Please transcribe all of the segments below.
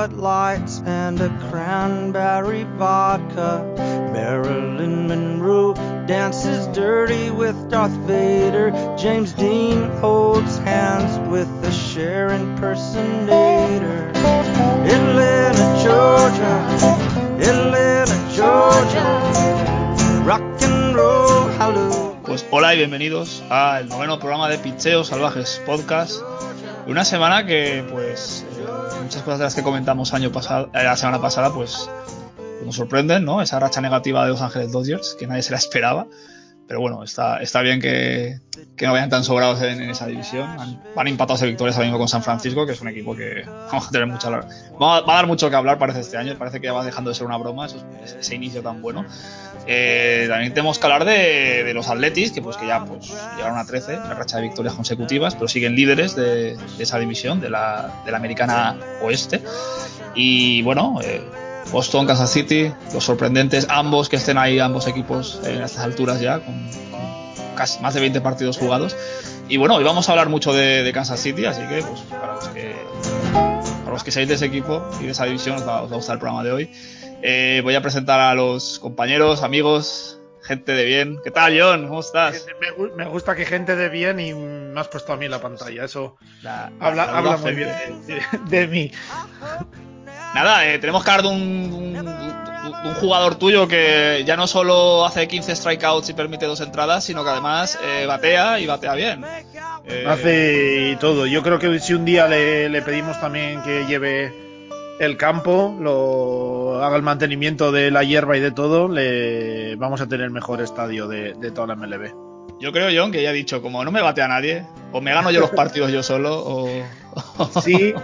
Madonna orders two Bud Lights and a cranberry vodka. Marilyn Monroe dances dirty with Darth Vader. James Dean holds hands with the Cher impersonator. Atlanta, Georgia, Atlanta, Georgia. Rock and roll, hello. Pues hola y bienvenidos al noveno programa de Picheos Salvajes Podcast. Una semana que, pues, muchas cosas de las que comentamos año pasado, eh, la semana pasada, pues, nos sorprenden, ¿no? Esa racha negativa de Los Ángeles Dodgers, que nadie se la esperaba. Pero bueno, está, está bien que, no vayan tan sobrados en, en esa división. Han, van empatados de victorias ahora mismo con San Francisco, que es un equipo que vamos a tener mucha. Va a, dar mucho que hablar, parece, este año. Parece que ya va dejando de ser una broma, ese inicio tan bueno. Eh, también tenemos que hablar de, de, los Atletis, que pues que ya pues llegaron a 13, la racha de victorias consecutivas, pero siguen líderes de, de esa división, de la, de la americana oeste. Y bueno, eh, Boston, Kansas City, los sorprendentes, ambos que estén ahí, ambos equipos en estas alturas ya, con, con casi más de 20 partidos jugados. Y bueno, hoy vamos a hablar mucho de, de Kansas City, así que pues para los que, para los que seáis de ese equipo y de esa división os va, os va a gustar el programa de hoy. Eh, voy a presentar a los compañeros, amigos, gente de bien. ¿Qué tal, John? ¿Cómo estás? Me, me, gusta que gente de bien y me has puesto a mí la pantalla. Eso la, habla, la habla muy bien de, de, de mí. Nada, eh, tenemos que hablar de un, un, un, jugador tuyo que ya no solo hace 15 strikeouts y permite dos entradas, sino que además eh, batea y batea bien. Eh... Hace todo. Yo creo que si un día le, le pedimos también que lleve el campo, lo haga el mantenimiento de la hierba y de todo, le vamos a tener el mejor estadio de, de toda la MLB. Yo creo, John, que ya ha dicho, como no me bate a nadie, o me gano yo los partidos yo solo, o... sí,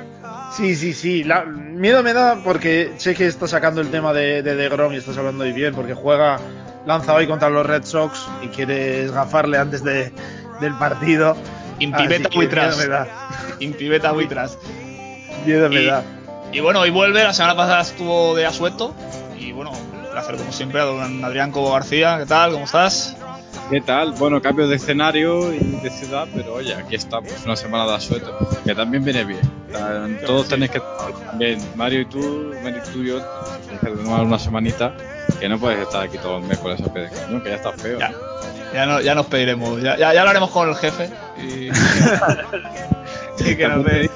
sí, sí, sí. La, miedo me da porque sé que está sacando el tema de, de, de Grom y estás hablando muy bien, porque juega, lanza hoy contra los Red Sox y quieres gafarle antes de, del partido. Impibeta buitras. Impibeta buitras. Miedo me da. Y bueno, hoy vuelve, la semana pasada estuvo de asueto. Y bueno, un placer como siempre a don Adrián Cobo García. ¿Qué tal? ¿Cómo estás? ¿Qué tal? Bueno, cambio de escenario y de ciudad, pero oye, aquí estamos, una semana de asueto, que también viene bien. Todos tenéis que también, Mario y tú, Mario y tú y yo, tenéis que tomar una semanita, que no puedes estar aquí todo el mes con esa pede, ¿no? que ya está feo. Ya, ya, no, ya nos pediremos, ya, ya, ya hablaremos con el jefe. Y... que nos ve.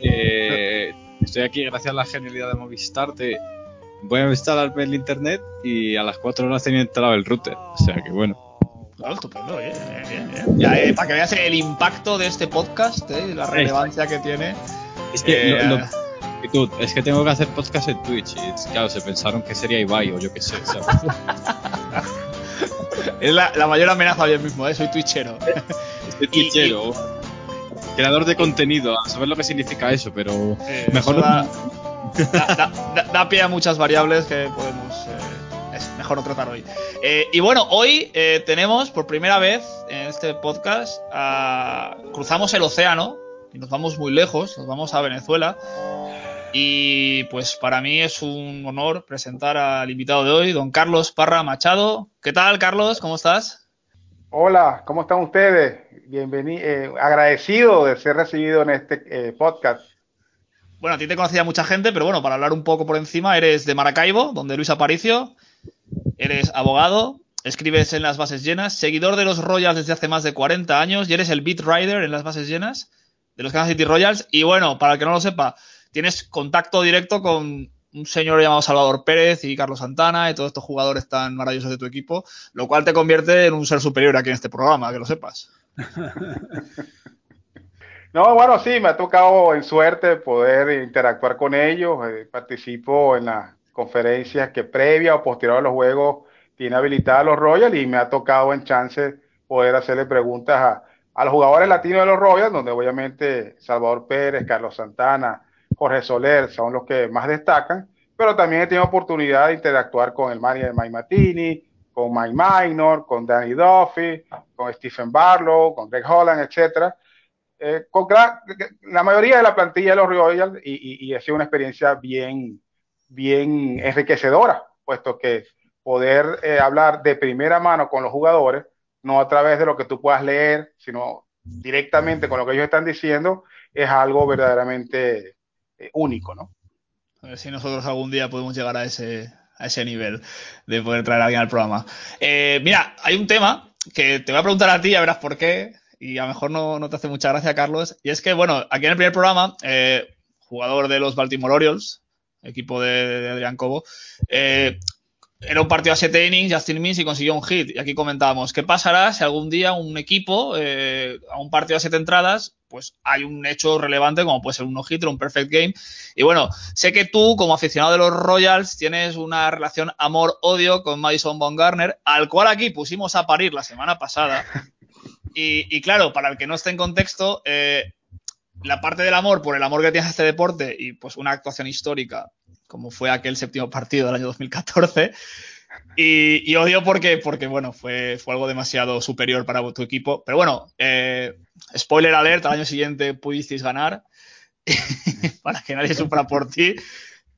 Eh, estoy aquí gracias a la genialidad de Movistar. Te voy a instalarme el internet y a las 4 horas tenía instalado el router. O sea que bueno. Oh, estupendo, bien, bien, bien. Ya, eh, para que veas el impacto de este podcast, eh, la relevancia que tiene. Es que, eh, lo, lo, es que tengo que hacer podcast en Twitch y claro, se pensaron que sería Ibai o yo qué sé. ¿sabes? es la, la, mayor amenaza yo mismo, ¿eh? soy twitchero. Soy twitchero. Y, creador de contenido, a saber lo que significa eso, pero eh, mejor da, da, da, da, pie a muchas variables que podemos eh, es mejor no tratar hoy. Eh, y bueno, hoy eh, tenemos por primera vez en este podcast cruzamos el océano y nos vamos muy lejos, nos vamos a Venezuela. Y pues para mí es un honor presentar al invitado de hoy, don Carlos Parra Machado. ¿Qué tal, Carlos? ¿Cómo estás? Hola, ¿cómo están ustedes? Bienvenido, eh, agradecido de ser recibido en este eh, podcast. Bueno, a ti te conocía mucha gente, pero bueno, para hablar un poco por encima, eres de Maracaibo, donde Luis Aparicio, eres abogado, escribes en las bases llenas, seguidor de los Royals desde hace más de 40 años y eres el beat writer en las bases llenas de los Kansas City Royals. Y bueno, para el que no lo sepa, tienes contacto directo con un señor llamado Salvador Pérez y Carlos Santana y todos estos jugadores tan maravillosos de tu equipo, lo cual te convierte en un ser superior aquí en este programa, que lo sepas. No, bueno, sí, me ha tocado en suerte poder interactuar con ellos. Eh, participo en las conferencias que previa o posterior a los juegos tiene habilitadas los Royals y me ha tocado en chance poder hacerle preguntas a, a los jugadores latinos de los Royals, donde obviamente Salvador Pérez, Carlos Santana, Jorge Soler son los que más destacan, pero también he tenido oportunidad de interactuar con el manager Mike Matini, con Mike Minor, con Danny Duffy, con Stephen Barlow, con Greg Holland, etcétera. Eh, con la mayoría de la plantilla de los Royals y, y, y, ha sido una experiencia bien, bien enriquecedora, puesto que poder eh, hablar de primera mano con los jugadores, no a través de lo que tú puedas leer, sino directamente con lo que ellos están diciendo, es algo verdaderamente eh, único, ¿no? A ver si nosotros algún día podemos llegar a ese, a ese nivel de poder traer a alguien al programa. Eh, mira, hay un tema que te voy a preguntar a ti, ya verás por qué, y a lo mejor no, no te hace mucha gracia, Carlos, y es que, bueno, aquí en el primer programa, eh, jugador de los Baltimore Orioles, equipo de, de Adrián Cobo, eh, era un partido a 7 innings, Justin Means y consiguió un hit. Y aquí comentábamos, ¿qué pasará si algún día un equipo, eh, a un partido a 7 entradas, pues hay un hecho relevante como puede ser un no-hit un perfect game? Y bueno, sé que tú, como aficionado de los Royals, tienes una relación amor-odio con Madison Garner, al cual aquí pusimos a parir la semana pasada. Y, y claro, para el que no esté en contexto, eh, la parte del amor por el amor que tienes a este deporte y pues una actuación histórica como fue aquel séptimo partido del año 2014. Y, y odio porque, porque bueno, fue, fue algo demasiado superior para tu equipo. Pero bueno, eh, spoiler alert, al año siguiente pudisteis ganar, para que nadie sufra por ti.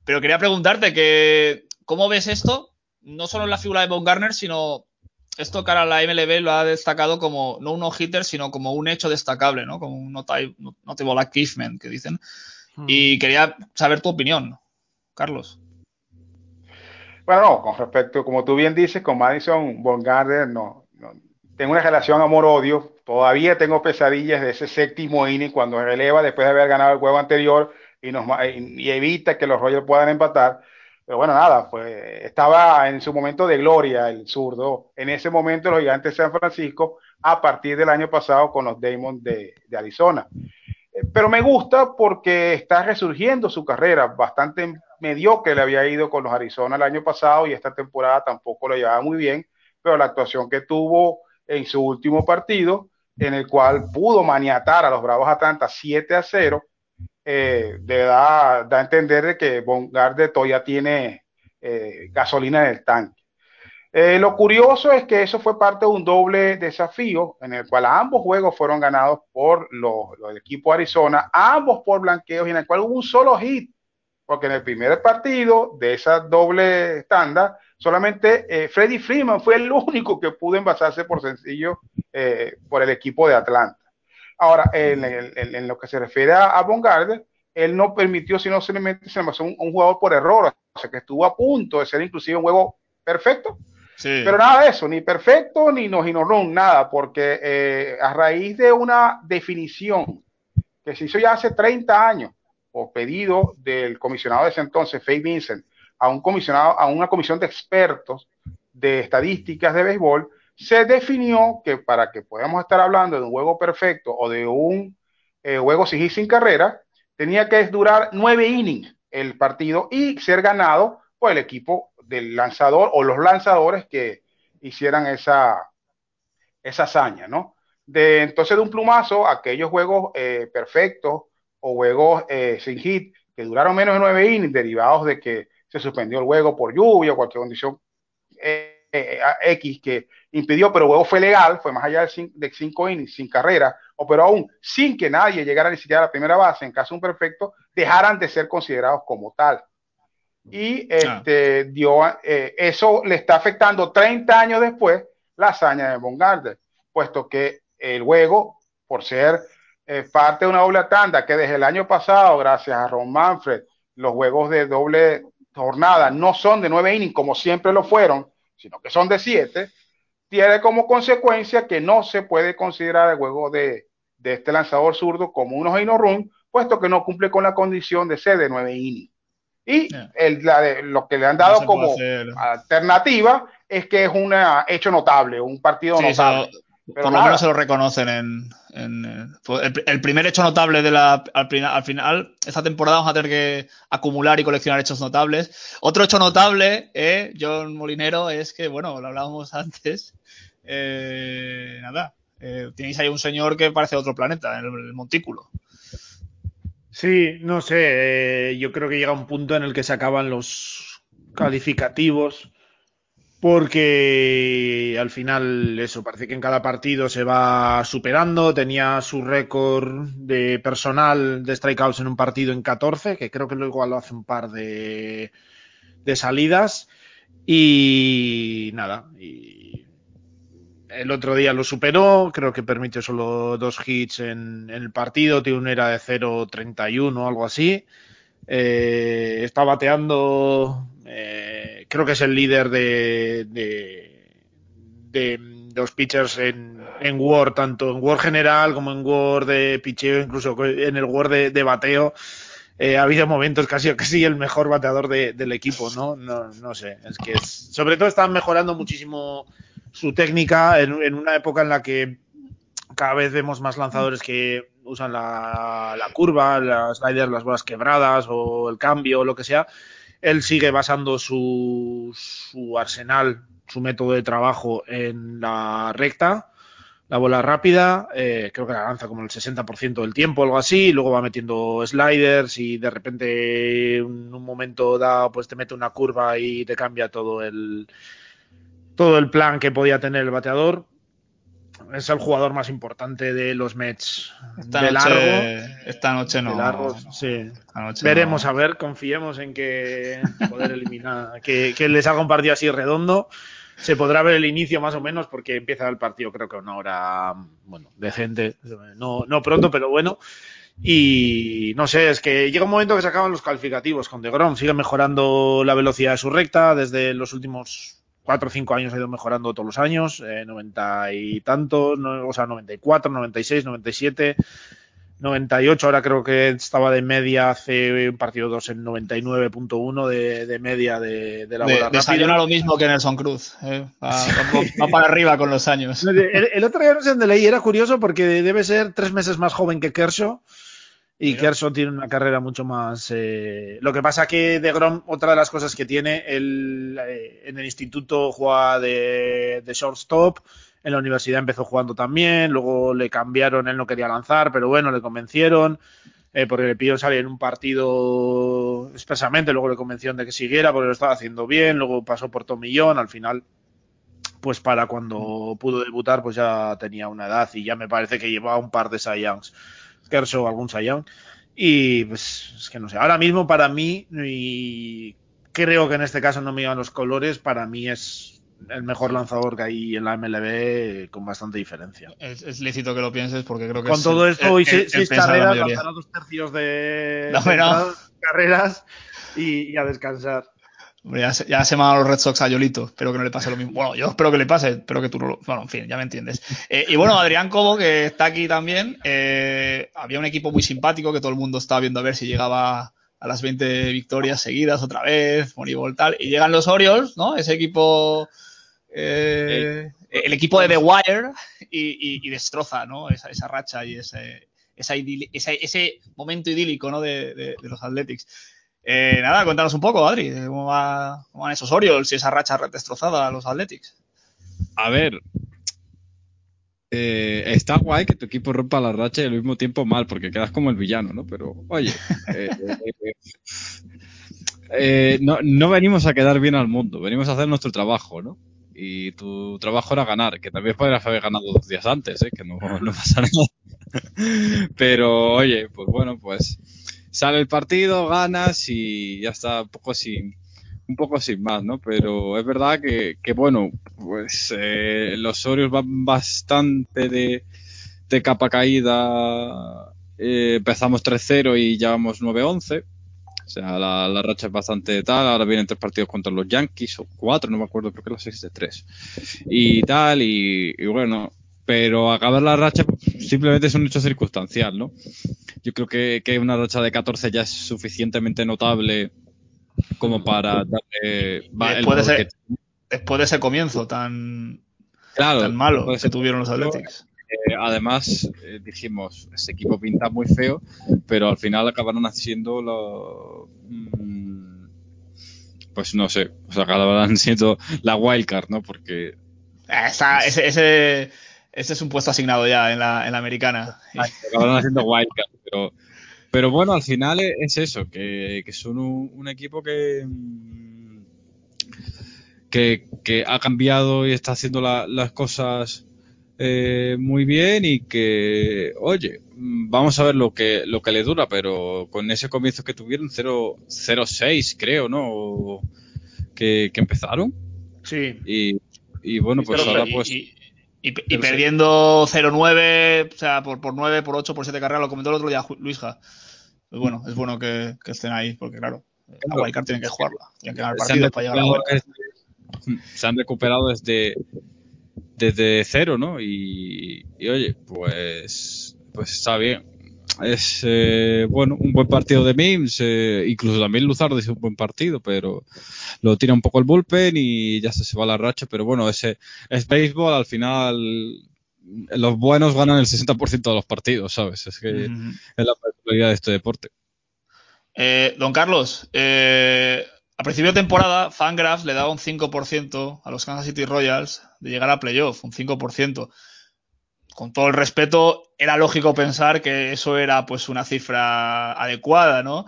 Pero quería preguntarte que, ¿cómo ves esto? No solo en la figura de Von Garner, sino esto cara a la MLB lo ha destacado como no un no-hitter, sino como un hecho destacable, ¿no? Como un notable, achievement, que dicen. Hmm. Y quería saber tu opinión. Carlos. Bueno, no, con respecto, como tú bien dices, con Madison Bongarder, no, no, tengo una relación amor-odio. Todavía tengo pesadillas de ese séptimo inning cuando releva después de haber ganado el juego anterior y, nos, evita que los Royals puedan empatar. Pero bueno, nada, pues estaba en su momento de gloria el zurdo. En ese momento los gigantes de San Francisco, a partir del año pasado con los Demons de, de Arizona. Pero me gusta porque está resurgiendo su carrera bastante mediocre le había ido con los Arizona el año pasado y esta temporada tampoco lo llevaba muy bien, pero la actuación que tuvo en su último partido, en el cual pudo maniatar a los Bravos Atlanta 7 a 0, eh, le da, a entender de que Bongarde todavía tiene eh, gasolina en el tanque. Eh, lo curioso es que eso fue parte de un doble desafío en el cual ambos juegos fueron ganados por los, los equipo Arizona, ambos por blanqueos y en el cual hubo un solo hit porque en el primer partido de esa doble tanda, solamente eh, Freddy Freeman fue el único que pudo envasarse por sencillo eh, por el equipo de Atlanta. Ahora, en, en, en lo que se refiere a, a Bongarde, él no permitió, sino simplemente se envasó un, un, jugador por error, o sea que estuvo a punto de ser inclusive un juego perfecto. Sí. Pero nada de eso, ni perfecto, ni no, no run, nada, porque eh, a raíz de una definición que se hizo ya hace 30 años, o pedido del comisionado de ese entonces, Faye Vincent, a un comisionado, a una comisión de expertos de estadísticas de béisbol, se definió que para que podamos estar hablando de un juego perfecto o de un eh, juego sin, sin carrera, tenía que durar nueve innings el partido y ser ganado por el equipo del lanzador o los lanzadores que hicieran esa, esa hazaña, ¿no? De, entonces, de un plumazo, aquellos juegos eh, perfectos o juegos eh, sin hit que duraron menos de nueve innings, derivados de que se suspendió el juego por lluvia o cualquier condición eh, eh, X que impidió, pero el juego fue legal, fue más allá de cinco, de cinco innings, sin carrera, o pero aún sin que nadie llegara ni siquiera a la primera base, en caso de un perfecto, dejaran de ser considerados como tal. Y este, ah. dio, eh, eso le está afectando 30 años después la hazaña de Bongarder, puesto que el juego, por ser parte de una doble tanda que desde el año pasado, gracias a Ron Manfred, los juegos de doble jornada no son de nueve innings como siempre lo fueron, sino que son de siete, tiene como consecuencia que no se puede considerar el juego de, de este lanzador zurdo como unos no run, puesto que no cumple con la condición de ser de nueve innings. Y el, la de, lo que le han dado no como alternativa es que es un hecho notable, un partido sí, notable. Por lo menos se lo reconocen en, en el, el, primer hecho notable de la al, al, final esta temporada vamos a tener que acumular y coleccionar hechos notables. Otro hecho notable eh, John Molinero es que bueno lo hablábamos antes eh, nada eh, tenéis ahí un señor que parece otro planeta en el, el montículo. Sí no sé eh, yo creo que llega un punto en el que se acaban los calificativos porque al final eso parece que en cada partido se va superando. Tenía su récord de personal de strikeouts en un partido en 14 que creo que luego lo hace un par de, de salidas. Y nada y el otro día lo superó, creo que permitió solo dos hits en, en el partido, tiene una era de 0.31 o algo así. Eh, está bateando, eh, creo que es el líder de, de, de los pitchers en, en Word, tanto en Word general como en Word de picheo, incluso en el Word de, bateo. Eh, ha habido momentos casi casi el mejor bateador de, del equipo, ¿no? ¿no? Sé, es que sobre todo están mejorando muchísimo su técnica en, en, una época en la que cada vez vemos más lanzadores que usan la, la curva, las sliders, las bolas quebradas o el cambio o lo que sea. Él sigue basando su, arsenal, su método de trabajo en la recta, la bola rápida, eh, creo que la lanza como el 60% del tiempo, algo así, y luego va metiendo sliders y de repente en un momento dado pues te mete una curva y te cambia todo el todo el plan que podía tener el bateador. Es el jugador más importante de los Mets. Esta de noche, largo. Esta noche no. De largo, sí. Esta noche Veremos, no. a ver, confiemos en que poder eliminar, que, que les haga un partido así redondo. Se podrá ver el inicio más o menos porque empieza el partido creo que a una hora, bueno, decente, no, no pronto, pero bueno. Y no sé, es que llega un momento que se acaban los calificativos con DeGrom. Sigue mejorando la velocidad de su recta desde los últimos cuatro o cinco años ha ido mejorando todos los años, eh, 90 y tanto, no, o sea, 94, 96, 97, 98, ahora creo que estaba de media hace un partido 2 en 99.1 de, de, media de, de la de, bola Desayuna lo mismo que Nelson Cruz, eh, va, va, va, para arriba con los años. El, el, otro día no sé dónde leí, era curioso porque debe ser tres meses más joven que Kershaw. Y Mira. Kershaw tiene una carrera mucho más. Eh... Lo que pasa que de Grom, otra de las cosas que tiene, él eh, en el instituto juega de, de, shortstop, en la universidad empezó jugando también, luego le cambiaron, él no quería lanzar, pero bueno, le convencieron, eh, porque le pidieron salir en un partido expresamente, luego le convencieron de que siguiera porque lo estaba haciendo bien, luego pasó por Tomillón, al final. Pues para cuando pudo debutar, pues ya tenía una edad y ya me parece que llevaba un par de Youngs. Kershaw algún Sayón. Y pues es que no sé, ahora mismo para mí, y creo que en este caso no me llevan los colores, para mí es el mejor lanzador que hay en la MLB con bastante diferencia. Es, es lícito que lo pienses porque creo que con es todo esto y el, seis carreras, lanzará dos tercios de, no, no. carreras y, y a descansar. Ya se, ya se a los Red Sox a Yolito, espero que no le pase lo mismo. Bueno, yo espero que le pase, espero que tú no lo. Bueno, en fin, ya me entiendes. Eh, y bueno, Adrián Cobo, que está aquí también, eh, había un equipo muy simpático que todo el mundo estaba viendo a ver si llegaba a las 20 victorias seguidas otra vez, Moneyball tal, y llegan los Orioles, ¿no? Ese equipo. Eh, el equipo de The Wire y, y, y destroza, ¿no? Esa, esa racha y ese, esa esa, ese momento idílico, ¿no? De, de, de los Athletics. Eh, nada, cuéntanos un poco, Adri, ¿cómo, va, cómo van esos Orioles y esa racha destrozada a los Athletics? A ver, eh, está guay que tu equipo rompa la racha y al mismo tiempo mal, porque quedas como el villano, ¿no? Pero, oye, eh, eh, no, no venimos a quedar bien al mundo, venimos a hacer nuestro trabajo, ¿no? Y tu trabajo era ganar, que también podrías haber ganado dos días antes, ¿eh? que no, no pasa nada. Pero, oye, pues bueno, pues sale el partido, ganas y ya está un poco sin, un poco sin más, ¿no? Pero es verdad que, que bueno, pues eh, los Orioles van bastante de, de capa caída. Eh, empezamos 3-0 y ya vamos 9-11. O sea, la, la, racha es bastante tal. Ahora vienen tres partidos contra los Yankees, o cuatro, no me acuerdo, creo que la 6 de 3. Y tal, y, y bueno, pero acabar la racha simplemente es un hecho circunstancial, ¿no? Yo creo que, que, una racha de 14 ya es suficientemente notable como para darle después, de ese, después de ese comienzo tan, claro, tan malo que tuvieron los Athletics. Eh, además, eh, dijimos, este equipo pinta muy feo, pero al final acabaron haciendo lo. Mmm, pues no sé, o sea, acabaron siendo la wildcard, ¿no? Porque. Esa, ese, ese, ese, es un puesto asignado ya en la, en la americana. Acabaron haciendo wildcard, pero. Pero bueno, al final es eso, que, que son un, un, equipo que, que, que, ha cambiado y está haciendo la, las cosas eh, muy bien y que, oye, vamos a ver lo que, lo que le dura, pero con ese comienzo que tuvieron, 0-6 creo, ¿no? Que, que, empezaron. Sí. Y, y bueno, pues ahora pues... Y, Y, y perdiendo 0-9, o sea, por, por 9, por 8, por 7 carreras, lo comentó el otro día Luisja. Pues bueno, es bueno que, que estén ahí, porque claro, la Wildcard tienen que jugarla, tienen que ganar partidos para llegar a la Wildcard. Se han recuperado desde, desde cero, ¿no? Y, y oye, pues, pues está bien. Es, eh, bueno, un buen partido de Mims, eh, incluso también Luzardo hizo un buen partido, pero lo tira un poco el bullpen y ya se, se va la racha, pero bueno, ese es béisbol, al final los buenos ganan el 60% de los partidos, ¿sabes? Es que es la particularidad de este deporte. Eh, don Carlos, eh, a principio de temporada, Fangraphs le daba un 5% a los Kansas City Royals de llegar a playoff, un 5%. Con todo el respeto, era lógico pensar que eso era pues una cifra adecuada, ¿no?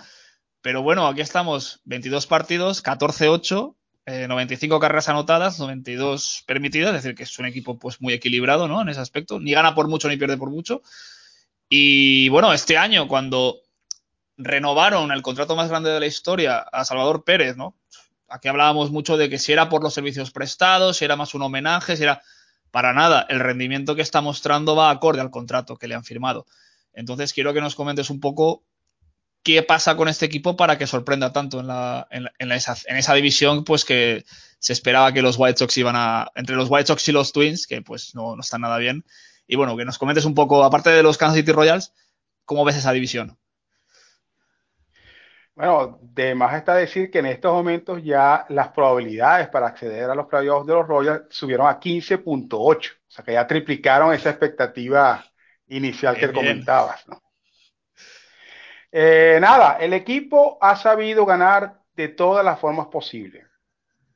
Pero bueno, aquí estamos, 22 partidos, 14-8, eh, 95 carreras anotadas, 92 permitidas, es decir, que es un equipo pues muy equilibrado, ¿no? En ese aspecto, ni gana por mucho ni pierde por mucho. Y bueno, este año cuando renovaron el contrato más grande de la historia a Salvador Pérez, ¿no? Aquí hablábamos mucho de que si era por los servicios prestados, si era más un homenaje, si era para nada, el rendimiento que está mostrando va acorde al contrato que le han firmado. Entonces quiero que nos comentes un poco qué pasa con este equipo para que sorprenda tanto en, esa, división, pues que se esperaba que los White Sox iban a. entre los White Sox y los Twins, que pues no, no están nada bien. Y bueno, que nos comentes un poco, aparte de los Kansas City Royals, ¿cómo ves esa división? Bueno, de más está decir que en estos momentos ya las probabilidades para acceder a los playoffs de los Royals subieron a 15.8, o sea que ya triplicaron esa expectativa inicial bien, que bien. comentabas. ¿no? Eh, nada, el equipo ha sabido ganar de todas las formas posibles.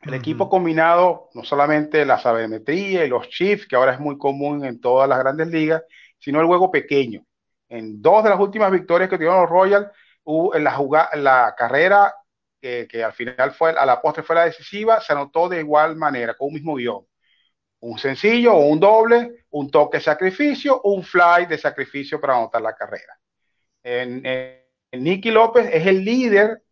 El uh -huh. equipo combinado, no solamente la sabermetría y los chips, que ahora es muy común en todas las grandes ligas, sino el juego pequeño. En dos de las últimas victorias que tuvieron los Royals, en la, carrera que, que, al final fue, a la postre fue la decisiva, se anotó de igual manera, con un mismo guion. Un sencillo o un doble, un toque de sacrificio, un fly de sacrificio para anotar la carrera. En, en, en Nicky López es el líder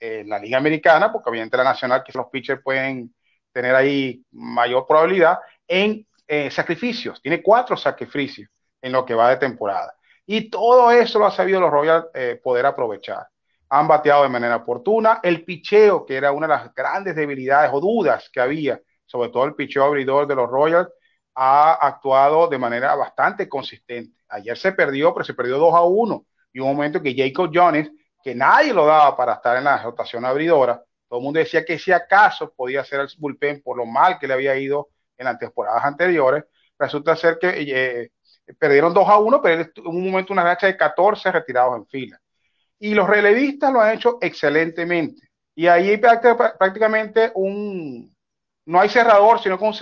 en la Liga Americana, porque obviamente la Nacional, que los pitchers pueden tener ahí mayor probabilidad, en eh, sacrificios. Tiene cuatro sacrificios en lo que va de temporada. Y todo eso lo ha sabido los Royals eh, poder aprovechar. Han bateado de manera oportuna. El picheo, que era una de las grandes debilidades o dudas que había, sobre todo el picheo abridor de los Royals, ha actuado de manera bastante consistente. Ayer se perdió, pero se perdió 2 a 1. Y un momento que Jacob Jones, que nadie lo daba para estar en la rotación abridora, todo el mundo decía que si acaso podía ser el bullpen por lo mal que le había ido en las temporadas anteriores, resulta ser que eh, perdieron 2 a 1, pero en un momento una racha de 14 retirados en fila. Y los relevistas lo han hecho excelentemente. Y ahí prácticamente un, no hay cerrador, sino que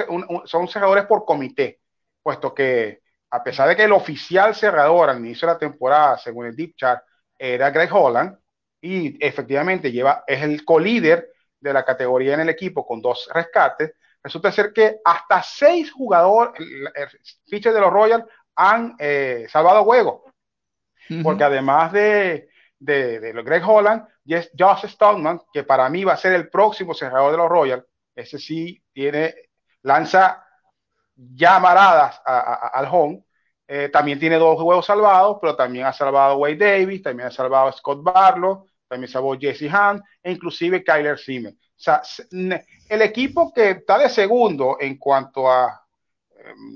son cerradores por comité, puesto que a pesar de que el oficial cerrador al inicio de la temporada, según el Deep Chart, era Greg Holland, y efectivamente lleva, es el co-líder de la categoría en el equipo con dos rescates, resulta ser que hasta seis jugadores, fiches de los Royals, han eh, salvado juego. Uh -huh. Porque además de, de, de Greg Holland, y es Josh Stoneman, que para mí va a ser el próximo cerrador de los Royals, ese sí tiene, lanza llamaradas a, a, a, al home. Eh, también tiene dos juegos salvados, pero también ha salvado Wade Davis, también ha salvado a Scott Barlow, también salvó Jesse Hunt, e inclusive Kyler Simmons. O sea, el equipo que está de segundo en cuanto a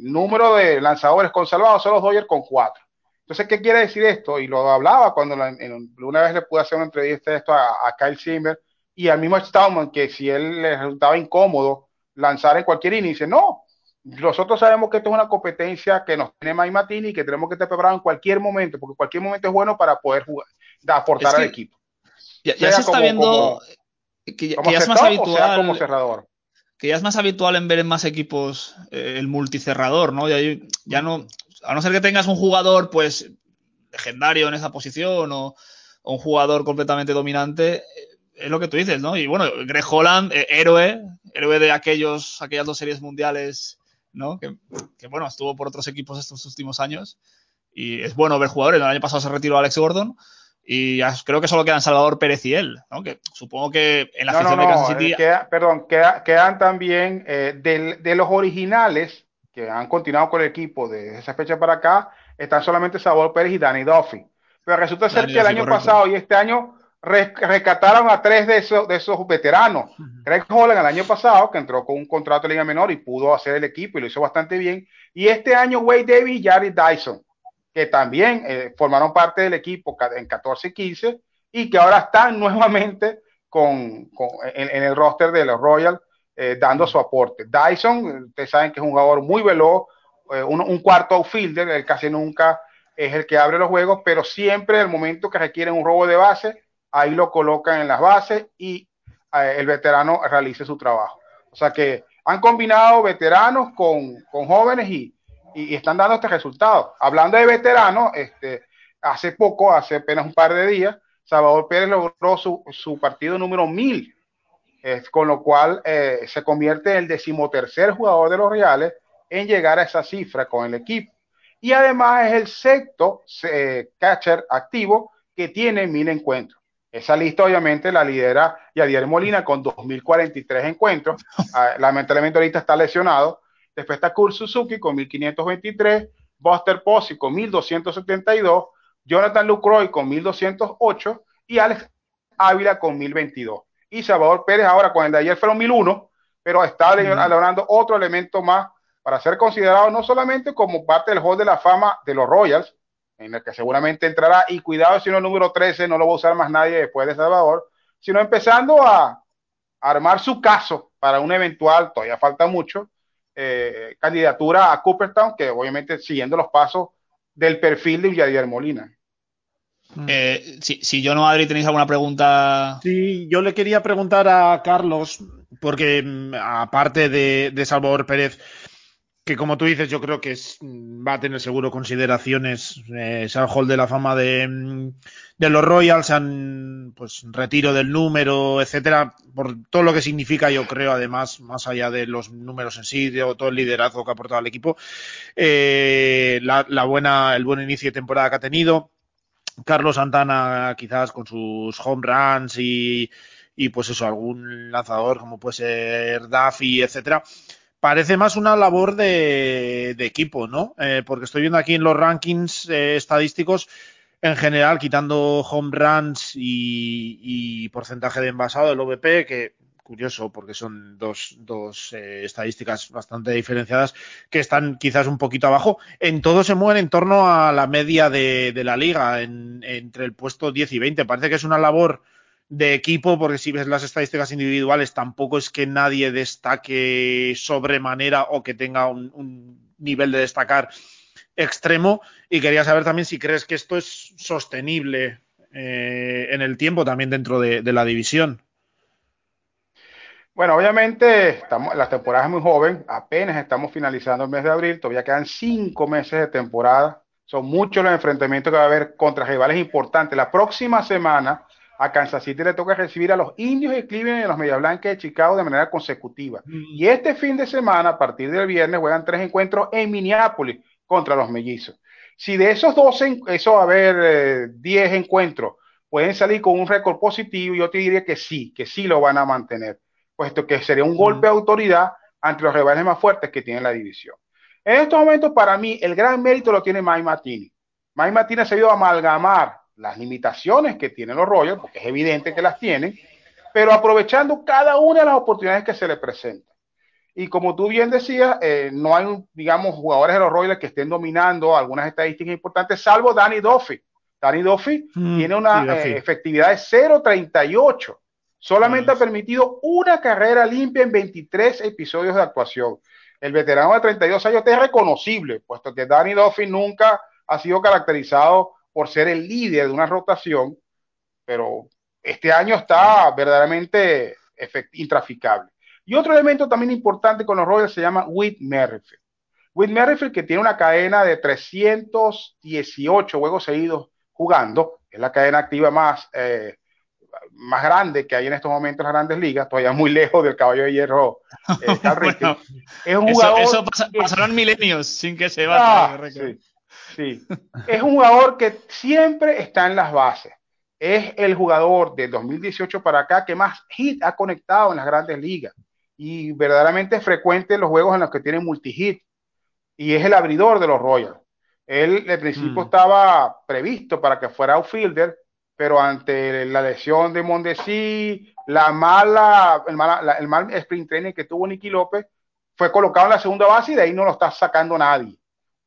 número de lanzadores con salvados son los Dodgers con cuatro. Entonces, ¿qué quiere decir esto? Y lo hablaba cuando la, en, una vez le pude hacer una entrevista de esto a, a Kyle Simmer y al mismo Stallman, que si él le resultaba incómodo lanzar en cualquier inicio, no, nosotros sabemos que esto es una competencia que nos tiene Mike Matini y que tenemos que estar preparados en cualquier momento, porque cualquier momento es bueno para poder jugar, aportar es que al equipo. Ya, ya se está como, viendo como, que, como que ya es más habitual. O sea, como cerrador. Que ya es más habitual en ver en más equipos eh, el multicerrador, ¿no? Ya, ya no, a no ser que tengas un jugador, pues, legendario en esa posición o, un jugador completamente dominante, es lo que tú dices, ¿no? Y bueno, Greg Holland, eh, héroe, héroe de aquellos, aquellas dos series mundiales ¿no? Que, que, bueno, estuvo por otros equipos estos últimos años. Y es bueno ver jugadores. El año pasado se retiró Alex Gordon. Y creo que solo quedan Salvador Pérez y él, ¿no? Que supongo que en la no, de Kansas City. Queda, perdón, queda, quedan también eh, de, de, los originales que han continuado con el equipo desde esa fecha para acá, están solamente Sabor Pérez y Danny Duffy. Pero resulta ser que el Duffy, año correcto. pasado y este año re- rescataron a tres de esos, de esos veteranos. Greg Holland el año pasado, que entró con un contrato de liga menor y pudo hacer el equipo y lo hizo bastante bien. Y este año Wade Davis y Jared Dyson, que también eh, formaron parte del equipo en 14 y 15 y que ahora están nuevamente con, en, en el roster de los Royals eh, dando su aporte. Dyson, ustedes saben que es un jugador muy veloz, eh, un, cuarto outfielder, él casi nunca es el que abre los juegos, pero siempre el momento que requieren un robo de base, ahí lo colocan en las bases y el veterano realice su trabajo. O sea que han combinado veteranos con, con jóvenes y, y- están dando este resultado. Hablando de veteranos, este, hace poco, hace apenas un par de días, Salvador Pérez logró su, su partido número 1000, eh, con lo cual eh, se convierte en el decimotercer jugador de los Reales en llegar a esa cifra con el equipo. Y además es el sexto eh, catcher activo que tiene mil encuentros. Esa lista obviamente la lidera Yadier Molina con 2043 encuentros. Ah, lamentablemente ahorita está lesionado. Después está Kurt Suzuki con 1523, Buster Posey con 1272, Jonathan Lucroy con 1208 y Alex Ávila con 1022. Y Salvador Pérez ahora con el de ayer fueron 1001, pero está logrando otro elemento más para ser considerado no solamente como parte del Hall de la Fama de los Royals, en el que seguramente entrará, y cuidado si no el número 13 no lo va a usar más nadie después de Salvador, sino empezando a, a armar su caso para un eventual, todavía falta mucho, eh, candidatura a Cooperstown, que obviamente siguiendo los pasos del perfil de Yadier Molina. Eh, si, si yo no, Adri, tenéis alguna pregunta. Sí, yo le quería preguntar a Carlos, porque mm, aparte de, de Salvador Pérez, que como tú dices, yo creo que es, va a tener seguro consideraciones, eh, al Hall de la Fama de, mm, de los Royals, han, pues retiro del número, etcétera, por todo lo que significa, yo creo, además, más allá de los números en sí, de todo el liderazgo que ha aportado al equipo, eh, la, la buena, el buen inicio de temporada que ha tenido. Carlos Santana quizás con sus home runs y, y pues eso, algún lanzador como puede ser Duffy, etcétera. Parece más una labor de, equipo, ¿no? Eh, porque estoy viendo aquí en los rankings eh, estadísticos, en general, quitando home runs y, y porcentaje de envasado del OVP, que curioso porque son dos, dos eh, estadísticas bastante diferenciadas que están quizás un poquito abajo. En todo se mueven en torno a la media de, de la liga, en, entre el puesto 10 y 20. Parece que es una labor de equipo, porque si ves las estadísticas individuales, tampoco es que nadie destaque sobremanera o que tenga un, nivel de destacar extremo. Y quería saber también si crees que esto es sostenible eh, en el tiempo también dentro de, de la división. Bueno, obviamente estamos, la temporada es muy joven, apenas estamos finalizando el mes de abril, todavía quedan cinco meses de temporada, son muchos los enfrentamientos que va a haber contra rivales importantes. La próxima semana a Kansas City le toca recibir a los indios de Cleveland y a los Media Blancas de Chicago de manera consecutiva. Y este fin de semana, a partir del viernes, juegan tres encuentros en Minneapolis contra los mellizos. Si de esos 12, eso va a haber eh, 10 encuentros, pueden salir con un récord positivo, yo te diría que sí, que sí lo van a mantener puesto que sería un golpe de autoridad ante los rivales más fuertes que tiene la división. En estos momentos, para mí, el gran mérito lo tiene Mike Martini. Mike Martini ha sabido amalgamar las limitaciones que tienen los Royals, porque es evidente que las tienen, pero aprovechando cada una de las oportunidades que se le presentan. Y como tú bien decías, eh, no hay, digamos, jugadores de los Royals que estén dominando algunas estadísticas importantes, salvo Danny Duffy. Danny Duffy mm, tiene una sí. Eh, efectividad de 0.38 Solamente ha permitido una carrera limpia en 23 episodios de actuación. El veterano de 32 años es reconocible, puesto que Danny Duffy nunca ha sido caracterizado por ser el líder de una rotación, pero este año está verdaderamente intraficable. Y otro elemento también importante con los Royals se llama Whit Merrifield. Whit Merrifield, que tiene una cadena de 318 juegos seguidos jugando, es la cadena activa más eh, más grande que hay en estos momentos en las grandes ligas, todavía muy lejos del caballo de hierro. Eh, bueno, es un jugador. Eso, eso pasa, que... pasaron milenios sin que se vaya. Ah, sí, sí. es un jugador que siempre está en las bases. Es el jugador del 2018 para acá que más hit ha conectado en las grandes ligas y verdaderamente es frecuente en los juegos en los que tiene multi-hit. y es el abridor de los Royals. Él, de principio, Mm. estaba previsto para que fuera outfielder, pero ante la lesión de Mondesi, la mala, el, mala- la- el mal sprint training que tuvo Nicky López, fue colocado en la segunda base y de ahí no lo está sacando nadie.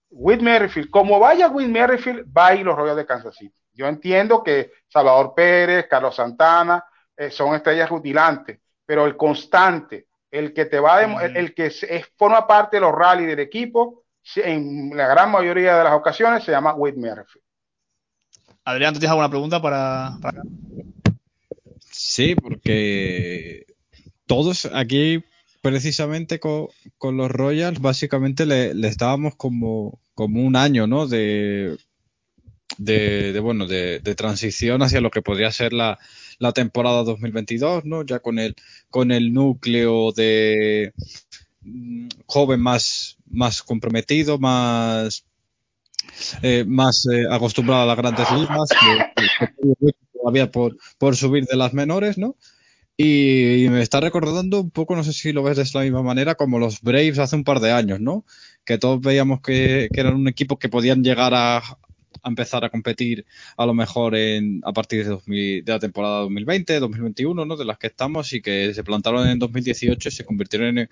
Whit Merrifield, como vaya Whit Merrifield, va a ir los Royals de Kansas City. Yo entiendo que Salvador Pérez, Carlos Santana eh, son estrellas rutilantes, pero el constante, el que te va a el, el que es, forma parte de los rallies del equipo, en la gran mayoría de las ocasiones se llama Whit Merrifield. Adrián, ¿tú tienes alguna pregunta para, para- Sí, porque todos aquí, precisamente con, con los Royals, básicamente le, le estábamos como, como un año, ¿no? De, de, bueno, de, transición hacia lo que podría ser la, la temporada 2022, ¿no? Ya con el, con el núcleo de mm, joven más, más comprometido, más, eh, más eh, acostumbrado a las grandes ligas, que todavía por, por subir de las menores, ¿no? Y, me está recordando un poco, no sé si lo ves de la misma manera, como los Braves hace un par de años, ¿no? Que todos veíamos que, que eran un equipo que podían llegar a, a empezar a competir a lo mejor en, a partir de, 2000 de la temporada 2020, 2021, ¿no? De las que estamos y que se plantaron en 2018 y se convirtieron en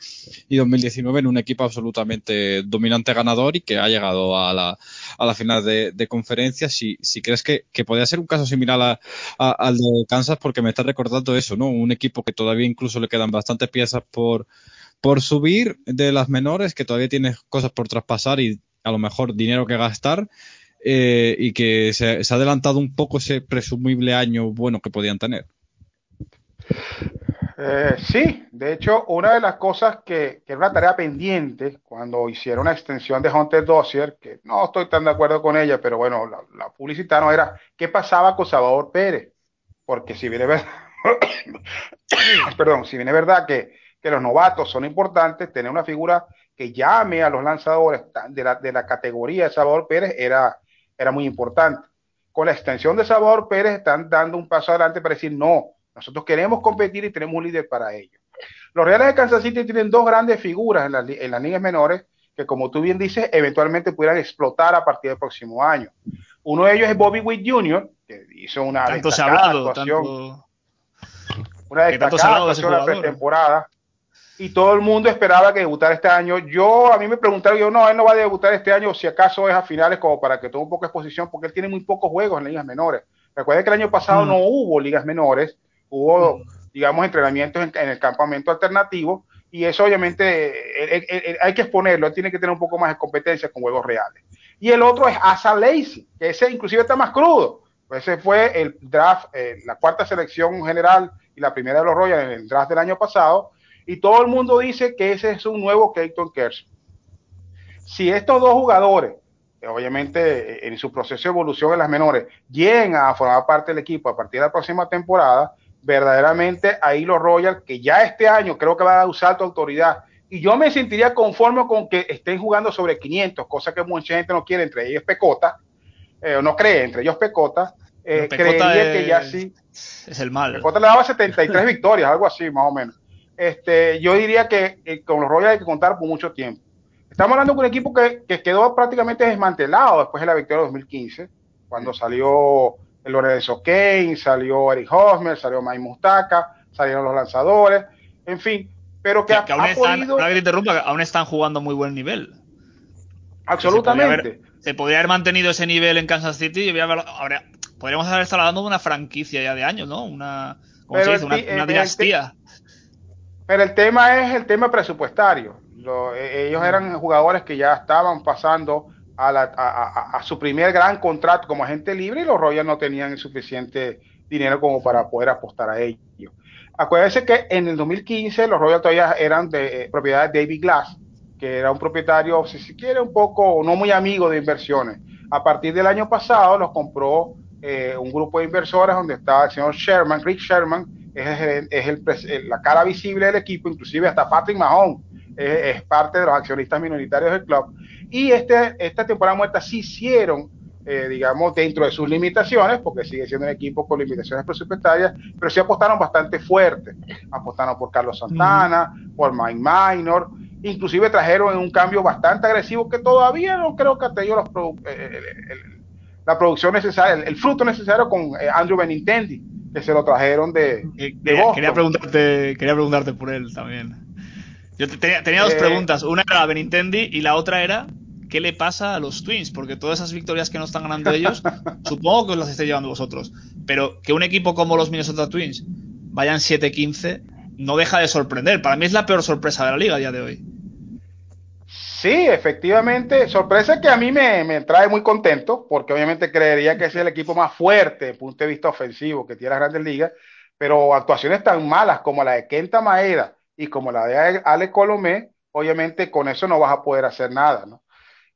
y 2019 en un equipo absolutamente dominante ganador y que ha llegado a la, a la final de, de conferencia. Si, si crees que, que podría ser un caso similar a- a- al de Kansas, porque me está recordando eso, ¿no? Un equipo que todavía incluso le quedan bastantes piezas por, por subir de las menores, que todavía tiene cosas por traspasar y a lo mejor dinero que gastar. Eh, y que se, ha adelantado un poco ese presumible año bueno que podían tener. Eh, sí, de hecho, una de las cosas que, que era una tarea pendiente cuando hicieron una extensión de Hunter Dossier, que no estoy tan de acuerdo con ella, pero bueno, la, la era qué pasaba con Salvador Pérez. Porque si viene verdad, perdón, si viene verdad que, que los novatos son importantes, tener una figura que llame a los lanzadores de la, de la categoría de Salvador Pérez era, era muy importante. Con la extensión de Salvador Pérez están dando un paso adelante para decir no, nosotros queremos competir y tenemos un líder para ello. Los Reales de Kansas City tienen dos grandes figuras en, la, en las ligas menores que, como tú bien dices, eventualmente pudieran explotar a partir del próximo año. Uno de ellos es Bobby Witt Jr., que hizo una tanto hablado, actuación, tanto, una destacada actuación la pretemporada. Y todo el mundo esperaba que debutara este año. Yo, a mí me preguntaron, yo no, él no va a debutar este año, si acaso es a finales como para que tome un poco de exposición, porque él tiene muy pocos juegos en ligas menores. Recuerden que el año pasado mm. no hubo ligas menores, hubo, mm. digamos, entrenamientos en, en, el campamento alternativo, y eso obviamente él, él, él, hay que exponerlo, él tiene que tener un poco más de competencia con juegos reales. Y el otro es Asa Lacey, que ese inclusive está más crudo. Pues ese fue el draft, eh, la cuarta selección general y la primera de los Royals en el draft del año pasado, y todo el mundo dice que ese es un nuevo Clayton Kershaw. Si estos dos jugadores, obviamente en su proceso de evolución en las menores, llegan a formar parte del equipo a partir de la próxima temporada, verdaderamente ahí los Royals, que ya este año creo que van a usar tu autoridad, y yo me sentiría conforme con que estén jugando sobre 500, cosa que mucha gente no quiere, entre ellos Pecota, eh, no cree, entre ellos Pecota, eh, creería es, que ya sí. Es el mal. Pecota le daba 73 victorias, algo así, más o menos este, yo diría que eh, con los Royals hay que contar por mucho tiempo. Estamos hablando de un equipo que, que, quedó prácticamente desmantelado después de la victoria de 2015, cuando salió el Lorenzo Kane, salió Eric Hosmer, salió Mike Mustaka, salieron los lanzadores, en fin, pero que, aún ha están, podido... que te interrumpa, aún están jugando a muy buen nivel. Absolutamente. Se podría, haber, se podría haber mantenido ese nivel en Kansas City y haber, ahora, podríamos haber estado hablando de una franquicia ya de años, ¿no? Una, ¿cómo se dice? Una, una dinastía. Pero el tema es el tema presupuestario. Lo, ellos eran jugadores que ya estaban pasando a, la, a, a, a, su primer gran contrato como agente libre y los Royals no tenían el suficiente dinero como para poder apostar a ellos. Acuérdense que en el 2015 los Royals todavía eran de eh, propiedad de David Glass, que era un propietario, si se quiere, un poco no muy amigo de inversiones. A partir del año pasado los compró eh, un grupo de inversores donde estaba el señor Sherman, Rick Sherman, es, el, es el, la cara visible del equipo, inclusive hasta Patrick Mahon es, es, parte de los accionistas minoritarios del club. Y este, esta temporada muerta sí hicieron, eh, digamos, dentro de sus limitaciones, porque sigue siendo un equipo con limitaciones presupuestarias, pero sí apostaron bastante fuerte. Apostaron por Carlos Santana, mm. por Mike Minor, inclusive trajeron un cambio bastante agresivo que todavía no creo que ha tenido la producción necesaria, el, fruto necesario con Andrew Benintendi, que se lo trajeron de, Quería preguntarte, quería preguntarte por él también. Yo tenía, tenía dos preguntas. Una era Benintendi y la otra era qué le pasa a los Twins, porque todas esas victorias que no están ganando ellos, supongo que os las estáis llevando vosotros, pero que un equipo como los Minnesota Twins vayan 7-15 no deja de sorprender. Para mí es la peor sorpresa de la liga a día de hoy. Sí, efectivamente, sorpresa que a mí me, trae muy contento, porque obviamente creería que es el equipo más fuerte desde el punto de vista ofensivo que tiene las grandes ligas, pero actuaciones tan malas como la de Kenta Maeda y como la de Ale Colomé, obviamente con eso no vas a poder hacer nada, ¿no?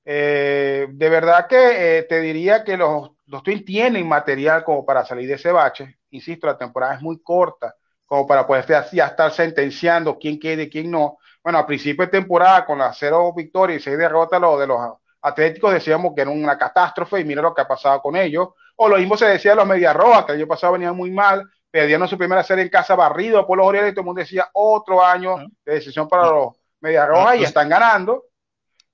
Eh, de verdad que eh, te diría que los, los Twins tienen material como para salir de ese bache. Insisto, la temporada es muy corta como para poder ya estar sentenciando quién quede y quién no. Bueno, a principio de temporada, con las cero victorias y seis derrotas de los Atléticos, decíamos que era una catástrofe y mira lo que ha pasado con ellos. O lo mismo se decía de los Medias Rojas, que el año pasado venían muy mal, perdieron su primera serie en casa barrido por los Orioles y todo el mundo decía otro año de decisión para los Medias Rojas y están ganando.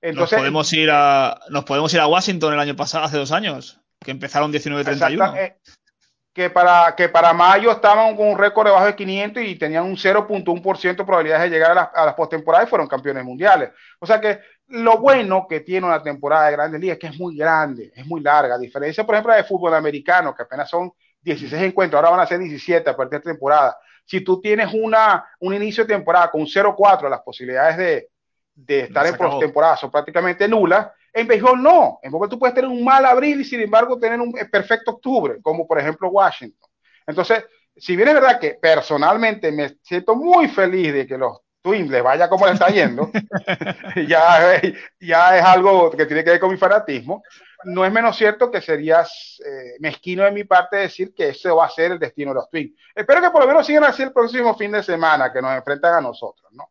Entonces, nos podemos ir a nos podemos ir a Washington el año pasado, hace dos años, que empezaron 19-31. Que para, que para mayo estaban con un récord debajo de 500 y tenían un 0.1% de probabilidades de llegar a las, a las postemporadas y fueron campeones mundiales. O sea que lo bueno que tiene una temporada de grandes ligas es que es muy grande, es muy larga, a diferencia, por ejemplo, de fútbol americano, que apenas son 16 encuentros, ahora van a ser 17 a partir de temporada. Si tú tienes una, un inicio de temporada con 0.4, las posibilidades de, de estar en postemporada son prácticamente nulas. En béisbol no. En béisbol tú puedes tener un mal abril y sin embargo tener un perfecto octubre, como por ejemplo Washington. Entonces, si bien es verdad que personalmente me siento muy feliz de que los Twins les vaya como les está yendo, ya, ya es algo que tiene que ver con mi fanatismo, no es menos cierto que serías eh, mezquino de mi parte decir que ese va a ser el destino de los Twins. Espero que por lo menos sigan así el próximo fin de semana que nos enfrentan a nosotros, ¿no?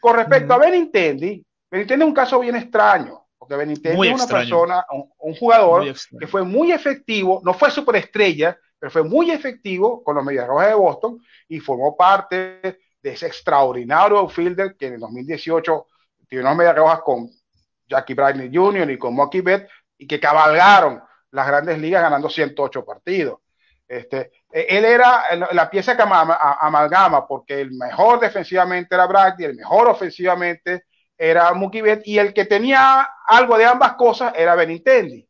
Con respecto a Benintendi, Benintendi es un caso bien extraño, porque Benintendi es una persona, un, jugador que fue muy efectivo, no fue superestrella, pero fue muy efectivo con los Medias Rojas de Boston y formó parte de ese extraordinario outfielder que en el 2018 tiene unas Medias Rojas con Jackie Bradley Jr. y con Mocky Betts y que cabalgaron las grandes ligas ganando 108 partidos. Este, e, él era la pieza que amalgama porque el mejor defensivamente era Brady, el mejor ofensivamente era Mookie Betts y el que tenía algo de ambas cosas era Benintendi.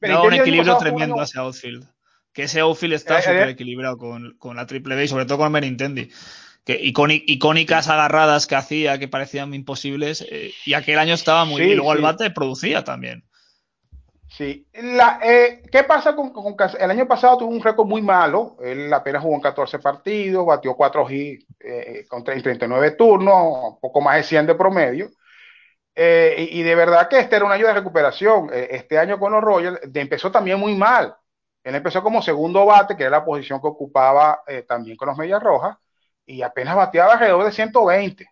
Benintendi un equilibrio tremendo hacia outfield. Que ese outfield está eh, súper eh, equilibrado con, con, la triple B y sobre todo con Benintendi. Que icónicas agarradas que hacía que parecían imposibles eh, y aquel año estaba muy bien. Y luego el bate producía también. Sí. La, eh, ¿Qué pasa con, con, El año pasado tuvo un récord muy malo. Él apenas jugó en 14 partidos, batió 4 hits eh, con 39 turnos, poco más de 100 de promedio. Eh, y, de verdad que este era un año de recuperación. Eh, este año con los Royals empezó también muy mal. Él empezó como segundo bate, que era la posición que ocupaba eh, también con los Medias Rojas, y apenas bateaba alrededor de 120.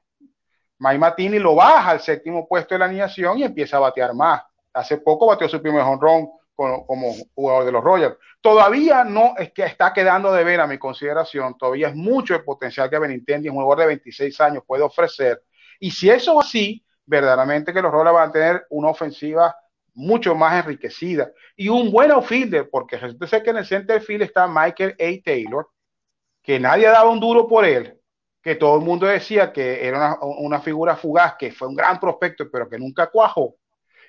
Mike Matini lo baja al séptimo puesto de la alineación y empieza a batear más Hace poco batió su primer honrón como, jugador de los Royals. Todavía no es que está quedando de ver a mi consideración, todavía es mucho el potencial que Benintendi, un jugador de 26 años, puede ofrecer. Y si eso es así, verdaderamente que los Royals van a tener una ofensiva mucho más enriquecida y un buen outfielder, porque ser que en el center field está Michael A. Taylor, que nadie daba un duro por él, que todo el mundo decía que era una, figura fugaz, que fue un gran prospecto, pero que nunca cuajó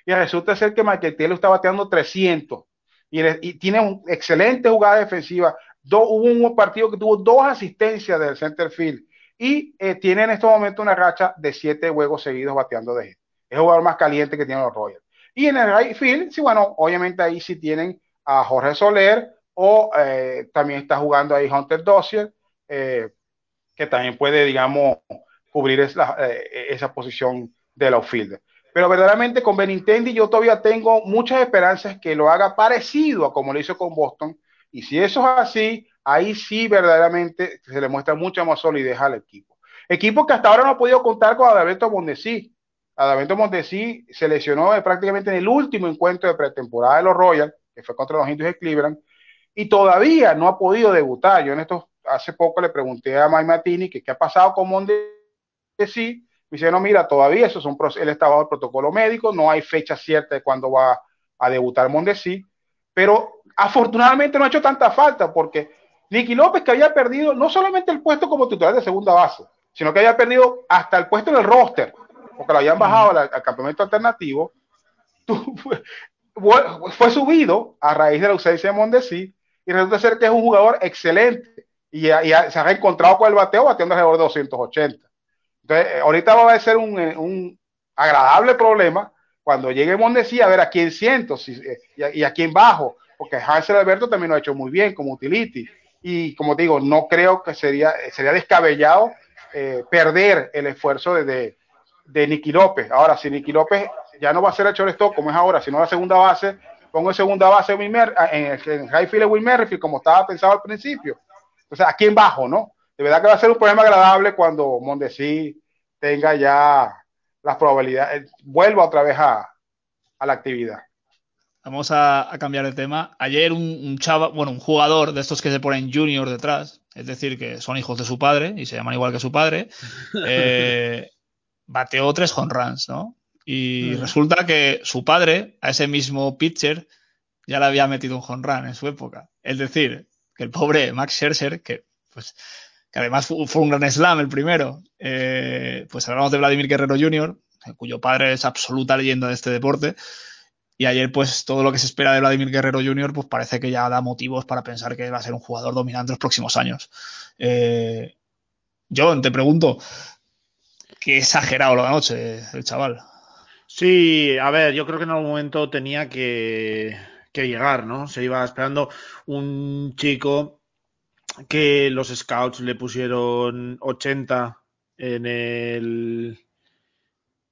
y resulta ser que Taylor está bateando 300 y, tiene una excelente jugada defensiva. hubo un partido que tuvo dos asistencias del center field y eh, tiene en este momento una racha de siete juegos seguidos bateando de Es el jugador más caliente que tienen los Royals. Y en el right field, sí, bueno, obviamente ahí sí tienen a Jorge Soler o eh, también está jugando ahí Hunter Dossier, eh, que también puede, digamos, cubrir esa, esa posición del outfielder. Pero verdaderamente con Benintendi yo todavía tengo muchas esperanzas que lo haga parecido a como lo hizo con Boston. Y si eso es así, ahí sí verdaderamente se le muestra mucha más solidez al equipo. Equipo que hasta ahora no ha podido contar con Adalberto Mondesi. Adalberto Mondesi se lesionó prácticamente en el último encuentro de pretemporada de los Royals, que fue contra los Indios de Cleveland, y todavía no ha podido debutar. Yo en esto hace poco le pregunté a Mike Martini que qué ha pasado con Mondesi Me dice, no, mira, todavía eso es un él está bajo el protocolo médico, no hay fecha cierta de cuándo va a debutar Mondesi, pero afortunadamente no ha hecho tanta falta porque Nicky López que había perdido no solamente el puesto como titular de segunda base, sino que había perdido hasta el puesto en el roster, porque lo habían bajado al, campeonato alternativo, fue, subido a raíz de la ausencia de Mondesi y resulta ser que es un jugador excelente y, se ha encontrado con el bateo bateando alrededor de 280. Entonces, eh, ahorita va a ser un, eh, un agradable problema cuando llegue Mondesi a ver a quién siento si, eh, y, a, y, a, quién bajo, porque Hansel Alberto también lo ha hecho muy bien como utility. Y como digo, no creo que sería, sería descabellado eh, perder el esfuerzo de, de, de Nicky López. Ahora, si Nicky López ya no va a ser el shortstop como es ahora, sino la segunda base, pongo en segunda base en, en, en Highfield Will Merrifield, como estaba pensado al principio. Entonces, ¿a quién bajo, no? De verdad que va a ser un problema agradable cuando Mondesi tenga ya las probabilidades, vuelva otra vez a, a la actividad. Vamos a, a, cambiar de tema. Ayer un, un chava, bueno, un jugador de estos que se ponen junior detrás, es decir, que son hijos de su padre y se llaman igual que su padre, eh, bateó tres home runs, ¿no? Y resulta que su padre, a ese mismo pitcher, ya le había metido un home run en su época. Es decir, que el pobre Max Scherzer, que pues que además fue un gran slam el primero, eh, pues hablamos de Vladimir Guerrero Jr., cuyo padre es absoluta leyenda de este deporte, y ayer pues todo lo que se espera de Vladimir Guerrero Jr. pues parece que ya da motivos para pensar que va a ser un jugador dominante los próximos años. Eh, John, te pregunto, qué exagerado lo de anoche el chaval. Sí, a ver, yo creo que en algún momento tenía que, que llegar, ¿no? Se iba esperando un chico que los scouts le pusieron 80 en el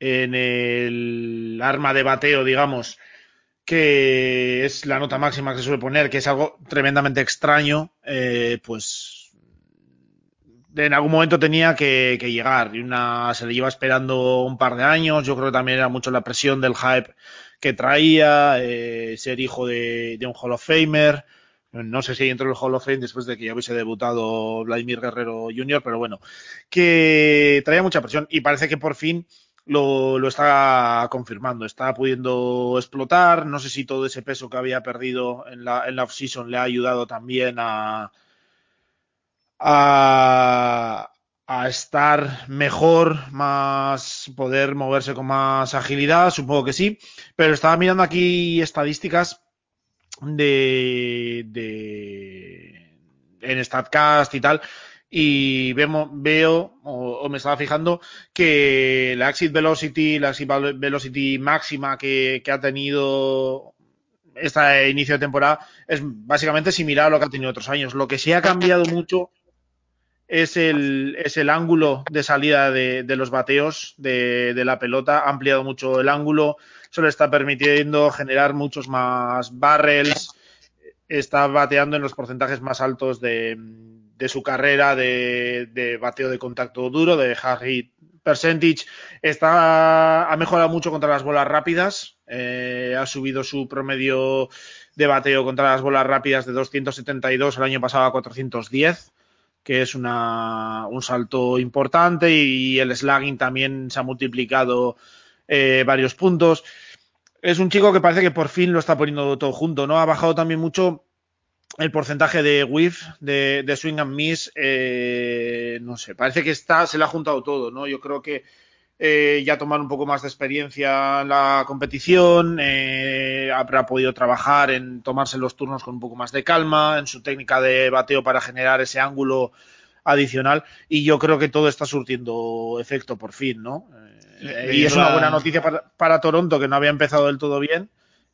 en el arma de bateo, digamos, que es la nota máxima que se suele poner, que es algo tremendamente extraño, eh, pues en algún momento tenía que, llegar y una se le lleva esperando un par de años. Yo creo que también era mucho la presión del hype que traía, eh, ser hijo de, de un Hall of Famer. No sé si entró en el Hall of Fame después de que ya hubiese debutado Vladimir Guerrero Jr., pero bueno, que traía mucha presión y parece que por fin lo, lo, está confirmando, está pudiendo explotar. No sé si todo ese peso que había perdido en la, en la off-season le ha ayudado también a, a, a estar mejor, más poder moverse con más agilidad, supongo que sí, pero estaba mirando aquí estadísticas de, de en Statcast y tal, y vemos, veo o, me estaba fijando que la exit velocity, la exit velocity máxima que, que ha tenido este inicio de temporada es básicamente similar a lo que ha tenido otros años. Lo que sí ha cambiado mucho es el, es el ángulo de salida de, de los bateos de, de, la pelota. Ha ampliado mucho el ángulo. Eso le está permitiendo generar muchos más barrels. Está bateando en los porcentajes más altos de, de su carrera de, de, bateo de contacto duro, de hard percentage. Está, ha mejorado mucho contra las bolas rápidas. Eh, ha subido su promedio de bateo contra las bolas rápidas de 272 el año pasado a 410 que es una, un salto importante y el slugging también se ha multiplicado eh, varios puntos. Es un chico que parece que por fin lo está poniendo todo junto, ¿no? Ha bajado también mucho el porcentaje de whiff, de, de swing and miss, eh, no sé, parece que está, se le ha juntado todo, ¿no? Yo creo que eh, ya tomar un poco más de experiencia en la competición, eh, habrá podido trabajar en tomarse los turnos con un poco más de calma, en su técnica de bateo para generar ese ángulo adicional y yo creo que todo está surtiendo efecto por fin, ¿no? Eh, y es una buena noticia para, para, Toronto que no había empezado del todo bien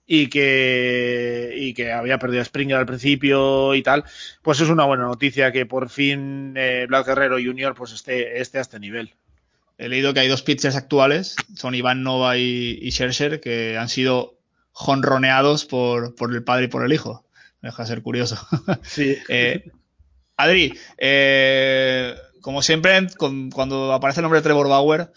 y que, y que había perdido a Springer al principio y tal, pues es una buena noticia que por fin eh, Black Guerrero Jr. pues esté, esté a este nivel. He leído que hay dos pitchers actuales, son Iván Nova y, y Scherzer, que han sido jonroneados por, por el padre y por el hijo. Me deja ser curioso. Sí. eh, Adri, eh, como siempre, con, cuando aparece el nombre de Trevor Bauer,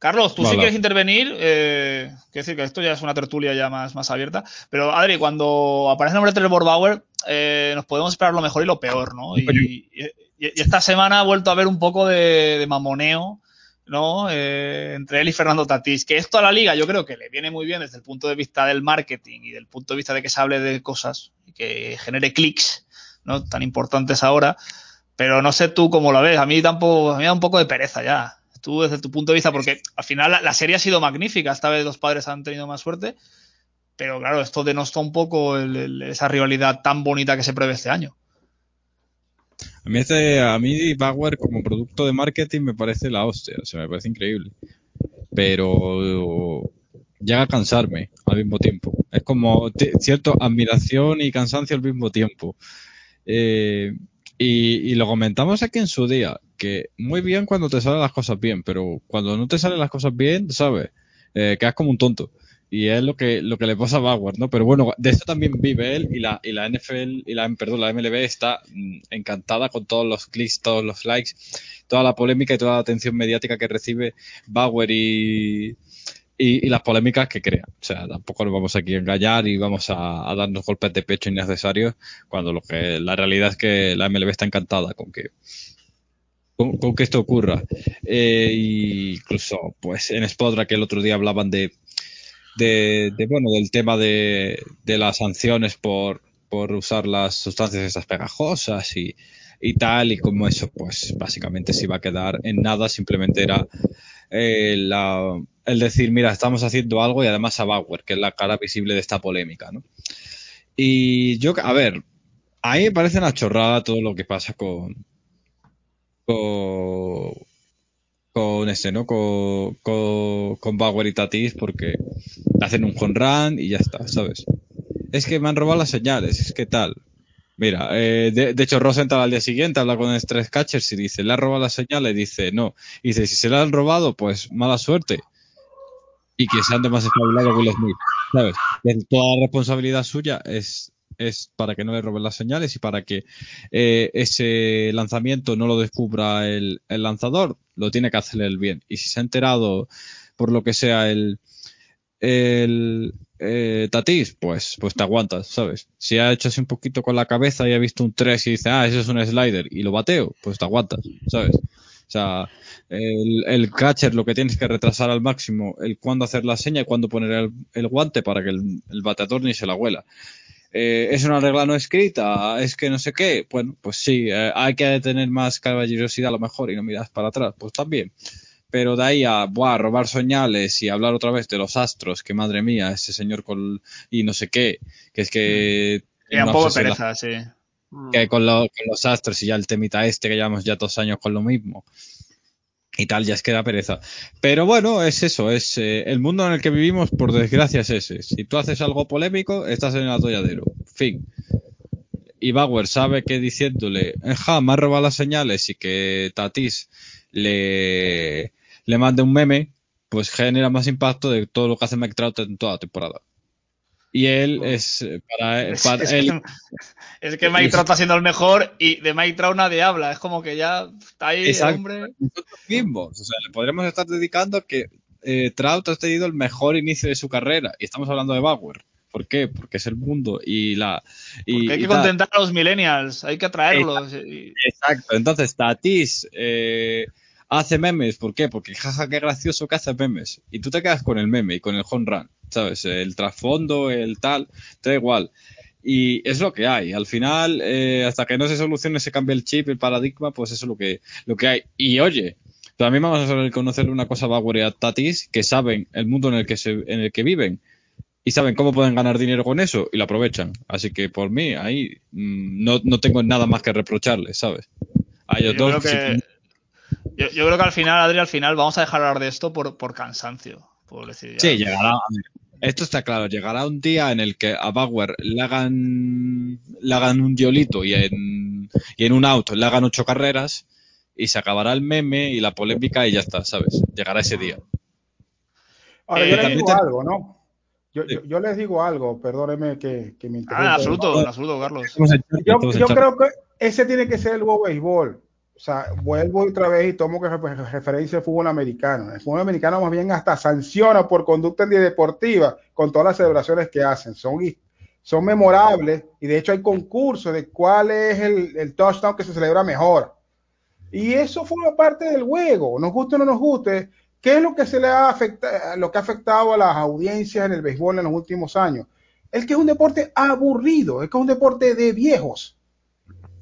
Carlos, tú vale. sí quieres intervenir, eh, quiero decir que esto ya es una tertulia ya más, más abierta, pero Adri, cuando aparece el nombre de Trevor Bauer, eh, nos podemos esperar lo mejor y lo peor, ¿no? Y, y, y, esta semana ha vuelto a haber un poco de, de mamoneo ¿no? Eh, entre él y Fernando Tatís. Que esto a la liga yo creo que le viene muy bien desde el punto de vista del marketing y del punto de vista de que se hable de cosas y que genere clics, ¿no? Tan importantes ahora. Pero no sé tú cómo lo ves. A mí tampoco, a mí me da un poco de pereza ya. Tú desde tu punto de vista, porque al final la, serie ha sido magnífica. Esta vez los padres han tenido más suerte. Pero claro, esto denostó un poco esa rivalidad tan bonita que se prevé este año. A mí, este, a mí Bauer como producto de marketing me parece la hostia, o me parece increíble. Pero llega a cansarme al mismo tiempo. Es como cierto admiración y cansancio al mismo tiempo. Eh, y, y, lo comentamos aquí en su día, que muy bien cuando te salen las cosas bien, pero cuando no te salen las cosas bien, ¿sabes? Eh, quedas como un tonto. Y es lo que, lo que le pasa a Bauer, ¿no? Pero bueno, de eso también vive él y la, y la NFL y la, perdón, la MLB está mm, encantada con todos los clics, todos los likes, toda la polémica y toda la atención mediática que recibe Bauer y, y, las polémicas que crea. O sea, tampoco nos vamos aquí a engañar y vamos a, a, darnos golpes de pecho innecesarios cuando lo que la realidad es que la MLB está encantada con que con, que esto ocurra. Eh, incluso, pues en Spodra que el otro día hablaban de de, bueno, del tema de, de las sanciones por, por, usar las sustancias estas pegajosas y, y, tal, y como eso, pues básicamente se iba a quedar en nada, simplemente era eh, el decir, mira, estamos haciendo algo y además a Bauer, que es la cara visible de esta polémica, ¿no? Y yo, a ver, a mí me parece una chorrada todo lo que pasa con, con, con este, ¿no? Con, con, Bauer y Tatis porque hacen un home y ya está, ¿sabes? Es que me han robado las señales, es que tal. Mira, eh, de, de, hecho Rosenthal al día siguiente habla con el tres catchers y dice, ¿le han robado las señales? Dice, no. Y dice, si se la han robado, pues mala suerte. Y que se han más espabilado Will Smith, ¿sabes? Toda la responsabilidad suya es es para que no le roben las señales y para que eh, ese lanzamiento no lo descubra el, el, lanzador, lo tiene que hacer el bien. Y si se ha enterado por lo que sea el, el eh, Tatis, pues, pues te aguantas, ¿sabes? Si ha hecho así un poquito con la cabeza y ha visto un 3 y dice, ah, eso es un slider y lo bateo, pues te aguantas, ¿sabes? O sea, el, el, catcher lo que tienes que retrasar al máximo el cuándo hacer la seña y cuándo poner el, el guante para que el, el, bateador ni se la huela. Eh, ¿Es una regla no escrita? ¿Es que no sé qué? Bueno, pues sí, eh, hay que tener más caballerosidad a lo mejor y no miras para atrás, pues también. Pero de ahí a, buah, robar señales y hablar otra vez de los astros, que madre mía, ese señor con, y no sé qué, que es que... Y no un poco sé pereza, la, sí. Que con, lo, con, los astros y ya el temita este que llevamos ya dos años con lo mismo. Y tal, ya es que da pereza. Pero bueno, es eso, es eh, el mundo en el que vivimos, por desgracia, es ese. Si tú haces algo polémico, estás en el atolladero. Fin. Y Bauer sabe que diciéndole, ja, me ha las señales y que Tatis le, le mande un meme, pues genera más impacto de todo lo que hace Mike Trout en toda la temporada. Y él es para, para es, él. Que, es que Mike Trout está siendo el mejor y de Mike Trout nadie habla. Es como que ya está ahí Exacto. hombre. Nosotros mismos, o sea, le podríamos estar dedicando que eh, Trout ha tenido el mejor inicio de su carrera. Y estamos hablando de Bauer. ¿Por qué? Porque es el mundo y la. Y, Porque hay que contentar a los millennials, hay que atraerlos. Exacto. Y... Exacto. Entonces, Tatis eh, hace memes. ¿Por qué? Porque jaja, qué gracioso que hace memes. Y tú te quedas con el meme y con el home run. ¿Sabes? El trasfondo, el tal, da igual. Y es lo que hay. Al final, eh, hasta que no se solucione, se cambie el chip, el paradigma, pues eso es lo que, lo que hay. Y oye, también vamos a conocer una cosa Bauer y a Tatis, que saben el mundo en el que, se, en el que viven y saben cómo pueden ganar dinero con eso y lo aprovechan. Así que por mí, ahí mmm, no, no, tengo nada más que reprocharles, ¿sabes? A ellos yo dos. Creo que, yo, creo que al final, Adri, al final vamos a dejar hablar de esto por, por cansancio. Por decir, ya. Sí, llegará. Esto está claro, llegará un día en el que a Bauer le hagan, le hagan un diolito y en, y en un auto le hagan ocho carreras y se acabará el meme y la polémica y ya está, ¿sabes? Llegará ese día. Ahora, eh, yo les digo te... algo, ¿no? Yo, sí. yo, yo, les digo algo, perdóneme que, que me interrumpa. Ah, absoluto, absoluto, Carlos. Yo, yo creo que ese tiene que ser el nuevo béisbol. O sea, vuelvo otra vez y tomo que referencia al fútbol americano. El fútbol americano más bien hasta sanciona por conducta antideportiva con todas las celebraciones que hacen. Son, son memorables y de hecho hay concursos de cuál es el, el touchdown que se celebra mejor. Y eso forma parte del juego, nos guste o no nos guste. ¿Qué es lo que se le ha afectado, lo que ha afectado a las audiencias en el béisbol en los últimos años? Es que es un deporte aburrido, es que es un deporte de viejos.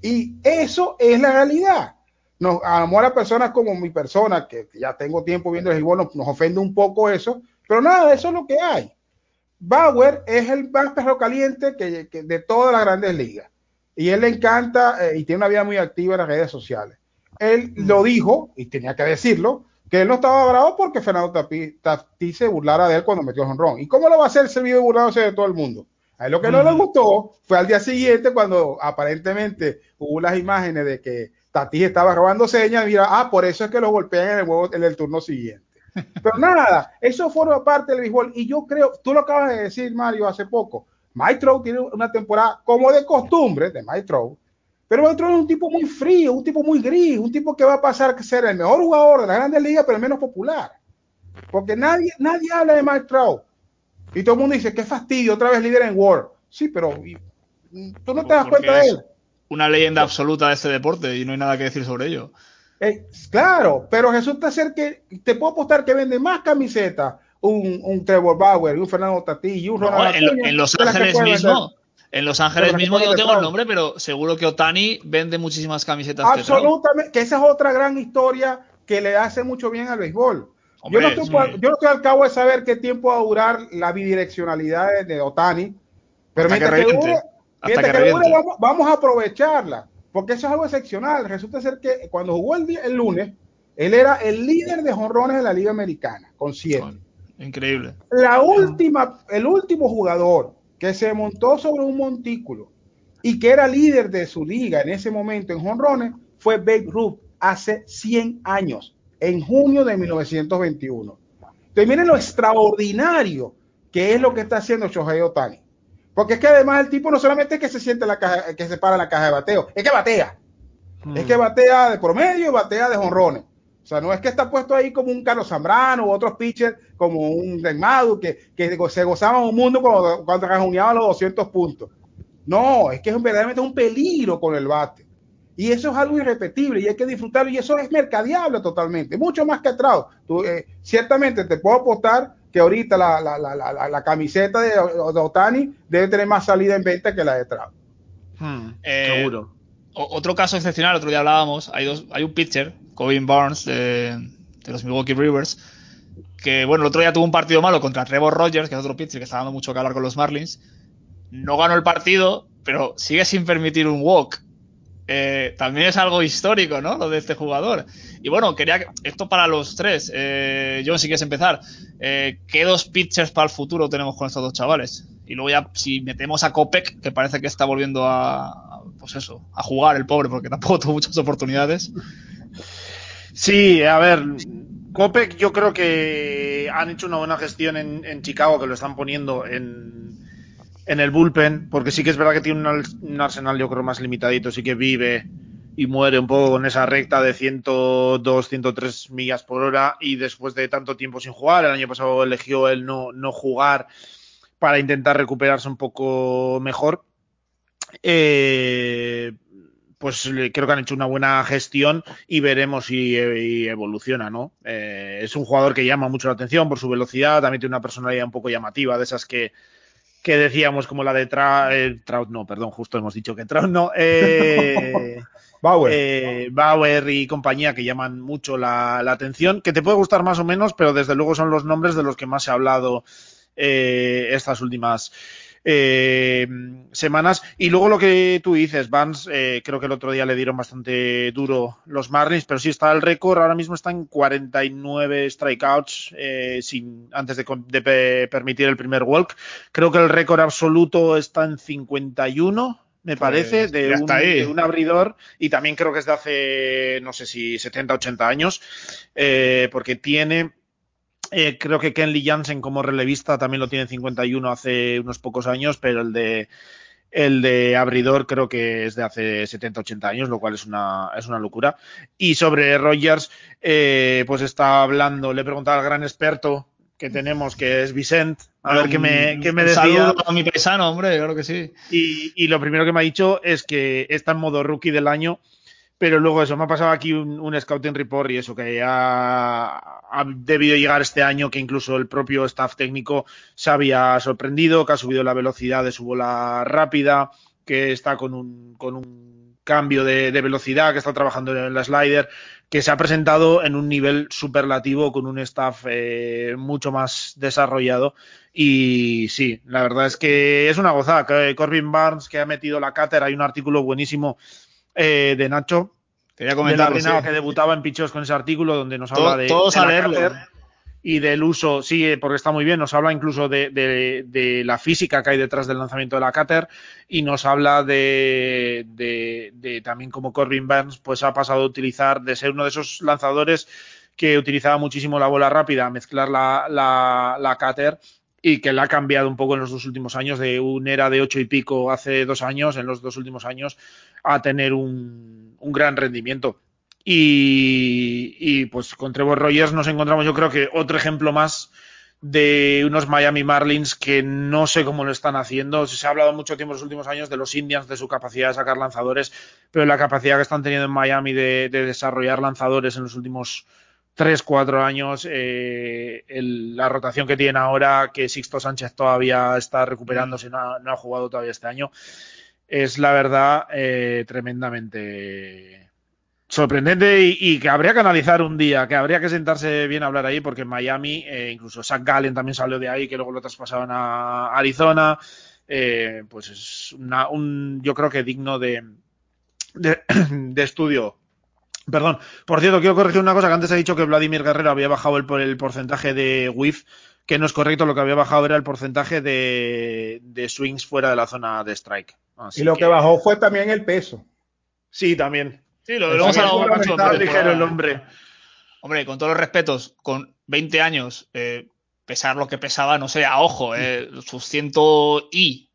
Y eso es la realidad. Nos, a lo mejor a personas como mi persona, que ya tengo tiempo viendo el béisbol, nos, nos ofende un poco eso, pero nada, eso es lo que hay. Bauer es el más perro caliente que, que de todas las grandes ligas. Y él le encanta eh, y tiene una vida muy activa en las redes sociales. Él lo dijo, y tenía que decirlo, que él no estaba bravo porque Fernando Tatí se burlara de él cuando metió el honrón. ¿Y cómo lo va a hacer se vive burlándose de todo el mundo? A él lo que no le gustó fue al día siguiente cuando aparentemente hubo las imágenes de que Tatí estaba robando señas. Mira, ah, por eso es que lo golpean en el, juego, en el turno siguiente. Pero nada, eso forma parte del béisbol. Y yo creo, tú lo acabas de decir, Mario, hace poco. Mike Trout tiene una temporada como de costumbre de Mike Trout, pero Mike Trout es un tipo muy frío, un tipo muy gris, un tipo que va a pasar a ser el mejor jugador de la Grandes Ligas, pero el menos popular. Porque nadie, nadie habla de Mike Trout. Y todo el mundo dice, qué fastidio, otra vez líder en World. Sí, pero tú no te das cuenta de él. Una leyenda absoluta de este deporte y no hay nada que decir sobre ello. Eh, claro, pero resulta ser que te puedo apostar que vende más camisetas un, un Trevor Bauer, un Fernando Tatí y un Ronald no, en, en, Los Ángeles mismo. En Los Ángeles mismo yo no tengo el nombre, pero seguro que Otani vende muchísimas camisetas. Absolutamente, que esa es otra gran historia que le hace mucho bien al béisbol. Hombre, yo, no estoy, yo, no estoy, al cabo de saber qué tiempo va a durar la bidireccionalidad de, Otani, pero mientras que, que, dure, que, que vamos, vamos, a aprovecharla, porque eso es algo excepcional. Resulta ser que cuando jugó el, día, el lunes, él era el líder de jonrones de la Liga Americana, con siete. Increíble. La última, el último jugador que se montó sobre un montículo y que era líder de su liga en ese momento en jonrones fue Babe Ruth hace 100 años, en junio de 1921. Entonces miren lo extraordinario que es lo que está haciendo Shohei Otani. Porque es que además el tipo no solamente es que se siente la caja, que se para en la caja de bateo, es que batea. Hmm. Es que batea de promedio y batea de jonrones. O sea, no es que está puesto ahí como un Carlos Zambrano u otros pitchers como un Madu que, que se gozaban un mundo cuando, cuando los 200 puntos. No, es que es verdaderamente un peligro con el bate. Y eso es algo irrepetible y hay que disfrutarlo y eso es mercadeable totalmente, mucho más que Trout. Tú, eh, ciertamente te puedo apostar que ahorita la, la, la, la camiseta de, de, Otani debe tener más salida en venta que la de Trout. Hmm, eh, seguro. Otro caso excepcional, otro día hablábamos, hay, dos, hay un pitcher Covin Barnes de, de, los Milwaukee Rivers, que bueno, el otro día tuvo un partido malo contra Trevor Rogers, que es otro pitcher que está dando mucho que hablar con los Marlins. No ganó el partido, pero sigue sin permitir un walk. Eh, también es algo histórico, ¿no? Lo de este jugador. Y bueno, quería esto para los tres. Eh, John, si quieres empezar, eh, ¿qué dos pitchers para el futuro tenemos con estos dos chavales? Y luego ya, si metemos a Kopek, que parece que está volviendo a, pues eso, a jugar el pobre, porque tampoco tuvo muchas oportunidades. Sí, a ver, Copec yo creo que han hecho una buena gestión en, en Chicago, que lo están poniendo en, en, el bullpen, porque sí que es verdad que tiene un, arsenal yo creo más limitadito, sí que vive y muere un poco con esa recta de 102, 103 millas por hora y después de tanto tiempo sin jugar, el año pasado eligió el no, no jugar para intentar recuperarse un poco mejor. Eh, pues creo que han hecho una buena gestión y veremos si, y evoluciona, ¿no? Eh, es un jugador que llama mucho la atención por su velocidad, también tiene una personalidad un poco llamativa, de esas que, que decíamos como la de Tra eh, Trout, no, perdón, justo hemos dicho que Trout no, eh, Bauer. Eh, Bauer y compañía que llaman mucho la, la, atención, que te puede gustar más o menos, pero desde luego son los nombres de los que más se ha hablado eh, estas últimas eh, semanas. Y luego lo que tú dices, Vance, eh, creo que el otro día le dieron bastante duro los Marlins, pero sí está el récord, ahora mismo está en 49 strikeouts eh, sin, antes de, de, permitir el primer walk. Creo que el récord absoluto está en 51 me parece, pues, de, un, de, un, abridor y también creo que es de hace, no sé si 70, 80 años, eh, porque tiene eh, creo que Kenley Jansen como relevista también lo tiene en 51 hace unos pocos años, pero el de el de abridor creo que es de hace 70, 80 años, lo cual es una, es una locura. Y sobre Rogers, eh, pues está hablando, le he preguntado al gran experto que tenemos, que es Vicent, a ver qué me, qué me decía. Saludo a mi paisano, hombre, claro que sí. Y, y, lo primero que me ha dicho es que está en modo rookie del año Pero luego eso, me ha pasado aquí un, scouting report y eso, que ha, ha, debido llegar este año, que incluso el propio staff técnico se había sorprendido, que ha subido la velocidad de su bola rápida, que está con un, con un cambio de, de velocidad, que está trabajando en la slider, que se ha presentado en un nivel superlativo con un staff eh, mucho más desarrollado. Y sí, la verdad es que es una gozada. Corbin Barnes, que ha metido la cátedra, hay un artículo buenísimo eh, de Nacho. Quería comentar sí. que debutaba en Pichos con ese artículo donde nos habla Todo, de, todos de a la leerlo. cátedra y del uso, sí, eh, porque está muy bien, nos habla incluso de, de, de, la física que hay detrás del lanzamiento de la Cater y nos habla de, de, también como Corbin Burns pues ha pasado a utilizar, de ser uno de esos lanzadores que utilizaba muchísimo la bola rápida, mezclar la, la, la Cater y que la ha cambiado un poco en los dos últimos años, de un era de ocho y pico hace dos años, en los dos últimos años, a tener un, un gran rendimiento. Y, y, pues con Trevor Rogers nos encontramos, yo creo que otro ejemplo más de unos Miami Marlins que no sé cómo lo están haciendo. Se ha hablado mucho tiempo en los últimos años de los Indians, de su capacidad de sacar lanzadores, pero la capacidad que están teniendo en Miami de, de desarrollar lanzadores en los últimos tres, cuatro años, eh, el, la rotación que tienen ahora, que Sixto Sánchez todavía está recuperándose, no ha jugado todavía este año, es la verdad eh, tremendamente sorprendente y, que habría que analizar un día, que habría que sentarse bien a hablar ahí, porque en Miami, eh, incluso Zach Gallen también salió de ahí, que luego lo traspasaban a Arizona, eh, pues es un, yo creo que digno de, de, estudio. Perdón, por cierto, quiero corregir una cosa que antes he dicho que Vladimir Guerrero había bajado el, el porcentaje de whiff, que no es correcto, lo que había bajado era el porcentaje de, de swings fuera de la zona de strike. Así y lo que, que bajó fue también el peso. Sí, también. Sí, lo, hemos hablado mucho. Está ligero el hombre. Hombre, con todos los respetos, con 20 años, eh, pesar lo que pesaba, no sé, a ojo, eh, sus 100 y,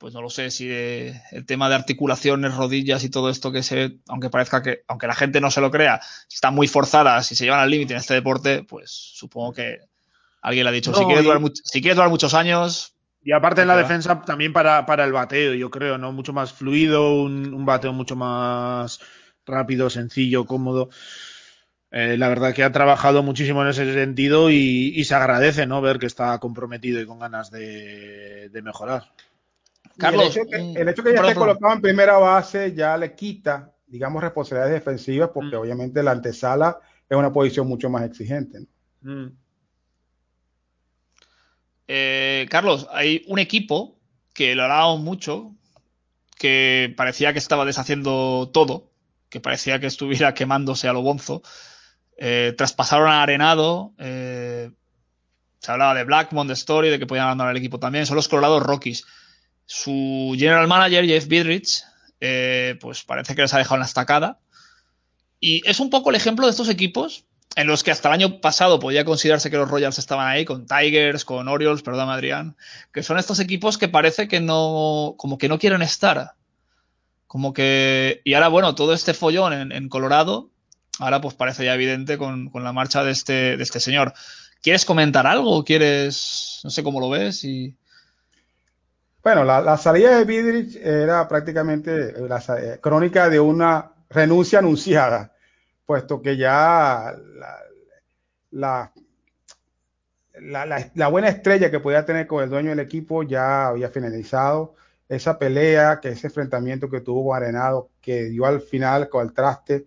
pues no lo sé si eh, el tema de articulaciones, rodillas y todo esto que se, aunque parezca que, aunque la gente no se lo crea, están muy forzadas y se llevan al límite en este deporte, pues supongo que alguien le ha dicho, no, si, quieres durar, si quieres durar muchos años, y aparte en la defensa también para, para el bateo, yo creo, ¿no? Mucho más fluido, un, un bateo mucho más rápido, sencillo, cómodo. Eh, la verdad que ha trabajado muchísimo en ese sentido y, y, se agradece, ¿no? Ver que está comprometido y con ganas de, de mejorar. Carlos, el hecho, que, el hecho que ya esté colocado en primera base ya le quita, digamos, responsabilidades defensivas porque mm. obviamente la antesala es una posición mucho más exigente. ¿no? Mm. Eh, Carlos, hay un equipo que lo hablábamos mucho, que parecía que estaba deshaciendo todo, que parecía que estuviera quemándose a lo bonzo. Eh, traspasaron a Arenado, eh, se hablaba de Blackmon, de Story, de que podían abandonar el equipo también. Son los Colorados Rockies. Su general manager, Jeff Bidrich, eh, pues parece que les ha dejado en la estacada. Y es un poco el ejemplo de estos equipos en los que hasta el año pasado podía considerarse que los Royals estaban ahí, con Tigers, con Orioles, perdón, Adrián, que son estos equipos que parece que no, como que no quieren estar. Como que, y ahora bueno, todo este follón en, Colorado, ahora pues parece ya evidente con, con, la marcha de este, de este señor. ¿Quieres comentar algo? ¿Quieres, no sé cómo lo ves? Y... Bueno, la, salida de Bidrich era prácticamente la eh, crónica de una renuncia anunciada puesto que ya la, la, la, buena estrella que podía tener con el dueño del equipo ya había finalizado. Esa pelea, que ese enfrentamiento que tuvo Arenado, que dio al final con el traste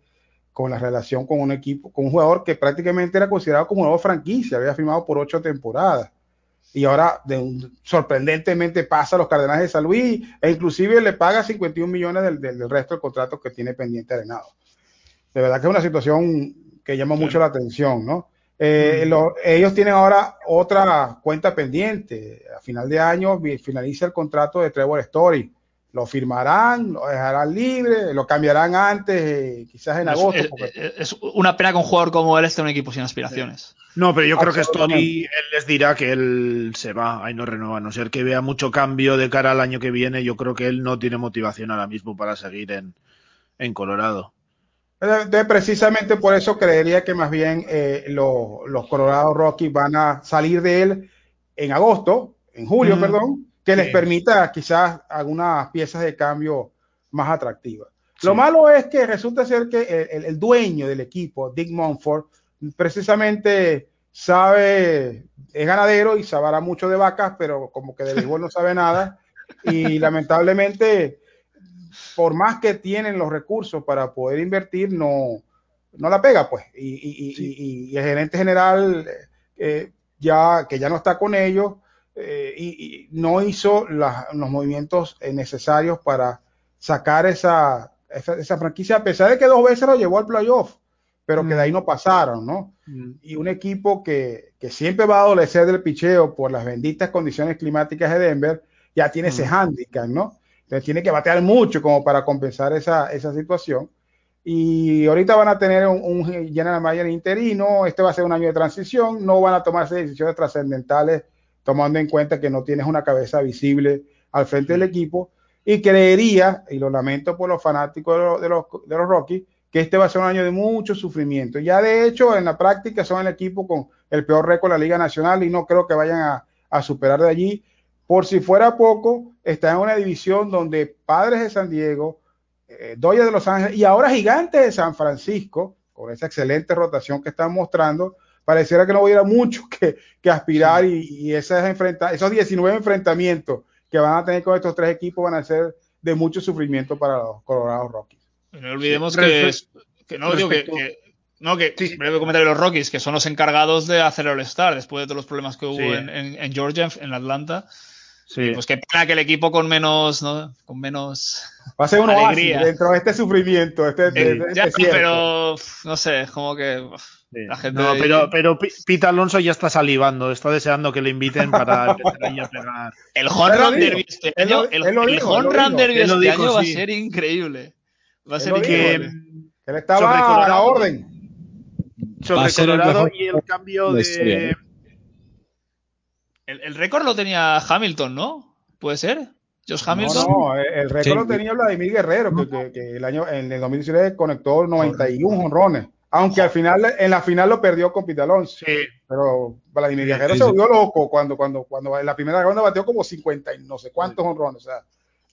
con la relación con un equipo, con un jugador que prácticamente era considerado como nuevo franquicia, había firmado por ocho temporadas. Y ahora, de un, sorprendentemente, pasa a los Cardenales de San Luis e inclusive le paga 51 millones del, del, del resto del contrato que tiene pendiente Arenado de verdad que es una situación que llama mucho la atención, ¿no? Eh, lo, ellos tienen ahora otra cuenta pendiente. A final de año finaliza el contrato de Trevor Story. Lo firmarán, lo dejarán libre, lo cambiarán antes, eh, quizás en agosto. Es, porque... es, una pena que un jugador como él esté en un equipo sin aspiraciones. No, pero yo creo que Story, él les dirá que él se va, ahí no renueva, a no ser que vea mucho cambio de cara al año que viene. Yo creo que él no tiene motivación ahora mismo para seguir en, en Colorado. Entonces, precisamente por eso creería que más bien eh, los, los Colorado Rockies van a salir de él en agosto, en julio, mm, perdón, que sí. les permita quizás algunas piezas de cambio más atractivas. Lo malo es que resulta ser que el, el, dueño del equipo, Dick Monfort, precisamente sabe, es ganadero y sabrá mucho de vacas, pero como que de béisbol no sabe nada. Y lamentablemente, por más que tienen los recursos para poder invertir, no, no la pega, pues. Y, y, y, y el gerente general, eh, ya, que ya no está con ellos, eh, y, no hizo los movimientos necesarios para sacar esa, esa, esa, franquicia, a pesar de que dos veces lo llevó al playoff, pero que de ahí no pasaron, ¿no? Mm. Y un equipo que, que, siempre va a adolecer del picheo por las benditas condiciones climáticas de Denver, ya tiene ese mm. handicap, ¿no? Entonces tiene que batear mucho como para compensar esa, esa situación. Y ahorita van a tener un, un general manager interino, este va a ser un año de transición, no van a tomarse decisiones trascendentales tomando en cuenta que no tienes una cabeza visible al frente del equipo. Y creería, y lo lamento por los fanáticos de los, de los, de los Rockies, que este va a ser un año de mucho sufrimiento. Ya de hecho, en la práctica son el equipo con el peor récord de la Liga Nacional y no creo que vayan a, a superar de allí. Por si fuera poco, está en una división donde Padres de San Diego, eh, Doya de Los Ángeles y ahora Gigantes de San Francisco, con esa excelente rotación que están mostrando, pareciera que no hubiera mucho que, que aspirar y, y esas enfrenta esos 19 enfrentamientos que van a tener con estos tres equipos van a ser de mucho sufrimiento para los Colorado Rockies. No olvidemos sí, que, es, que, no digo que, que, no que sí. breve comentario de los Rockies que son los encargados de hacer el Star después de todos los problemas que hubo sí. en, en, en, Georgia, en Atlanta. Sí. Pues qué pena que el equipo con menos, ¿no? Con menos. Va a ser un alegría. dentro de este sufrimiento. Este, de, ya, este pero no sé, como que. Sí. La gente no, pero, pero Pete Alonso ya está salivando, está deseando que le inviten para empezar ahí a pegar. El home run derby este año, el, el, el home run derby este dijo, año sí. va a ser increíble. Va a ser que, él estaba a la orden. Sobre Colorado y el cambio de. El, el récord lo tenía Hamilton, ¿no? ¿Puede ser? Josh Hamilton. No, no el récord sí. lo tenía Vladimir Guerrero, que, que, que, el año en el 2019 conectó 91 honrones. Aunque al final, en la final lo perdió con Pete Alonso. Sí. Pero Vladimir Guerrero sí, se volvió loco cuando, cuando, cuando en la primera ronda bateó como 50 y no sé cuántos honrones. O sea,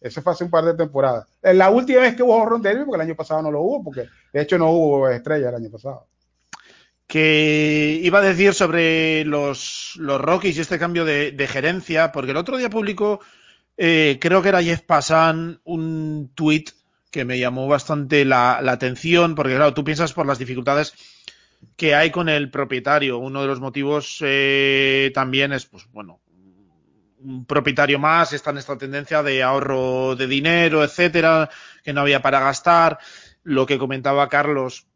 eso fue hace un par de temporadas. La última vez que hubo honrón derby, porque el año pasado no lo hubo, porque de hecho no hubo estrella el año pasado que iba a decir sobre los, los Rockies y este cambio de, gerencia, porque el otro día publicó, eh, creo que era Jeff Passan, un tweet que me llamó bastante la, la, atención, porque claro, tú piensas por las dificultades que hay con el propietario. Uno de los motivos eh, también es, pues bueno, un propietario más, está en esta tendencia de ahorro de dinero, etcétera, que no había para gastar. Lo que comentaba Carlos,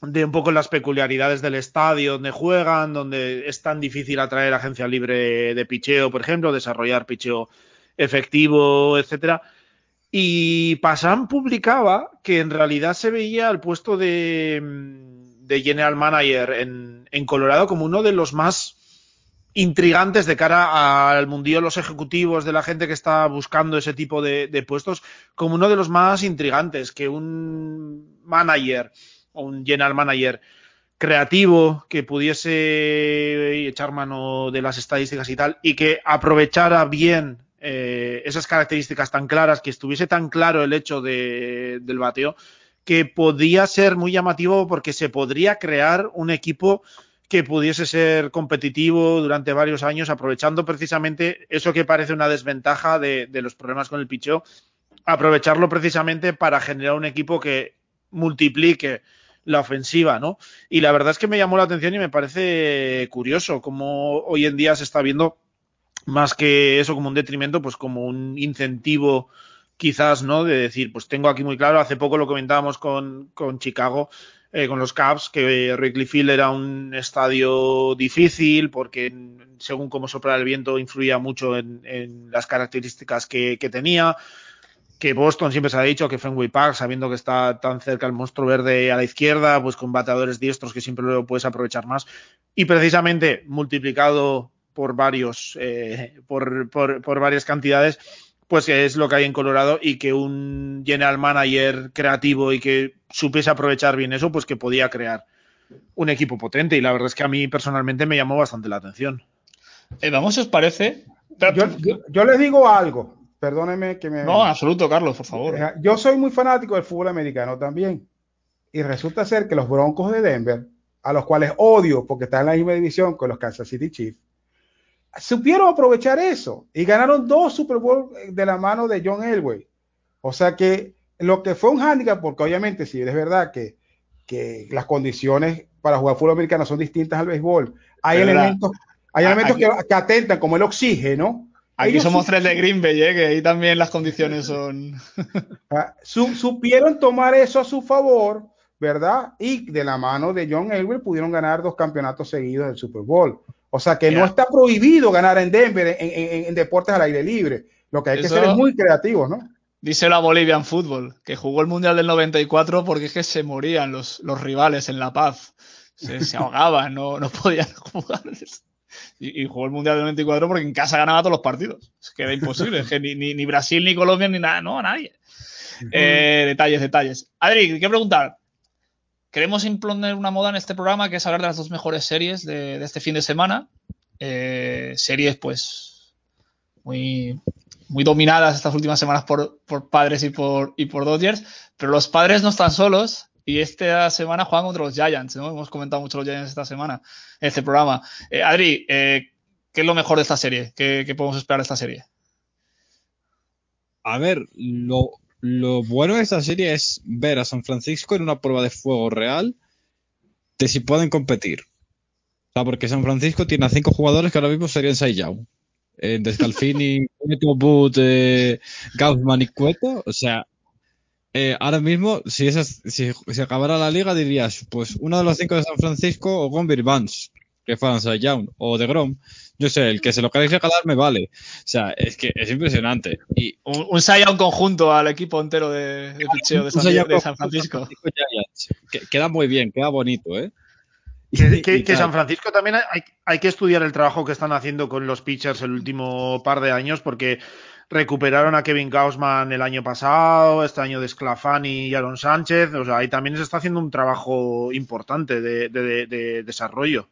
de un poco las peculiaridades del estadio donde juegan, donde es tan difícil atraer agencia libre de picheo, por ejemplo, desarrollar picheo efectivo, etcétera. Y Pasan publicaba que en realidad se veía el puesto de, de general manager en, en, Colorado como uno de los más intrigantes de cara al mundillo, los ejecutivos, de la gente que está buscando ese tipo de, de puestos, como uno de los más intrigantes, que un manager un general manager creativo que pudiese echar mano de las estadísticas y tal y que aprovechara bien eh, esas características tan claras, que estuviese tan claro el hecho de, del bateo, que podía ser muy llamativo porque se podría crear un equipo que pudiese ser competitivo durante varios años, aprovechando precisamente eso que parece una desventaja de, de los problemas con el picheo, aprovecharlo precisamente para generar un equipo que multiplique la ofensiva, ¿no? Y la verdad es que me llamó la atención y me parece curioso cómo hoy en día se está viendo más que eso como un detrimento, pues como un incentivo quizás, ¿no? De decir, pues tengo aquí muy claro, hace poco lo comentábamos con, con Chicago, eh, con los Cavs, que Wrigley Field era un estadio difícil porque según cómo sopla el viento influía mucho en, en las características que, que tenía que Boston siempre se ha dicho que Fenway Park, sabiendo que está tan cerca el monstruo verde a la izquierda, pues con bateadores diestros que siempre lo puedes aprovechar más. Y precisamente multiplicado por varios, eh, por, por, por, varias cantidades, pues es lo que hay en Colorado y que un general manager creativo y que supiese aprovechar bien eso, pues que podía crear un equipo potente. Y la verdad es que a mí personalmente me llamó bastante la atención. Eh, vamos, ¿os parece? Yo, yo, yo les digo algo perdóneme que me... No, absoluto, Carlos, por favor. Yo soy muy fanático del fútbol americano también. Y resulta ser que los Broncos de Denver, a los cuales odio porque están en la misma división con los Kansas City Chiefs, supieron aprovechar eso y ganaron dos Super Bowl de la mano de John Elway. O sea que lo que fue un hándicap, porque obviamente si es verdad que, que las condiciones para jugar fútbol americano son distintas al béisbol, hay elementos, hay elementos que, que, atentan, como el oxígeno. Aquí somos tres de Green Bay, ¿eh? que ahí también las condiciones son. Su, supieron tomar eso a su favor, ¿verdad? Y de la mano de John Elway pudieron ganar dos campeonatos seguidos del Super Bowl. O sea que yeah. no está prohibido ganar en Denver en, en, en, deportes al aire libre. Lo que hay eso... que ser es muy creativo, ¿no? Dice la Bolivian Football, que jugó el Mundial del 94 porque es que se morían los, los rivales en La Paz. Se, se ahogaban, no, no podían jugar. Y, y, jugó el Mundial del 94 porque en casa ganaba todos los partidos. Es que era imposible. es que ni, ni, ni, Brasil, ni Colombia, ni nada, no, nadie. Eh, detalles, detalles. Adri, ¿qué preguntar? Queremos imponer una moda en este programa que es hablar de las dos mejores series de, de este fin de semana. Eh, series, pues, muy, muy dominadas estas últimas semanas por, por padres y por, y por Dodgers, pero los padres no están solos y esta semana juegan contra los Giants, ¿no? Hemos comentado mucho los Giants esta semana, en este programa. Eh, Adri, eh, ¿qué es lo mejor de esta serie? ¿Qué, ¿Qué, podemos esperar de esta serie? A ver, lo, bueno de esta serie es ver a San Francisco en una prueba de fuego real de si pueden competir. O sea, porque San Francisco tiene a cinco jugadores que ahora mismo serían Young eh, Descalfini, Boot, eh, Gaussman y Cueto. O sea, eh, ahora mismo, si, esas, si, si, acabara la liga, dirías, pues uno de los cinco de San Francisco o Gombir Vance, que fueran Young, o de Grom. Yo sé, el que se lo queréis regalar me vale. O sea, es que es impresionante. Y, un, un Young conjunto al equipo entero de, de picheo de, San, de San Francisco. Que, queda muy bien, queda bonito, ¿eh? Que, que, que, San Francisco también hay, hay, que estudiar el trabajo que están haciendo con los pitchers el último par de años, porque recuperaron a Kevin Gaussman el año pasado, este año de Sclafani y Aaron Sánchez, o sea, ahí también se está haciendo un trabajo importante de, de, de, de desarrollo.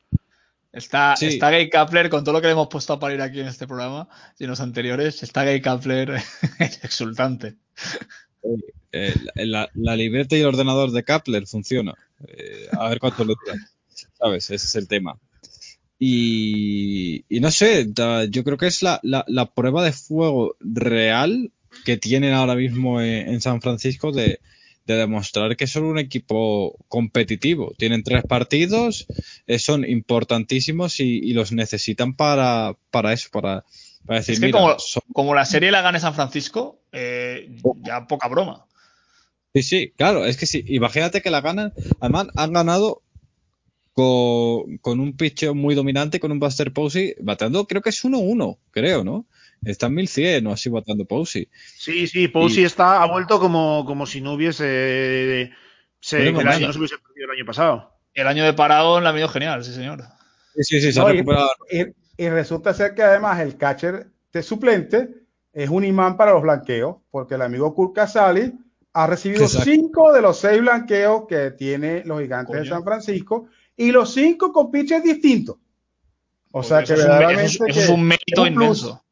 Está, sí. está Gay Kapler, con todo lo que le hemos puesto a parir aquí en este programa y en los anteriores, está Gay Kapler exultante. Eh, la, la, libreta y el ordenador de Kapler funciona. Eh, a ver cuánto le dura. ¿sabes? Ese es el tema. Y, y no sé, yo creo que es la, la, la, prueba de fuego real que tienen ahora mismo en, en San Francisco de, de, demostrar que son un equipo competitivo. Tienen tres partidos, eh, son importantísimos y, y, los necesitan para, para eso, para, para decir, es que mira, como, son... como, la serie la gane San Francisco, eh, ya poca broma. Sí, sí, claro, es que sí, imagínate que la ganan, además han ganado con, con un pitch muy dominante, con un Buster Posey, bateando, creo que es 1-1, creo, ¿no? Está en 1100 o así bateando Posey. Sí, sí, Posey y... está, ha vuelto como, como si no hubiese. Se, el año, no se hubiese perdido el año pasado. El año de parado la ha venido genial, sí, señor. Sí, sí, sí, se no, ha recuperado. Y, y, y, resulta ser que además el catcher de suplente es un imán para los blanqueos, porque el amigo Kurt Casali ha recibido Exacto. cinco de los seis blanqueos que tiene los gigantes Coño. de San Francisco y los cinco con pitches distintos. O sea que verdaderamente eso, es, un mérito es un inmenso.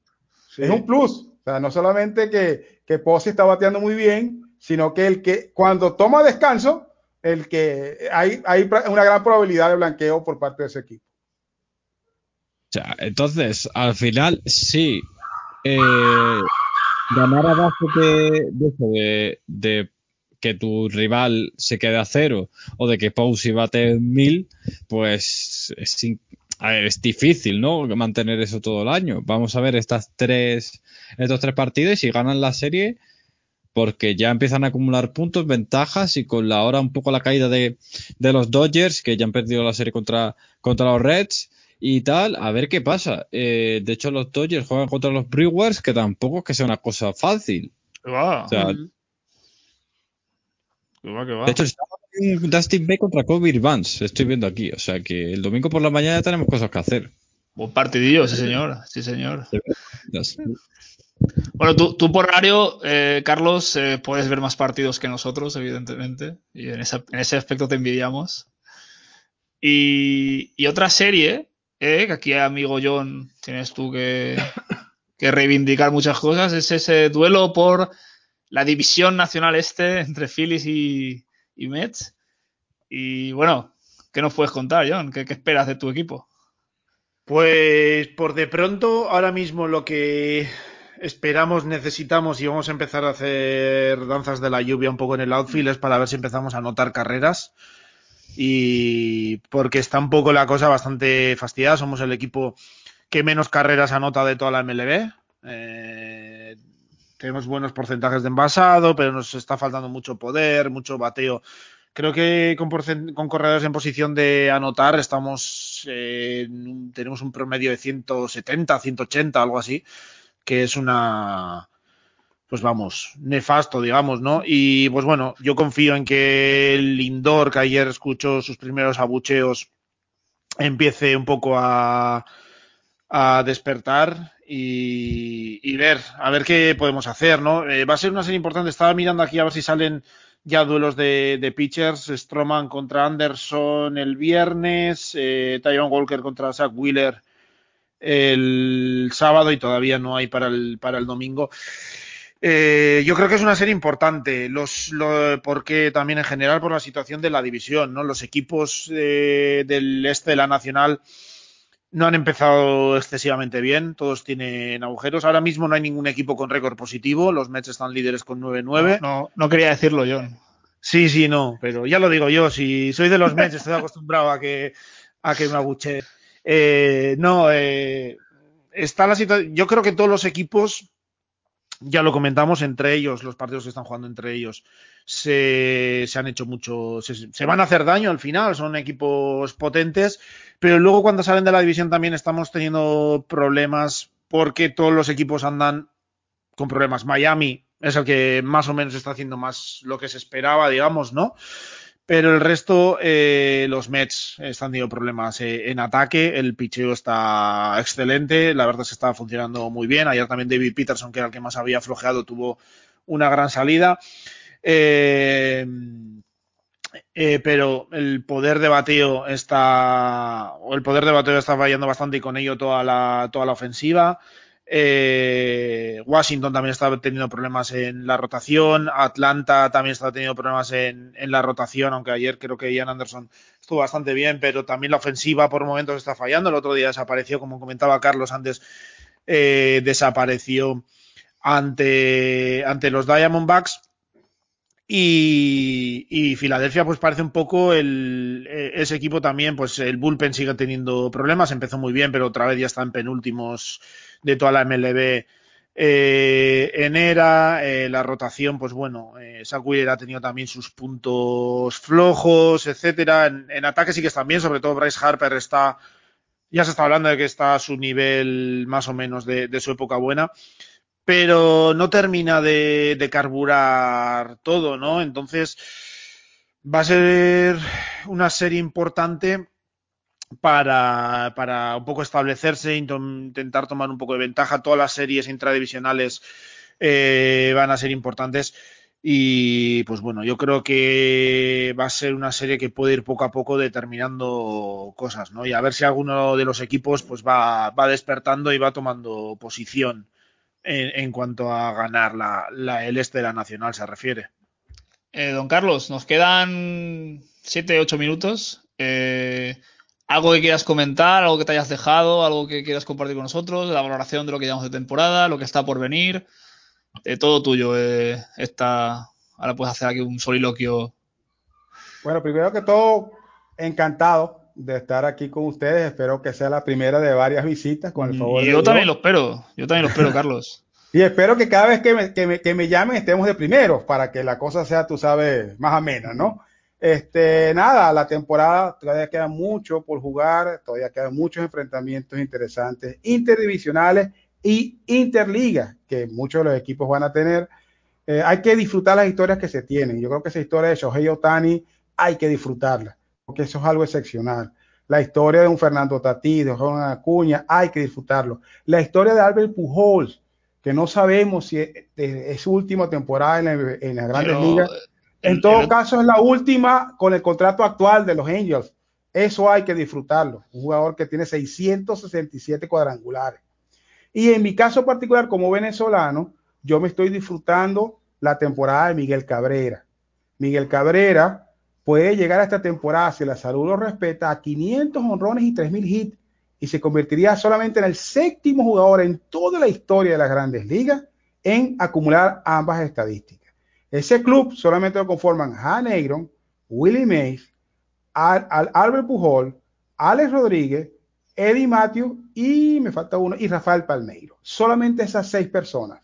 Sí. Es un plus. O sea, no solamente que, que está bateando muy bien, sino que el que cuando toma descanso, el que hay, hay una gran probabilidad de blanqueo por parte de ese equipo. O sea, entonces, al final, sí, eh, ganar a base de, de, de que tu rival se quede a cero o de que Posey bate mil, pues es, a ver, es, difícil, ¿no? Mantener eso todo el año. Vamos a ver estas tres, estos tres partidos y si ganan la serie, porque ya empiezan a acumular puntos, ventajas y con la hora un poco la caída de, de los Dodgers, que ya han perdido la serie contra, contra los Reds y tal, a ver qué pasa. Eh, de hecho, los Dodgers juegan contra los Brewers, que tampoco es que sea una cosa fácil. Wow. O sea, mm. Que va, que va. De hecho, está Dustin Bay contra Kobe Vance, estoy viendo aquí. O sea que el domingo por la mañana tenemos cosas que hacer. Buen partidillo, sí señor, sí señor. Bueno, tú, tú por horario, eh, Carlos, eh, puedes ver más partidos que nosotros, evidentemente, y en, esa, en ese aspecto te envidiamos. Y, y otra serie, eh, que aquí, amigo John, tienes tú que, que reivindicar muchas cosas. Es ese duelo por la división nacional este entre Phillies y, Mets. Y bueno, ¿qué nos puedes contar, John? ¿Qué, qué esperas de tu equipo? Pues por de pronto, ahora mismo lo que esperamos, necesitamos y vamos a empezar a hacer danzas de la lluvia un poco en el outfield es para ver si empezamos a anotar carreras. Y porque está un poco la cosa bastante fastidiada. Somos el equipo que menos carreras anota de toda la MLB. Eh, tenemos buenos porcentajes de envasado, pero nos está faltando mucho poder, mucho bateo. Creo que con, corredores en posición de anotar estamos, eh, tenemos un promedio de 170, 180, algo así, que es una, pues vamos, nefasto, digamos, ¿no? Y pues bueno, yo confío en que el Lindor, que ayer escuchó sus primeros abucheos, empiece un poco a, a despertar y, ver, a ver qué podemos hacer, ¿no? Eh, va a ser una serie importante. Estaba mirando aquí a ver si salen ya duelos de, pitchers. Stroman contra Anderson el viernes, eh, Walker contra Zach Wheeler el sábado y todavía no hay para el, para el domingo. Eh, yo creo que es una serie importante, los, lo, porque también en general por la situación de la división, ¿no? Los equipos eh, del este de la Nacional no han empezado excesivamente bien, todos tienen agujeros. Ahora mismo no hay ningún equipo con récord positivo, los Mets están líderes con 9-9. No, no, no, quería decirlo, John. Sí, sí, no, pero ya lo digo yo, si soy de los Mets estoy acostumbrado a que, a que me abuche. Eh, no, eh, está la situación. Yo creo que todos los equipos, ya lo comentamos entre ellos, los partidos que están jugando entre ellos, se, se han hecho mucho, se, van a hacer daño al final, son equipos potentes, pero luego cuando salen de la división también estamos teniendo problemas porque todos los equipos andan con problemas. Miami es el que más o menos está haciendo más lo que se esperaba, digamos, ¿no? Pero el resto, eh, los Mets están teniendo problemas eh, en ataque. El picheo está excelente. La verdad es que está funcionando muy bien. Ayer también David Peterson, que era el que más había flojeado, tuvo una gran salida. Eh, eh, pero el poder de bateo está, o el poder de bateo está fallando bastante y con ello toda la, toda la ofensiva. Eh, Washington también está teniendo problemas en la rotación. Atlanta también está teniendo problemas en, en, la rotación, aunque ayer creo que Ian Anderson estuvo bastante bien, pero también la ofensiva por momentos está fallando. El otro día desapareció, como comentaba Carlos antes, desapareció ante, ante los Diamondbacks. Y, Filadelfia pues parece un poco el, ese equipo también, pues el bullpen sigue teniendo problemas, empezó muy bien, pero otra vez ya está en penúltimos de toda la MLB eh, en era, eh, la rotación, pues bueno, eh, ha tenido también sus puntos flojos, etcétera, en, en ataque sí que están bien, sobre todo Bryce Harper está, ya se está hablando de que está a su nivel más o menos de, de su época buena pero no termina de, carburar todo, ¿no? Entonces va a ser una serie importante para, un poco establecerse, intentar tomar un poco de ventaja. Todas las series intradivisionales eh, van a ser importantes. Y pues bueno, yo creo que va a ser una serie que puede ir poco a poco determinando cosas, ¿no? Y a ver si alguno de los equipos pues va despertando y va tomando posición en, en cuanto a ganar la, la, el este de la nacional se refiere. Eh, don Carlos, nos quedan 7-8 minutos. Eh, ¿Algo que quieras comentar, algo que te hayas dejado, algo que quieras compartir con nosotros, la valoración de lo que llevamos de temporada, lo que está por venir? Eh, todo tuyo. esta... Ahora puedes hacer aquí un soliloquio. Bueno, primero que todo, encantado de estar aquí con ustedes. Espero que sea la primera de varias visitas, con el favor y de yo Dios. también lo espero, yo también lo espero, Carlos. Y espero que cada vez que me, que me, que me llamen estemos de primeros para que la cosa sea, tú sabes, más amena, ¿no? Este, nada, la temporada todavía queda mucho por jugar, todavía quedan muchos enfrentamientos interesantes, interdivisionales y interligas, que muchos de los equipos van a tener. Eh, hay que disfrutar las historias que se tienen. Yo creo que esa historia de Shohei Otani hay que disfrutarla porque eso es algo excepcional. La historia de un Fernando Tatí, de Juan Acuña, hay que disfrutarlo. La historia de Albert Pujols, que no sabemos si es, es su última temporada en, la, en las grandes Pero, ligas. En el, todo el... caso, es la última con el contrato actual de los Angels. Eso hay que disfrutarlo. Un jugador que tiene 667 cuadrangulares. Y en mi caso particular, como venezolano, yo me estoy disfrutando la temporada de Miguel Cabrera. Miguel Cabrera puede llegar a esta temporada, si la salud lo respeta, a 500 honrones y 3.000 hits y se convertiría solamente en el séptimo jugador en toda la historia de las grandes ligas en acumular ambas estadísticas. Ese club solamente lo conforman Han Willie Mays, Al, Albert Pujol, Alex Rodríguez, Eddie Matthews y me falta uno, y Rafael Palmeiro. Solamente esas seis personas.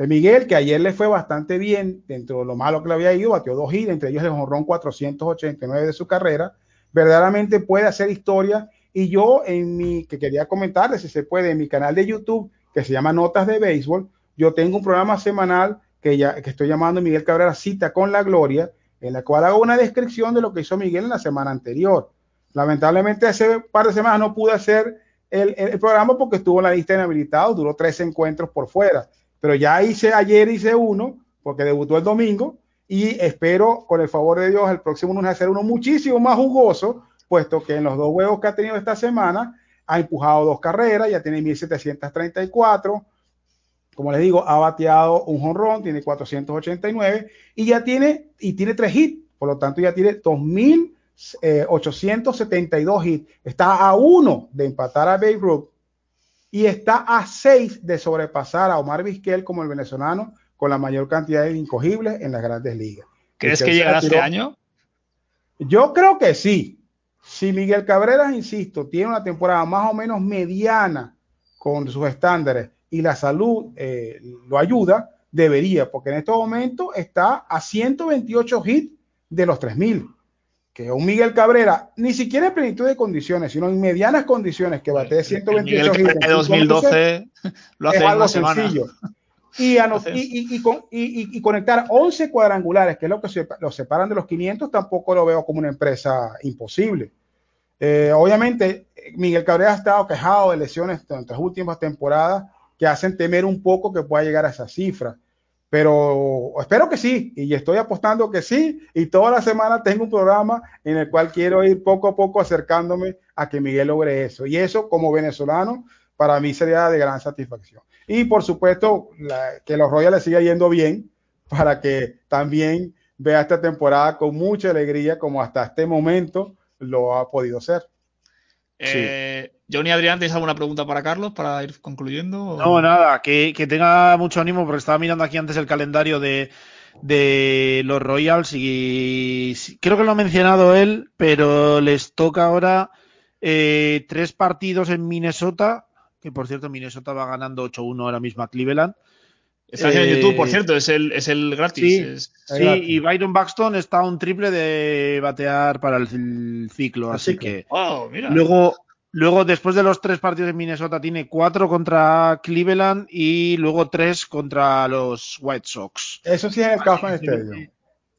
De Miguel, que ayer le fue bastante bien, dentro de lo malo que le había ido, batió dos hits, entre ellos el honrón 489 de su carrera. Verdaderamente puede hacer historia y yo en mi, que quería comentarles, si se puede, en mi canal de YouTube, que se llama Notas de Béisbol, yo tengo un programa semanal que, ya, que estoy llamando Miguel Cabrera Cita con la Gloria, en la cual hago una descripción de lo que hizo Miguel en la semana anterior. Lamentablemente hace par de semanas no pude hacer el, el, programa porque estuvo en la lista de inhabilitados, duró tres encuentros por fuera, pero ya hice ayer, hice uno, porque debutó el domingo, y espero, con el favor de Dios, el próximo lunes hacer uno muchísimo más jugoso, puesto que en los dos juegos que ha tenido esta semana ha empujado dos carreras, ya tiene 1734. Como les digo, ha bateado un jonrón, tiene 489 y ya tiene y tiene tres hits, por lo tanto ya tiene 2872 hits. Está a uno de empatar a Babe Ruth y está a seis de sobrepasar a Omar Vizquel como el venezolano con la mayor cantidad de incogibles en las grandes ligas. ¿Crees que llegará este año? Yo creo que sí. Si Miguel Cabrera, insisto, tiene una temporada más o menos mediana con sus estándares y la salud eh, lo ayuda, debería, porque en este momento está a 128 hits de los 3000. Que un Miguel Cabrera, ni siquiera en plenitud de condiciones, sino en medianas condiciones, que bate 128 hits. En 2012 lo hace es algo sencillo. Y, y, y, y, conectar 11 cuadrangulares, que es lo que se, lo separan de los 500, tampoco lo veo como una empresa imposible. Eh, obviamente, Miguel Cabrera ha estado quejado de lesiones en las últimas temporadas que hacen temer un poco que pueda llegar a esa cifra. Pero espero que sí, y estoy apostando que sí, y toda la semana tengo un programa en el cual quiero ir poco a poco acercándome a que Miguel logre eso. Y eso, como venezolano, para mí sería de gran satisfacción. Y por supuesto, que los Royals le siga yendo bien para que también vea esta temporada con mucha alegría como hasta este momento lo ha podido ser. Eh, Johnny Adrián, ¿tienes alguna pregunta para Carlos para ir concluyendo? No, nada, que, tenga mucho ánimo porque estaba mirando aquí antes el calendario de, los Royals y creo que lo ha mencionado él, pero les toca ahora eh, tres partidos en Minnesota que por cierto Minnesota va ganando 8-1 ahora mismo a Cleveland. Está en YouTube, por eh, cierto, es el, es el gratis. Sí, y Byron Buxton está un triple de batear para el ciclo, así, que. Luego, luego, después de los tres partidos en Minnesota, tiene cuatro contra Cleveland y luego tres contra los White Sox. Eso sí es el caso en este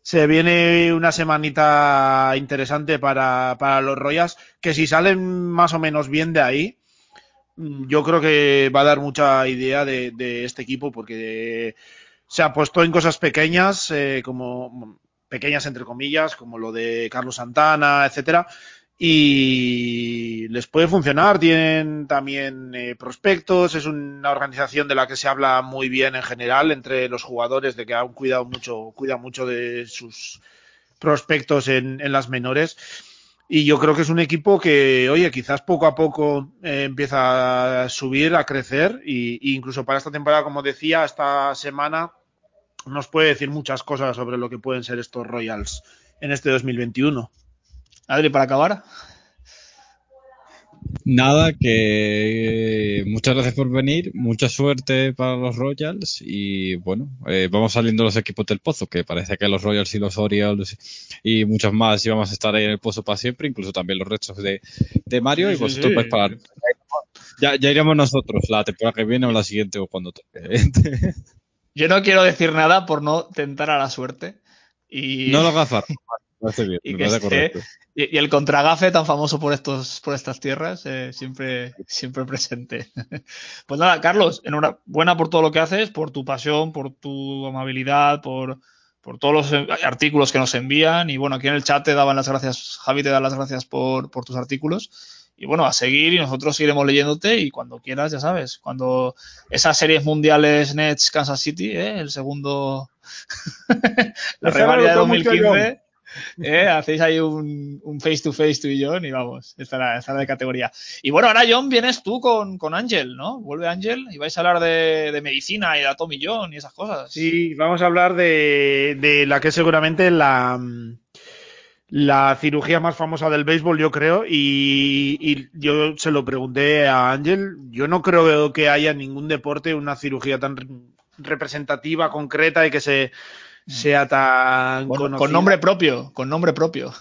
Se viene una semanita interesante para, para los Royals, que si salen más o menos bien de ahí, yo creo que va a dar mucha idea de, este equipo porque se ha puesto en cosas pequeñas, eh, como pequeñas entre comillas, como lo de Carlos Santana, etcétera, y les puede funcionar. Tienen también eh, prospectos, es una organización de la que se habla muy bien en general entre los jugadores, de que han cuidado mucho, cuida mucho de sus prospectos en, en las menores y yo creo que es un equipo que, oye, quizás poco a poco eh, empieza a subir, a crecer, y, incluso para esta temporada, como decía, esta semana nos puede decir muchas cosas sobre lo que pueden ser estos Royals en este 2021. Adri, para acabar. Nada, que muchas gracias por venir, mucha suerte para los Royals y bueno, eh, vamos saliendo los equipos del pozo, que parece que los Royals y los Orioles y muchos más íbamos a estar ahí en el pozo para siempre, incluso también los restos de, Mario y vosotros pues para... Ya, ya iremos nosotros la temporada que viene o la siguiente o cuando. Yo no quiero decir nada por no tentar a la suerte. Y... No lo hagas y, el contragafe tan famoso por estos, por estas tierras, eh, siempre, siempre presente. pues nada, Carlos, enhorabuena por todo lo que haces, por tu pasión, por tu amabilidad, por, por todos los artículos que nos envían. Y bueno, aquí en el chat te daban las gracias, Javi te da las gracias por, por tus artículos. y bueno, a seguir y nosotros iremos leyéndote y cuando quieras, ya sabes, cuando esas series mundiales Nets Kansas City, ¿eh? el segundo, la rivalidad de me gustó mucho, 2015, ¿eh? hacéis ahí un, face to face tú y John y vamos, estará, estará de categoría. Y bueno, ahora John vienes tú con, con Ángel, ¿no? Vuelve Ángel y vais a hablar de, medicina y de Tommy John y esas cosas. Sí, vamos a hablar de, de la que es seguramente la, la cirugía más famosa del béisbol, yo creo, y, y yo se lo pregunté a Ángel, yo no creo que haya ningún deporte una cirugía tan re- representativa, concreta y que se sea tan Con, nombre propio, con nombre propio.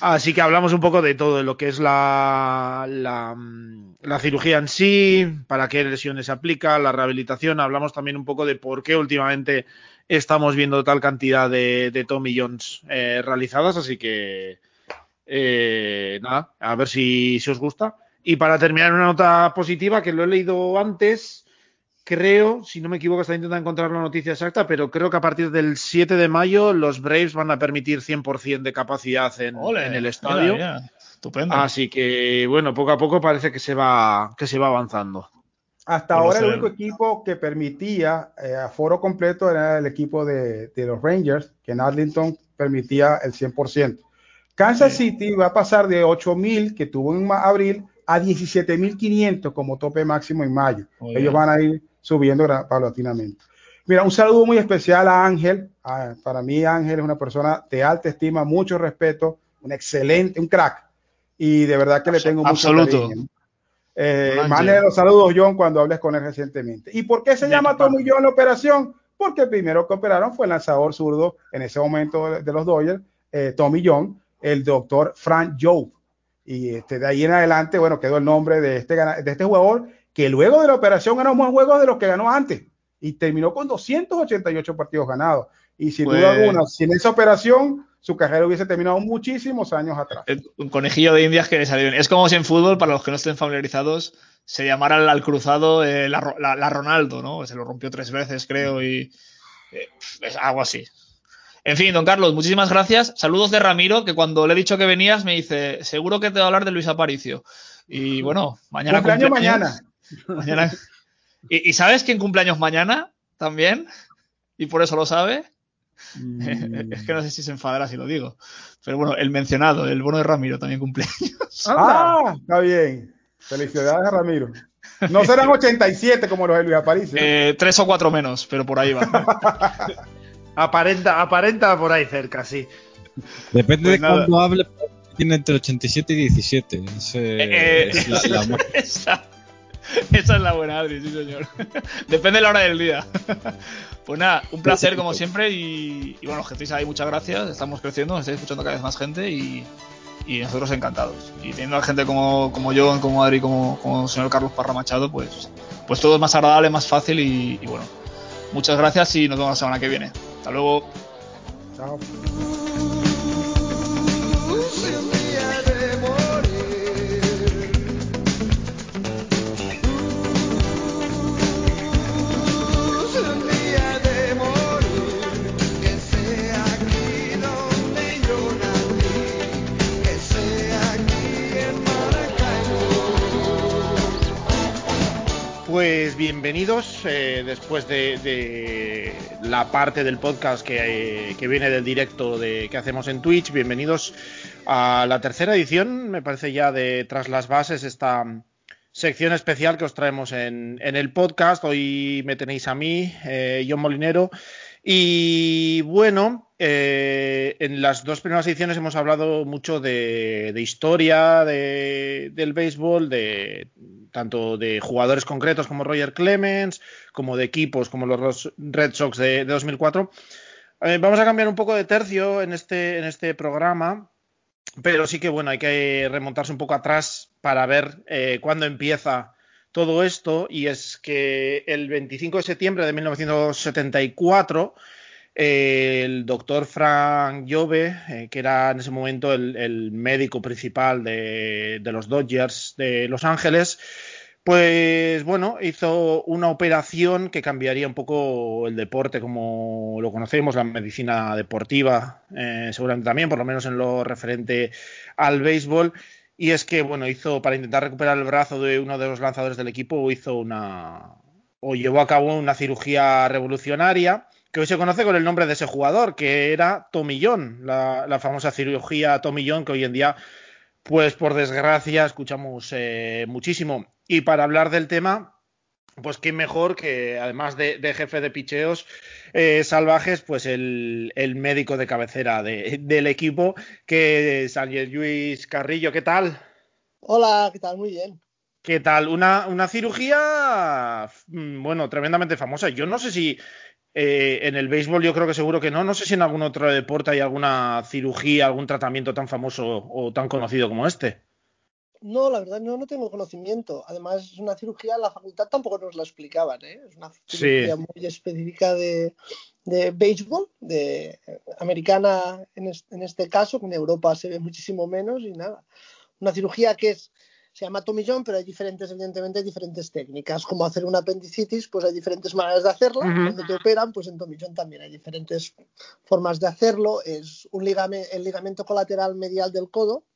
Así que hablamos un poco de todo, de lo que es la, la, mm, la cirugía en sí, para qué lesiones se aplica, la rehabilitación. Hablamos también un poco de por qué últimamente estamos viendo tal cantidad de, de Tommy Jones eh, realizadas. Así que, eh, nada, a ver si, si os gusta. Y para terminar, una nota positiva que lo he leído antes. Creo, si no me equivoco, está intentando encontrar la noticia exacta, pero creo que a partir del 7 de mayo los Braves van a permitir 100% de capacidad en, Ole, en el estadio. mira, Estupendo. Así que, bueno, poco a poco parece que se va, que se va avanzando. Hasta ahora el único equipo que permitía eh, aforo completo era el equipo de, de los Rangers, que en Arlington permitía el 100%. Kansas City va a pasar de 8.000 que tuvo en abril a 17.500 como tope máximo en mayo. Ellos van a ir subiendo paulatinamente. Mira, un saludo muy especial a Ángel. Ah, para mí Ángel es una persona de alta estima, mucho respeto, un excelente, un crack. Y de verdad que le tengo mucho Absoluto. cariño. Eh, los saludos, John, cuando hables con él recientemente. ¿Y por qué se De llama. Tommy John la operación? Porque el primero que operaron fue el lanzador zurdo en ese momento de, los Dodgers, eh, Tommy John, el doctor Frank Joe. Y este, de ahí en adelante, bueno, quedó el nombre de este, de este jugador que luego de la operación ganó más juegos de los que ganó antes y terminó con 288 partidos ganados. Y sin Pues- duda alguna, sin esa operación, su carrera hubiese terminado muchísimos años atrás. Eh, Un conejillo de indias que le salió bien. Es como si en fútbol, para los que no estén familiarizados, se llamara al, cruzado eh, la, la- la Ronaldo, ¿no? Se lo rompió tres veces, creo, y eh, es algo así. En fin, don Carlos, muchísimas gracias. Saludos de Ramiro, que cuando le he dicho que venías me dice, seguro que te va a hablar de Luis Aparicio. Y bueno, mañana cumpleaños. mañana. Mañana- ¿Y, y sabes quién cumpleaños mañana también? Y por eso lo sabe. es que no sé si se enfadará si lo digo. Pero bueno, el mencionado, el bono de Ramiro también cumpleaños. Ah, está bien. Felicidades a Ramiro. No serán 87 como los de Luis Aparicio. Eh, tres o cuatro menos, pero por ahí va. Aparenta, aparenta por ahí cerca, sí. Depende Pues de cuándo hable, tiene entre 87 y 17. Ese Eh, es la, la más- esa, es la buena, Adri, sí, señor. Depende de la hora del día. Pues nada, un placer como siempre y, bueno, que estéis ahí, muchas gracias. Estamos creciendo, nos estáis escuchando cada vez más gente y, y nosotros encantados. Y teniendo a gente como, como yo, como Adri, como, como el señor Carlos Parra Machado, pues, pues todo es más agradable, más fácil y bueno. Muchas gracias y nos vemos la semana que viene. Hasta luego. Chao. Pues bienvenidos eh, después de, la parte del podcast que, eh, que viene del directo de, que hacemos en Twitch. Bienvenidos a la tercera edición, me parece ya de Tras las Bases, esta sección especial que os traemos en, el podcast. Hoy me tenéis a mí, eh, John Molinero. Y bueno, en las dos primeras ediciones hemos hablado mucho de, de historia de- del béisbol, de tanto de jugadores concretos como Roger Clemens, como de equipos como los Red Sox de, de 2004. Eh, vamos a cambiar un poco de tercio en este, en este programa, pero sí que bueno, hay que remontarse un poco atrás para ver eh, cuándo empieza todo esto, y es que el 25 de septiembre de 1974 eh, el doctor Frank Jove, eh, que era en ese momento el, médico principal de, de los Dodgers de Los Ángeles, pues bueno, hizo una operación que cambiaría un poco el deporte como lo conocemos, la medicina deportiva, eh, seguramente también, por lo menos en lo referente al béisbol. Y es que, bueno, hizo, para intentar recuperar el brazo de uno de los lanzadores del equipo, hizo una, o llevó a cabo una cirugía revolucionaria que hoy se conoce con el nombre de ese jugador, que era Tomillón, la, la famosa cirugía Tomillón que hoy en día, pues por desgracia, escuchamos eh, muchísimo. Y para hablar del tema, pues qué mejor que además de, de jefe de picheos eh, salvajes, pues el, el, médico de cabecera de, del equipo, que es Ángel Luis Carrillo. ¿Qué tal? Hola, ¿qué tal? Muy bien. ¿Qué tal? Una, una cirugía, mm, bueno, tremendamente famosa. Yo no sé si eh, en el béisbol yo creo que seguro que no. No sé si en algún otro deporte hay alguna cirugía, algún tratamiento tan famoso o tan conocido como este. No, la verdad no, no tengo conocimiento. Además, es una cirugía, la facultad tampoco nos la explicaban. ¿eh? Es una cirugía sí. muy específica de, de béisbol, de americana en, es, en este caso, que en Europa se ve muchísimo menos y nada. Una cirugía que es se llama tomillón, pero hay diferentes, evidentemente, hay diferentes técnicas. Como hacer una apendicitis, pues hay diferentes maneras de hacerla. Uh -huh. Cuando te operan, pues en tomillón también hay diferentes formas de hacerlo. Es un ligame, el ligamento colateral medial del codo,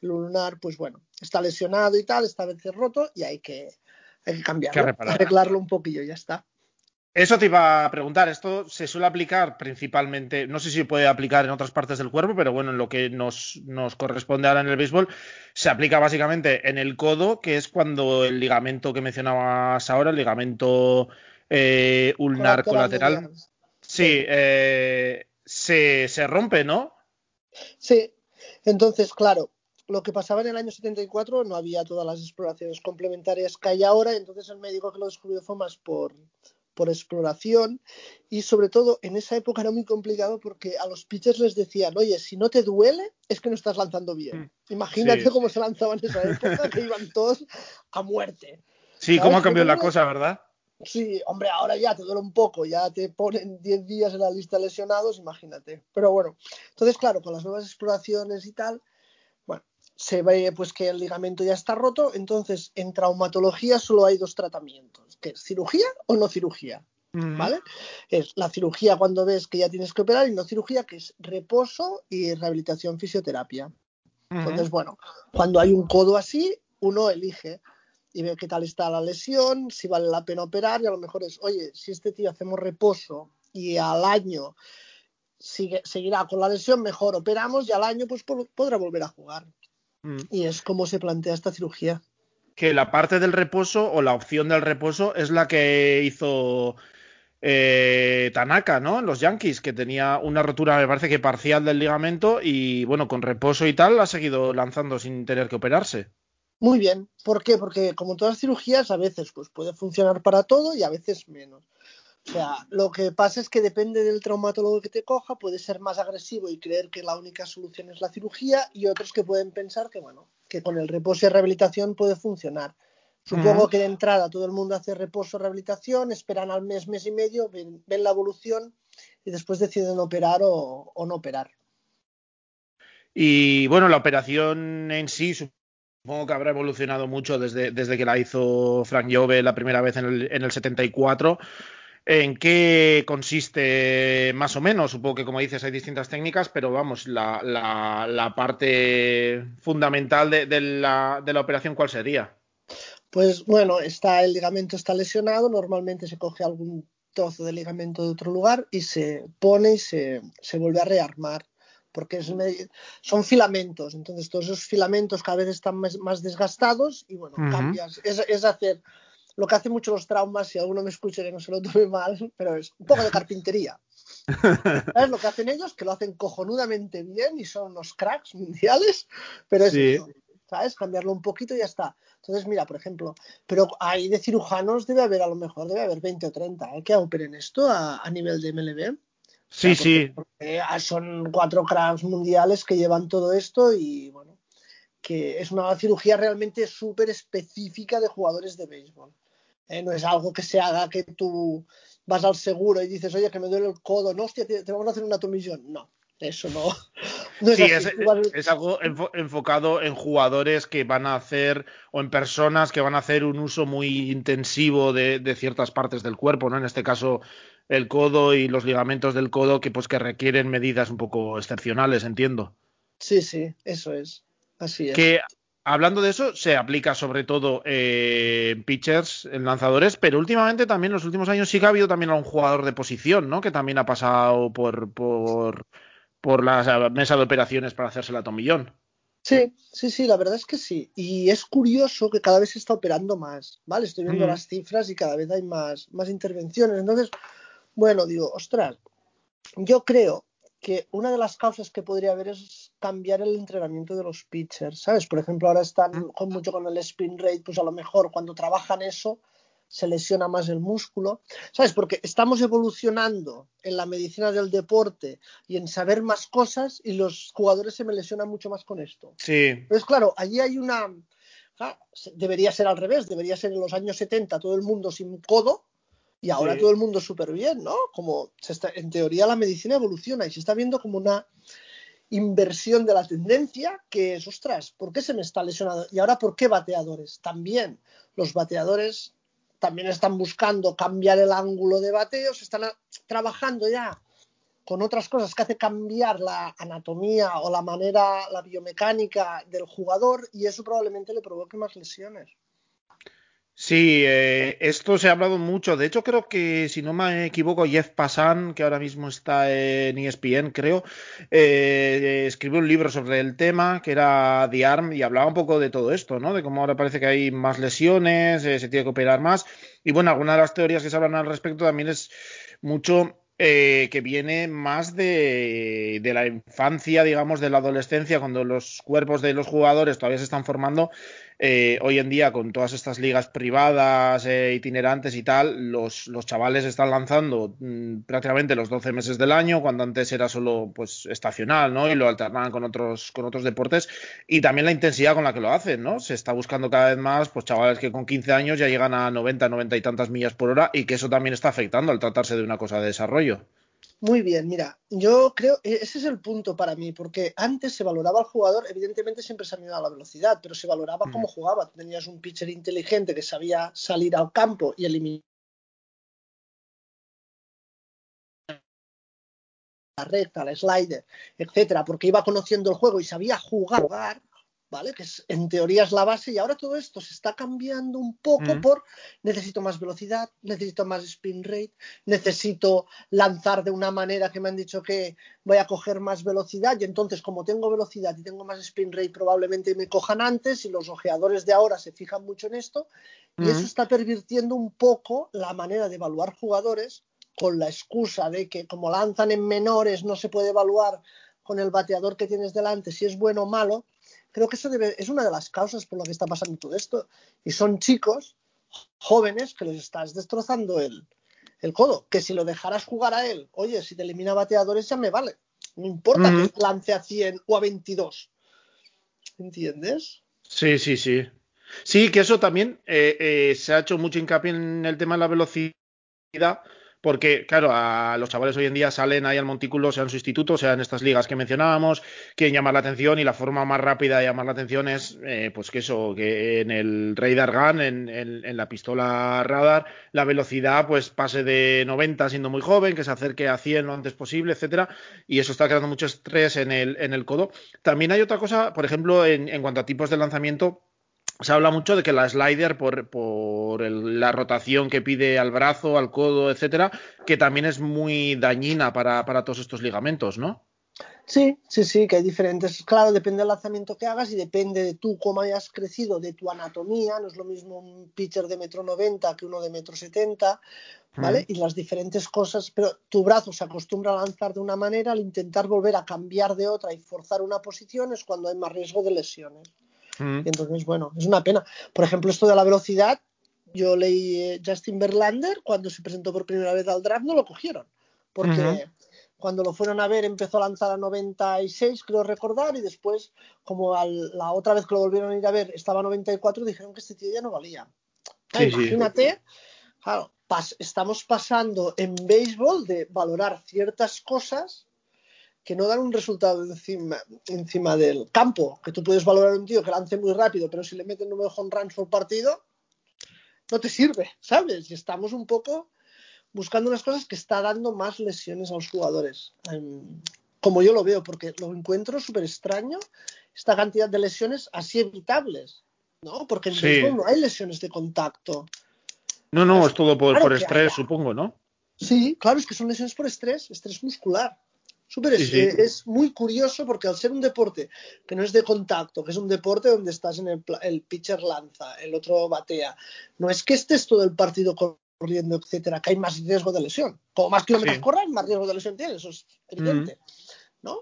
el lunar, pues bueno, está lesionado y tal, esta vez es roto y hay que, hay que cambiarlo, que arreglarlo un poquillo y ya está. Eso te iba a preguntar, esto se suele aplicar principalmente, no sé si puede aplicar en otras partes del cuerpo, pero bueno, en lo que nos, nos, corresponde ahora en el béisbol, se aplica básicamente en el codo, que es cuando el ligamento que mencionabas ahora, el ligamento eh, ulnar colateral, colateral sí, eh, se, se rompe, ¿no? Sí, entonces, claro, lo que pasaba en el año 74 no había todas las exploraciones complementarias que hay ahora, entonces el médico que lo descubrió fue más por, por exploración y sobre todo en esa época era muy complicado porque a los pitchers les decían, oye, si no te duele es que no estás lanzando bien. Mm. Imagínate sí. cómo se lanzaban en esa época, que iban todos a muerte. Sí, cómo ha cambiado la cosa, ¿verdad? Sí, hombre, ahora ya te duele un poco, ya te ponen 10 días en la lista de lesionados, imagínate. Pero bueno, entonces claro, con las nuevas exploraciones y tal, se ve pues que el ligamento ya está roto, entonces en traumatología solo hay dos tratamientos, que es cirugía o no cirugía, -huh. ¿vale? Es la cirugía cuando ves que ya tienes que operar y no cirugía que es reposo y rehabilitación fisioterapia. Entonces, bueno, cuando hay un codo así, uno elige y ve qué tal está la lesión, si vale la pena operar y a lo mejor es, oye, si este tío hacemos reposo y al año sigue, seguirá con la lesión, mejor operamos y al año pues podrá volver a jugar. Mm. Y es como se plantea esta cirugía. Que la parte del reposo o la opción del reposo es la que hizo eh, Tanaka, ¿no? En los Yankees, que tenía una rotura, me parece que parcial del ligamento y bueno, con reposo y tal, ha seguido lanzando sin tener que operarse. Muy bien. ¿Por qué? Porque como todas las cirugías, a veces pues, puede funcionar para todo y a veces menos. O sea, lo que pasa es que depende del traumatólogo que te coja, puede ser más agresivo y creer que la única solución es la cirugía y otros que pueden pensar que, bueno, que con el reposo y rehabilitación puede funcionar. Supongo uh -huh. que de entrada todo el mundo hace reposo, rehabilitación, esperan al mes, mes y medio, ven, ven la evolución y después deciden operar o, o, no operar. Y bueno, la operación en sí supongo que habrá evolucionado mucho desde, desde que la hizo Frank Jove la primera vez en el, en el 74 en qué consiste más o menos. Supongo que, como dices, hay distintas técnicas, pero vamos, la, la, la parte fundamental de, de, la, de, la, operación, ¿cuál sería? Pues bueno, está el ligamento está lesionado, normalmente se coge algún trozo de ligamento de otro lugar y se pone y se, se vuelve a rearmar. Porque es, son filamentos, entonces todos esos filamentos cada vez están más, más desgastados y bueno, uh -huh. cambias. Es, es hacer lo que hacen mucho los traumas, si alguno me escucha que no se lo tome mal, pero es un poco de carpintería. ¿Sabes lo que hacen ellos? Que lo hacen cojonudamente bien y son unos cracks mundiales, pero es sí. eso, ¿sabes? Cambiarlo un poquito y ya está. Entonces, mira, por ejemplo, pero hay de cirujanos, debe haber a lo mejor, debe haber 20 o 30 ¿eh? que operen esto a, a nivel de MLB. Sí, o sea, porque, sí. Porque son cuatro cracks mundiales que llevan todo esto y, bueno, que es una cirugía realmente súper específica de jugadores de béisbol. Eh, no es algo que se haga que tú vas al seguro y dices, oye, que me duele el codo, no, hostia, te, te vamos a hacer una tomillón. No, eso no. no es, sí, es, es, algo enfo enfocado en jugadores que van a hacer, o en personas que van a hacer un uso muy intensivo de, de ciertas partes del cuerpo, ¿no? En este caso, el codo y los ligamentos del codo, que pues que requieren medidas un poco excepcionales, entiendo. Sí, sí, eso es. Así es. Que hablando de eso, se aplica sobre todo eh, en pitchers, en lanzadores, pero últimamente también en los últimos años sí que ha habido también un jugador de posición, ¿no? Que también ha pasado por, por, por la mesa de operaciones para hacerse la tomillón. Sí, sí, sí, la verdad es que sí. Y es curioso que cada vez se está operando más, ¿vale? Estoy viendo Mm. las cifras y cada vez hay más, más intervenciones. Entonces, bueno, digo, ostras, yo creo que una de las causas que podría haber es cambiar el entrenamiento de los pitchers, ¿sabes? Por ejemplo, ahora están con mucho con el spin rate, pues a lo mejor cuando trabajan eso se lesiona más el músculo, ¿sabes? Porque estamos evolucionando en la medicina del deporte y en saber más cosas y los jugadores se me lesionan mucho más con esto. Sí. Entonces, claro, allí hay una... ah, debería ser al revés, debería ser en los años 70 todo el mundo sin codo y ahora Sí. todo el mundo súper bien, ¿no? Como se está, en teoría la medicina evoluciona y se está viendo como una inversión de la tendencia que es, ostras, ¿por qué se me está lesionando? Y ahora, ¿por qué bateadores? También los bateadores también están buscando cambiar el ángulo de bateo, se están trabajando ya con otras cosas que hace cambiar la anatomía o la manera, la biomecánica del jugador y eso probablemente le provoque más lesiones. Sí, eh, esto se ha hablado mucho. De hecho, creo que, si no me equivoco, Jeff Passan, que ahora mismo está en ESPN, creo, eh, escribió un libro sobre el tema, que era The Arm, y hablaba un poco de todo esto, ¿no? De cómo ahora parece que hay más lesiones, eh, se tiene que operar más. Y bueno, alguna de las teorías que se hablan al respecto también es mucho eh, que viene más de, de la infancia, digamos, de la adolescencia, cuando los cuerpos de los jugadores todavía se están formando. Eh, hoy en día, con todas estas ligas privadas, eh, itinerantes y tal, los, los chavales están lanzando mm, prácticamente los 12 meses del año, cuando antes era solo pues estacional, ¿no? Y lo alternaban con otros, con otros deportes. Y también la intensidad con la que lo hacen, ¿no? Se está buscando cada vez más, pues chavales que con 15 años ya llegan a 90, 90 y tantas millas por hora, y que eso también está afectando al tratarse de una cosa de desarrollo. Muy bien, mira, yo creo, e, ese es el punto para mí, porque antes se valoraba al jugador, evidentemente siempre se ha mirado la velocidad, pero se valoraba cómo jugaba. Tenías un pitcher inteligente que sabía salir al campo y eliminar la recta, la slider, etcétera, porque iba conociendo el juego y sabía jugar, ¿vale? Que es, en teoría es la base y ahora todo esto se está cambiando un poco Mm. por necesito más velocidad, necesito más spin rate, necesito lanzar de una manera que me han dicho que voy a coger más velocidad y entonces como tengo velocidad y tengo más spin rate probablemente me cojan antes y los ojeadores de ahora se fijan mucho en esto y Mm. eso está pervirtiendo un poco la manera de evaluar jugadores con la excusa de que como lanzan en menores no se puede evaluar con el bateador que tienes delante si es bueno o malo. Creo que eso debe- es una de las causas por lo que está pasando todo esto. Y son chicos jóvenes que les estás destrozando el, el codo. Que si lo dejaras jugar a él, oye, si te elimina bateadores ya me vale. No importa Ujú. que lance a 100 o a 22. ¿Entiendes? Sí, sí, sí. Sí, que eso también eh, eh, se ha hecho mucho hincapié en el tema de la velocidad, porque, claro, a los chavales hoy en día salen ahí al montículo, sea en su instituto, sea en estas ligas que mencionábamos, quieren llamar la atención y la forma más rápida de llamar la atención es, eh, pues que eso, que en el radar gun, en, en- la pistola radar, la velocidad pues pase de 90 siendo muy joven, que se acerque a 100 lo antes posible, etcétera, y eso está creando mucho estrés en el, en el codo. También hay otra cosa, por ejemplo, en cuanto a tipos de lanzamiento, se habla mucho de que la slider, por, por el- la rotación que pide al brazo, al codo, etcétera, que también es muy dañina para, para todos estos ligamentos, ¿no? Sí, sí, sí, que hay diferentes. Claro, depende del lanzamiento que hagas y depende de tú cómo hayas crecido, de tu anatomía. No es lo mismo un pitcher de metro noventa que uno de metro setenta, ¿vale? Mm. Y las diferentes cosas, pero tu brazo se acostumbra a lanzar de una manera, al intentar volver a cambiar de otra y forzar una posición es cuando hay más riesgo de lesiones. Mm. Y entonces, bueno, es una pena. Por ejemplo, esto de la velocidad, yo leí eh, Justin Verlander cuando se presentó por primera vez al draft, no lo cogieron. Porque cuando lo fueron a ver empezó a lanzar a 96, creo recordar, y después, como al- la otra vez que lo volvieron a ir a ver, estaba a 94, dijeron que este tío ya no valía. Ah, Sí, sí. imagínate, claro, pas- estamos pasando en béisbol de valorar ciertas cosas que no dan un resultado encima, encima del campo. Que tú puedes valorar a un tío que lance muy rápido, pero si le meten nueve home runs por partido, no te sirve, ¿sabes? Y estamos un poco buscando unas cosas que está dando más lesiones a los jugadores. Em, como yo lo veo, porque lo encuentro súper extraño esta cantidad de lesiones así evitables, ¿no? Porque en Sí. béisbol no hay lesiones de contacto. No, no, es todo por, Claro por estrés, haya. supongo, ¿no? Sí, claro, es que son lesiones por estrés, estrés muscular. Súper es, sí. eh, es muy curioso porque al ser un deporte que no es de contacto, que es un deporte donde estás en el, el pitcher lanza, el otro batea, no es que estés todo el partido corriendo, etcétera, que hay más riesgo de lesión. Como más kilómetros Sí. corras, más riesgo de lesión tienes, eso es evidente, ¿no?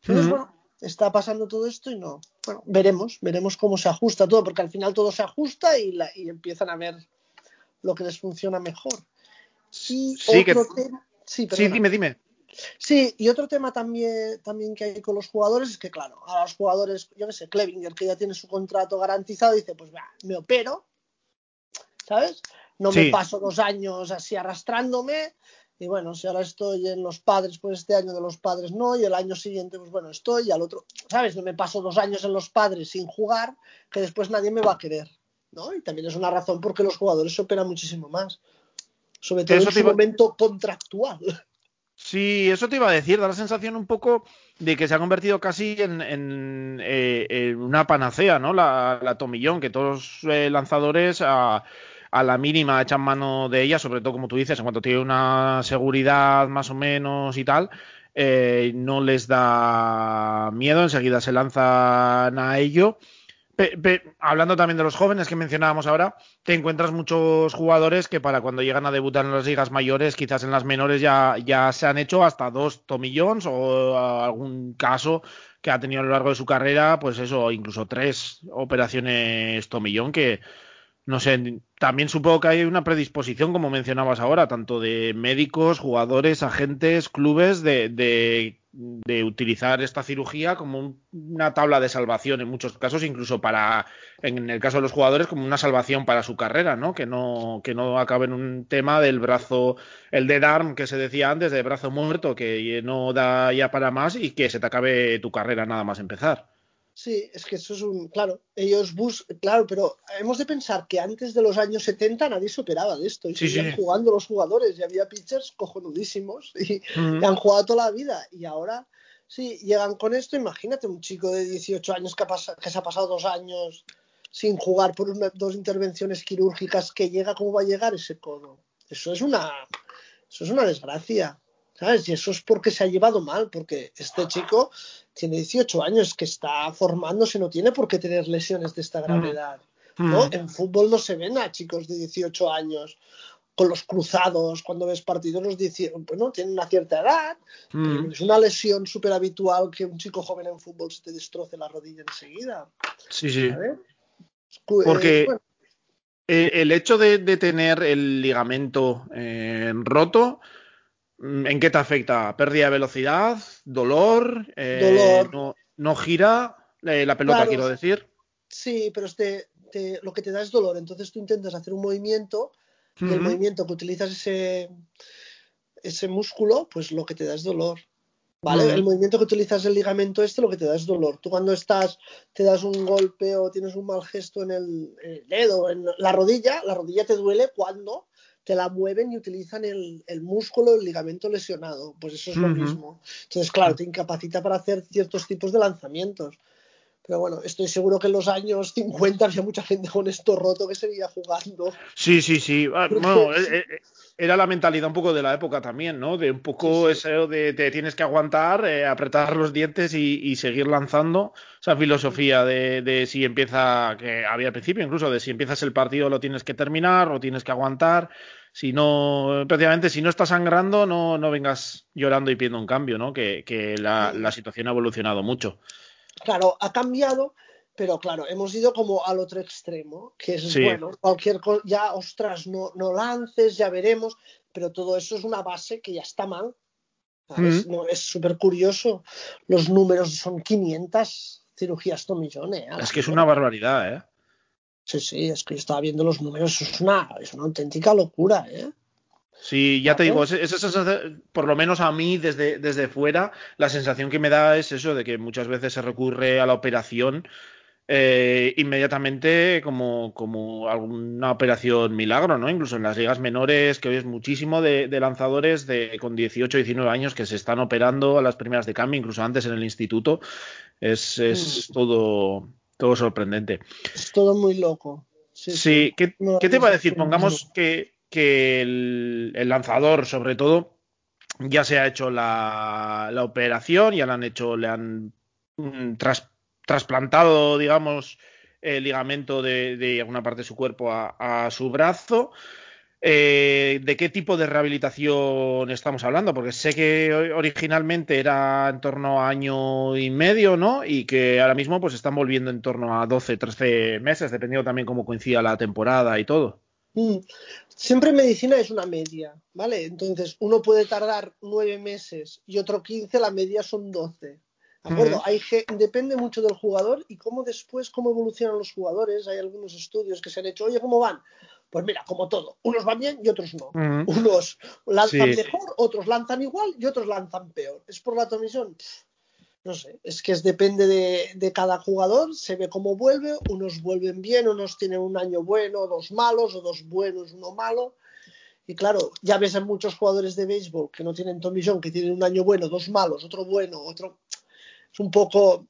Entonces, Ujú. bueno, está pasando todo esto y no. Bueno, veremos, veremos cómo se ajusta todo, porque al final todo se ajusta y, la- y empiezan a ver lo que les funciona mejor. Y Sí, que- otro tema. Sí, dime, dime. Sí, y otro tema también, también que hay con los jugadores es que, claro, a los jugadores, yo qué sé, Klebinger, que ya tiene su contrato garantizado, dice, pues me opero, ¿sabes? No me paso dos años así arrastrándome, y bueno, si ahora estoy en los padres, pues este año de los padres no, y el año siguiente, pues bueno, estoy, y al otro, ¿sabes? No me paso dos años en los padres sin jugar, que después nadie me va a querer, ¿no? Y también es una razón por qué los jugadores se operan muchísimo más, sobre todo Eso en su momento contractual. Sí, eso te iba a decir, da la sensación un poco de que se ha convertido casi en, en, eh, en una panacea, ¿no? La, la tomillón, que todos los eh, lanzadores a, la mínima echan mano de ella, sobre todo como tú dices, en cuanto tiene una seguridad más o menos y tal, eh, no les da miedo, enseguida se lanzan a ello. Hablando también de los jóvenes que mencionábamos ahora, te encuentras muchos jugadores que para cuando llegan a debutar en las ligas mayores, quizás en las menores ya, ya se han hecho hasta dos tomillones o a- algún caso que ha tenido a lo largo de su carrera, pues eso, incluso tres operaciones tomillón que, no sé, también supongo que hay una predisposición, como mencionabas ahora, tanto de médicos, jugadores, agentes, clubes, de, de utilizar esta cirugía como un- una tabla de salvación en muchos casos, incluso para, en el caso de los jugadores, como una salvación para su carrera, ¿no? Que no, que no acabe en un tema del brazo, el dead arm que se decía antes, de brazo muerto, que no da ya para más y que se te acabe tu carrera nada más empezar. Sí, es que eso es un. Claro, ellos bus. Claro, pero hemos de pensar que antes de los años 70 nadie se operaba de esto y Sí, seguían sí. jugando los jugadores y había pitchers cojonudísimos y, Ujú. que han jugado toda la vida. Y ahora, sí, llegan con esto. Imagínate un chico de 18 años que, ha pas- que se ha pasado dos años sin jugar por una- dos intervenciones quirúrgicas, que llega, ¿cómo va a llegar ese codo? Eso es una. Eso es una desgracia. ¿Sabes? Y eso es porque se ha llevado mal, porque este chico tiene 18 años, que está formándose, no tiene por qué tener lesiones de esta gravedad. ¿no? Mm. En fútbol no se ven a chicos de 18 años con los cruzados, cuando ves partidos los 18, bueno, tienen una cierta edad, Mm. es una lesión súper habitual que un chico joven en fútbol se te destroce la rodilla enseguida. Sí, sí. eh, Porque- bueno, Eh, el hecho de, de tener el ligamento eh, roto, mm, ¿en qué te afecta? ¿Pérdida de velocidad? ¿Dolor? eh, Dolor. No, no gira eh, la pelota, Claro. quiero decir. sí, pero este, te- lo que te da es dolor, entonces tú intentas hacer un movimiento y el movimiento que utilizas ese, ese músculo, pues lo que te da es dolor. ¿Vale? Mm. El movimiento que utilizas el ligamento este lo que te da es dolor. Tú cuando estás, te das un golpe o tienes un mal gesto en el, en el dedo, en la rodilla, la rodilla te duele cuando te la mueven y utilizan el, el músculo, el ligamento lesionado. Pues eso es lo mismo. Entonces, claro, te incapacita para hacer ciertos tipos de lanzamientos. Pero bueno, estoy seguro que en los años 50 había mucha gente con esto roto que seguía jugando. Sí, sí, sí. Ah, Bueno, eh, eh, era la mentalidad un poco de la época también, ¿no? De un poco Sí, sí. eso de te tienes que aguantar, eh, apretar los dientes y, y seguir lanzando. Esa filosofía de, de si empieza, que había al principio incluso, de si empiezas el partido lo tienes que terminar o tienes que aguantar. Si no, prácticamente si no estás sangrando, no, no vengas llorando y pidiendo un cambio, ¿no? Que, que la, la situación ha evolucionado mucho. Claro, ha cambiado, pero claro, hemos ido como al otro extremo, que es, Sí. bueno, cualquier cosa, ya, ostras, no, no lances, ya veremos, pero todo eso es una base que ya está mal. ¿sabes? Mm. No, es súper curioso. Los números son 500 cirugías tomillón, ¿eh? Es que es una barbaridad, ¿eh? Sí, sí, es que yo estaba viendo los números, es una, es una auténtica locura, ¿eh? Sí, ya te digo, es- es por lo menos a mí desde, desde fuera, la sensación que me da es eso, de que muchas veces se recurre a la operación eh, inmediatamente como, como alguna operación milagro, ¿no? Incluso en las ligas menores, que hoy es muchísimo de, de lanzadores de, con 18, 19 años que se están operando a las primeras de cambio, incluso antes en el instituto. Es, es todo, todo sorprendente. Es todo muy loco. Sí, Sí, ¿qué, No, qué te iba a decir? Pongamos que, que el, lanzador, sobre todo, ya se ha hecho la, la operación, ya le han hecho, le han mm, tras- trasplantado, digamos, el ligamento de, alguna parte de su cuerpo a, su brazo. Eh, ¿De qué tipo de rehabilitación estamos hablando? Porque sé que originalmente era en torno a año y medio, ¿no? Y que ahora mismo pues están volviendo en torno a 12, 13 meses, dependiendo también cómo coincida la temporada y todo. Siempre en medicina es una media, ¿vale? Entonces, uno puede tardar nueve meses y otro 15, la media son 12. ¿De acuerdo? Hay depende mucho del jugador y cómo después, cómo evolucionan los jugadores. Hay algunos estudios que se han hecho, oye, ¿cómo van? Pues mira, como todo, unos van bien y otros no. Unos lanzan Sí. mejor, otros lanzan igual y otros lanzan peor. ¿Es por la tomisión? No sé, es que es depende de, de cada jugador, se ve cómo vuelve, unos vuelven bien, unos tienen un año bueno, dos malos, o dos buenos, uno malo. Y claro, ya ves en muchos jugadores de béisbol que no tienen tomisión, que tienen un año bueno, dos malos, otro bueno, otro. Es un poco.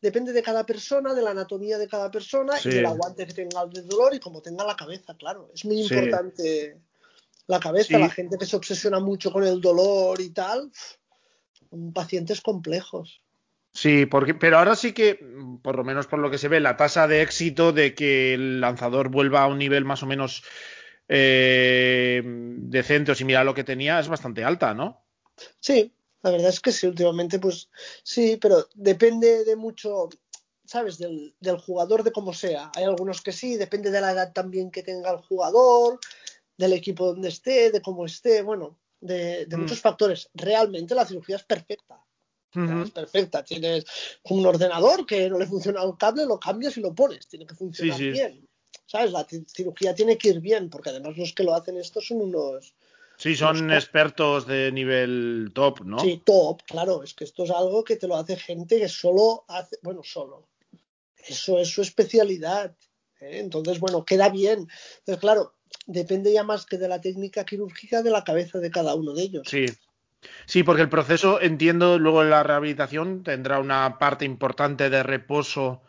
Depende de cada persona, de la anatomía de cada persona Sí. y del aguante que tenga el dolor y como tenga la cabeza, claro. Es muy Sí. importante la cabeza, Sí. la gente que se obsesiona mucho con el dolor y tal, son pacientes complejos. Sí, porque, pero ahora sí que, mm, por lo menos por lo que se ve, la tasa de éxito de que el lanzador vuelva a un nivel más o menos eh, decente o similar a lo que tenía es bastante alta, ¿no? Sí, la verdad es que sí, últimamente pues sí, pero depende de mucho, ¿sabes? Del, del jugador, de cómo sea. Hay algunos que sí, depende de la edad también que tenga el jugador, del equipo donde esté, de cómo esté, bueno, de, de Mm. muchos factores. Realmente la cirugía es perfecta. Ujú. Es perfecta. Tienes un ordenador que no le funciona el cable, lo cambias y lo pones. Tiene que funcionar Sí, sí. bien. ¿Sabes? La ci- cirugía tiene que ir bien, porque además los que lo hacen esto son unos, Sí, son expertos de nivel top, ¿no? Sí, top, claro, es que esto es algo que te lo hace gente que solo hace, bueno, solo. Eso es su especialidad. ¿eh? Entonces, bueno, queda bien. Entonces, claro, depende ya más que de la técnica quirúrgica de la cabeza de cada uno de ellos. Sí. Sí, porque el proceso, entiendo, luego la rehabilitación tendrá una parte importante de reposo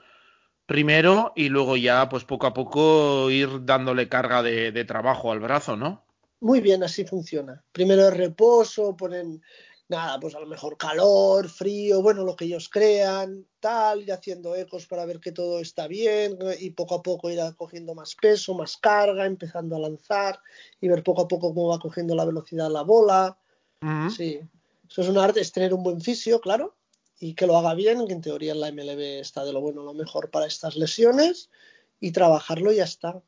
primero y luego ya, pues poco a poco ir dándole carga de, de trabajo al brazo, ¿no? Muy bien, así funciona. Primero el reposo, ponen nada, pues a lo mejor calor, frío, bueno, lo que ellos crean, tal, ir haciendo ecos para ver que todo está bien y poco a poco ir cogiendo más peso, más carga, empezando a lanzar y ver poco a poco cómo va cogiendo la velocidad la bola. Sí, eso es un arte, es tener un buen fisio, claro, y que lo haga bien, que en teoría en la MLB está de lo bueno lo mejor para estas lesiones y trabajarlo y ya está.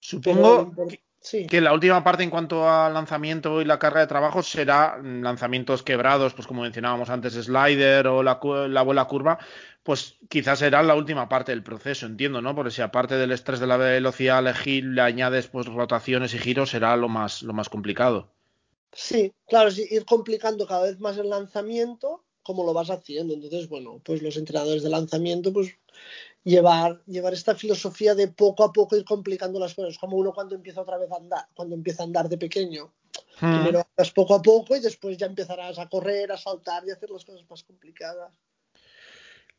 Supongo que, sí. que la última parte en cuanto a lanzamiento y la carga de trabajo será mm, lanzamientos quebrados, pues como mencionábamos antes, slider o la, la bola curva, pues quizás será la última parte del proceso, entiendo, ¿no? Porque si aparte del estrés de la velocidad le, le añades pues rotaciones y giros, será lo más, lo más complicado. Sí, claro, ir complicando cada vez más el lanzamiento, como lo vas haciendo. Entonces, bueno, pues los entrenadores de lanzamiento, pues llevar, llevar esta filosofía de poco a poco ir complicando las cosas, como uno cuando empieza otra vez a andar, cuando empieza a andar de pequeño. Mm. Primero andas poco a poco y después ya empezarás a correr, a saltar y a hacer las cosas más complicadas.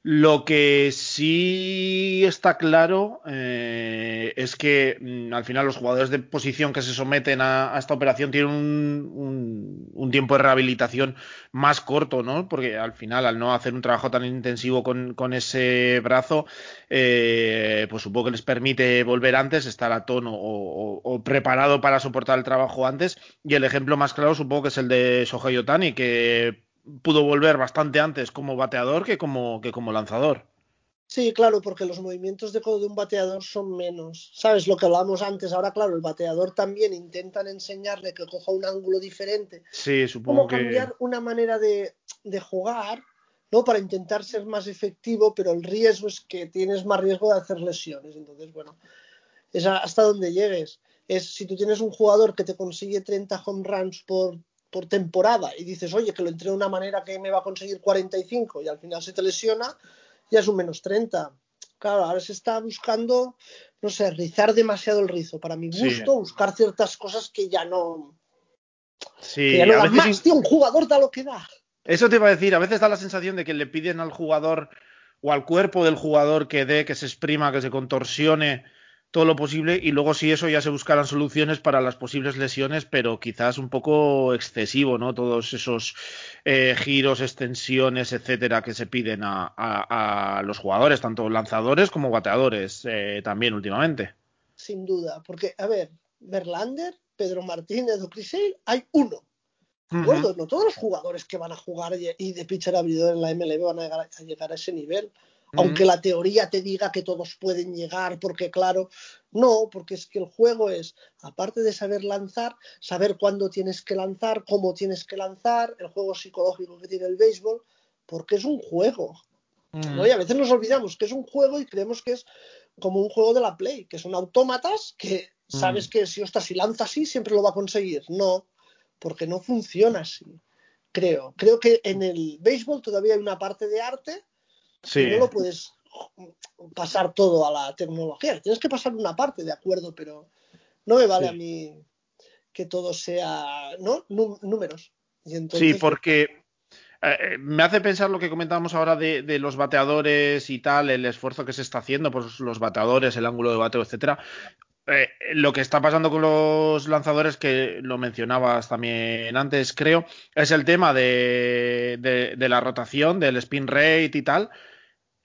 Lo que sí está claro eh, es que mm, al final los jugadores de posición que se someten a, esta operación tienen un, tiempo de rehabilitación más corto, ¿no? Porque al final, al no hacer un trabajo tan intensivo con, ese brazo, eh, pues supongo que les permite volver antes, estar a tono o preparado para soportar el trabajo antes. Y el ejemplo más claro supongo que es el de Shohei Otani, que pudo volver bastante antes como bateador que como, que como lanzador. Sí, claro, porque los movimientos de codo de un bateador son menos. ¿Sabes lo que hablábamos antes? Ahora, claro, el bateador también intentan enseñarle que coja un ángulo diferente. Sí, supongo que. cambiar una manera de, de jugar, ¿no? Para intentar ser más efectivo, pero el riesgo es que tienes más riesgo de hacer lesiones. Entonces, bueno, es hasta donde llegues. Es si tú tienes un jugador que te consigue 30 home runs por, por temporada y dices, oye, que lo entreno de una manera que me va a conseguir 45 y al final se te lesiona, ya es un menos 30. Claro, ahora se está buscando, no sé, rizar demasiado el rizo. Para mi Sí. gusto, buscar ciertas cosas que ya no, Sí, que ya no a dan veces más. Tío, un jugador da lo que da. Eso te iba a decir, a veces da la sensación de que le piden al jugador o al cuerpo del jugador que dé, que se exprima, que se contorsione todo lo posible y luego si eso ya se buscarán soluciones para las posibles lesiones, pero quizás un poco excesivo, ¿no? Todos esos eh, giros, extensiones, etcétera, que se piden a, a, a, los jugadores, tanto lanzadores como bateadores, eh, también últimamente. Sin duda, porque, a ver, Verlander, Pedro Martínez o Crisel, hay uno. Uh -huh. No todos los jugadores que van a jugar y de pitcher abridor en la MLB van a llegar a, llegar a ese nivel aunque la teoría te diga que todos pueden llegar, porque claro, no, porque es que el juego es, aparte de saber lanzar, saber cuándo tienes que lanzar, cómo tienes que lanzar, el juego psicológico que tiene el béisbol, porque es un juego. Mm. ¿no? Y a veces nos olvidamos que es un juego y creemos que es como un juego de la Play, que son autómatas que sabes mm. que si, ostras, si lanza así siempre lo va a conseguir. No, porque no funciona así. Creo. Creo que en el béisbol todavía hay una parte de arte Sí. no lo puedes pasar todo a la tecnología. Tienes que pasar una parte, de acuerdo, pero no me vale sí. a mí que todo sea ¿no? números. Y entonces, sí, porque eh, me hace pensar lo que comentábamos ahora de, de, los bateadores y tal, el esfuerzo que se está haciendo por pues, los bateadores, el ángulo de bateo, etcétera. Eh, lo que está pasando con los lanzadores, que lo mencionabas también antes, creo, es el tema de, de, la rotación, del spin rate y tal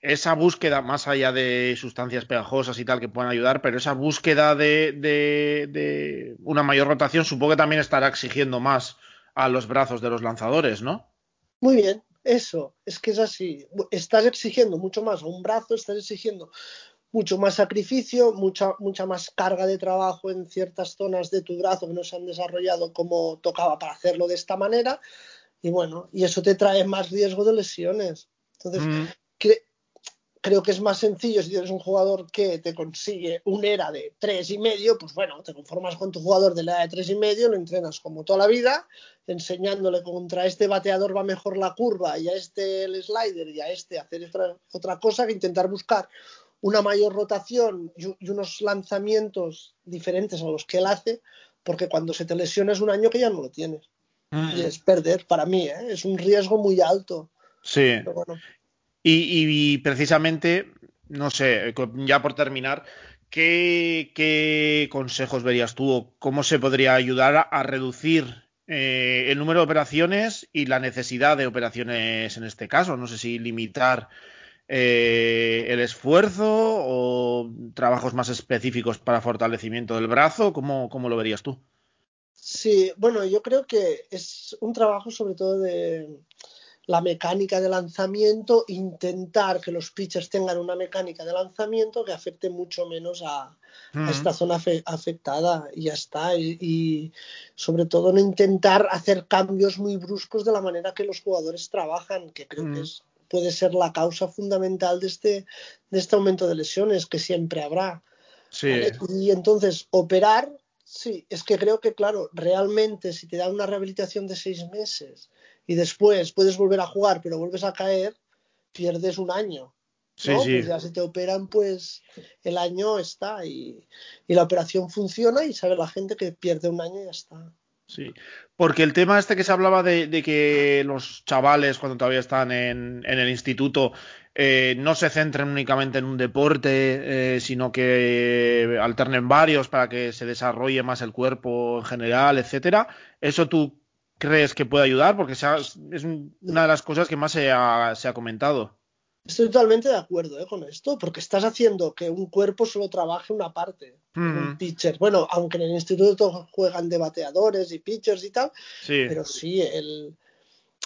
esa búsqueda, más allá de sustancias pegajosas y tal que puedan ayudar, pero esa búsqueda de, de, de, una mayor rotación supongo que también estará exigiendo más a los brazos de los lanzadores, ¿no? Muy bien, eso, es que es así. Estás exigiendo mucho más a un brazo, estás exigiendo mucho más sacrificio, mucha, mucha más carga de trabajo en ciertas zonas de tu brazo que no se han desarrollado como tocaba para hacerlo de esta manera. Y bueno, y eso te trae más riesgo de lesiones. Entonces, mm creo que es más sencillo si tienes un jugador que te consigue un ERA de tres y medio, pues bueno, te conformas con tu jugador de la ERA de tres y medio, lo entrenas como toda la vida, enseñándole contra este bateador va mejor la curva y a este el slider y a este hacer otra, otra cosa que intentar buscar una mayor rotación y, unos lanzamientos diferentes a los que él hace, porque cuando se te lesiona es un año que ya no lo tienes. Mm. Y es perder, para mí, ¿eh? es un riesgo muy alto. Sí. Bueno. Y, y, precisamente, no sé, ya por terminar, ¿qué, qué consejos verías tú o cómo se podría ayudar a, a reducir eh, el número de operaciones y la necesidad de operaciones en este caso? No sé si limitar eh, el esfuerzo o trabajos más específicos para fortalecimiento del brazo, ¿cómo, cómo lo verías tú? Sí, bueno, yo creo que es un trabajo sobre todo de la mecánica de lanzamiento, intentar que los pitchers tengan una mecánica de lanzamiento que afecte mucho menos a, a esta zona fe, afectada y ya está. Y, y, sobre todo no intentar hacer cambios muy bruscos de la manera que los jugadores trabajan, que creo que es, puede ser la causa fundamental de este, de este aumento de lesiones que siempre habrá. Sí. ¿vale? Y entonces operar, sí, es que creo que claro, realmente si te dan una rehabilitación de seis meses, y después puedes volver a jugar, pero vuelves a caer, pierdes un año. Sí, ¿no? sí. Pues ya si te operan, pues el año está y, y, la operación funciona y sabe la gente que pierde un año y ya está. Sí, porque el tema este que se hablaba de, de que los chavales cuando todavía están en, el instituto eh, no se centren únicamente en un deporte, eh, sino que alternen varios para que se desarrolle más el cuerpo en general, etcétera. ¿Eso tú crees que puede ayudar? Porque es una de las cosas que más se ha, se ha comentado. Estoy totalmente de acuerdo ¿eh? con esto, porque estás haciendo que un cuerpo solo trabaje una parte. Mm. Un pitcher. Bueno, aunque en el instituto juegan de bateadores y pitchers y tal, sí. pero sí, el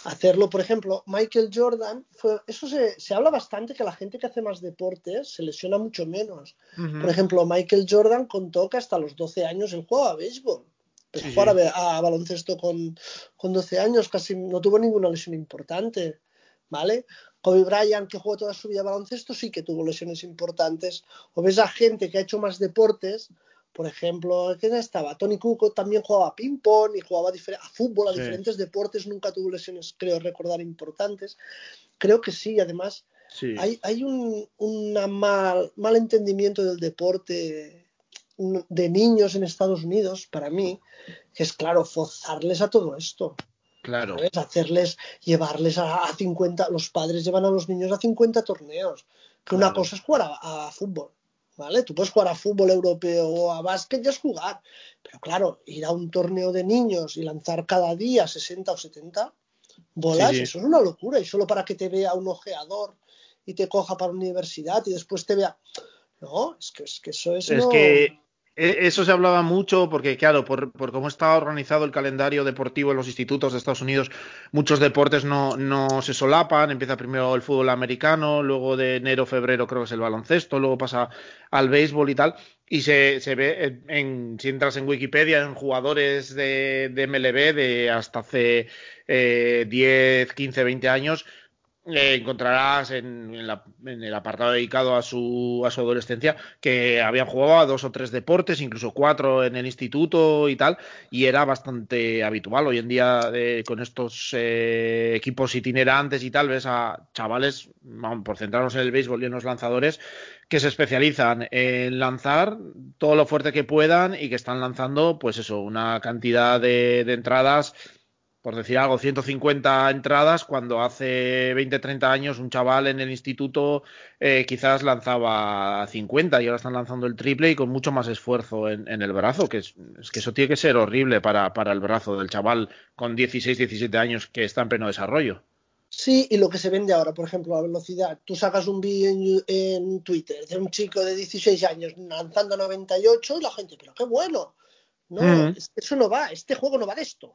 hacerlo, por ejemplo, Michael Jordan, fue, eso se, se, habla bastante que la gente que hace más deportes se lesiona mucho menos. Mm -hmm. Por ejemplo, Michael Jordan contó que hasta los 12 años él jugaba a béisbol. Empezó Sí, a jugar sí. a, a baloncesto con, con 12 años, casi no tuvo ninguna lesión importante. ¿Vale? Kobe Bryant, que jugó toda su vida baloncesto, sí que tuvo lesiones importantes. O ves a gente que ha hecho más deportes, por ejemplo, ¿quién estaba? Tony Kukoc también jugaba a ping-pong y jugaba a, a fútbol, a Sí. diferentes deportes, nunca tuvo lesiones, creo recordar, importantes. Creo que sí, además, Sí. hay, hay un una mal, mal entendimiento del deporte de niños en Estados Unidos, para mí, que es claro, forzarles a todo esto. Claro. ¿sabes? Hacerles, llevarles a, a 50, los padres llevan a los niños a 50 torneos. Que una cosa es jugar a, a fútbol, ¿vale? Tú puedes jugar a fútbol europeo o a básquet ya es jugar. Pero claro, ir a un torneo de niños y lanzar cada día 60 o 70 bolas, Sí, sí. eso es una locura. Y solo para que te vea un ojeador y te coja para la universidad y después te vea. No, es que, es que eso es. Es no- que eso se hablaba mucho porque, claro, por, cómo está organizado el calendario deportivo en los institutos de Estados Unidos, muchos deportes no, se solapan. Empieza primero el fútbol americano, luego de enero, febrero creo que es el baloncesto, luego pasa al béisbol y tal. Y se, ve, en, si entras en Wikipedia, en jugadores de, de MLB de hasta hace eh, 10, 15, 20 años, encontrarás en, la- en el apartado dedicado a su, a su adolescencia que habían jugado a dos o tres deportes, incluso cuatro en el instituto y tal, y era bastante habitual. Hoy en día, eh, con estos eh, equipos itinerantes y tal, ves a chavales, vamos, por centrarnos en el béisbol y en los lanzadores, que se especializan en lanzar todo lo fuerte que puedan y que están lanzando, pues eso, una cantidad de entradas por decir algo, 150 entradas, cuando hace 20, 30 años un chaval en el instituto eh, quizás lanzaba 50 y ahora están lanzando el triple y con mucho más esfuerzo en, en el brazo, que es, es, que eso tiene que ser horrible para, para el brazo del chaval con 16, 17 años que está en pleno desarrollo. Sí, y lo que se vende ahora, por ejemplo, la velocidad. Tú sacas un vídeo en, en, Twitter de un chico de 16 años lanzando 98 y la gente, pero qué bueno. No, mm. eso no va, este juego no va de esto.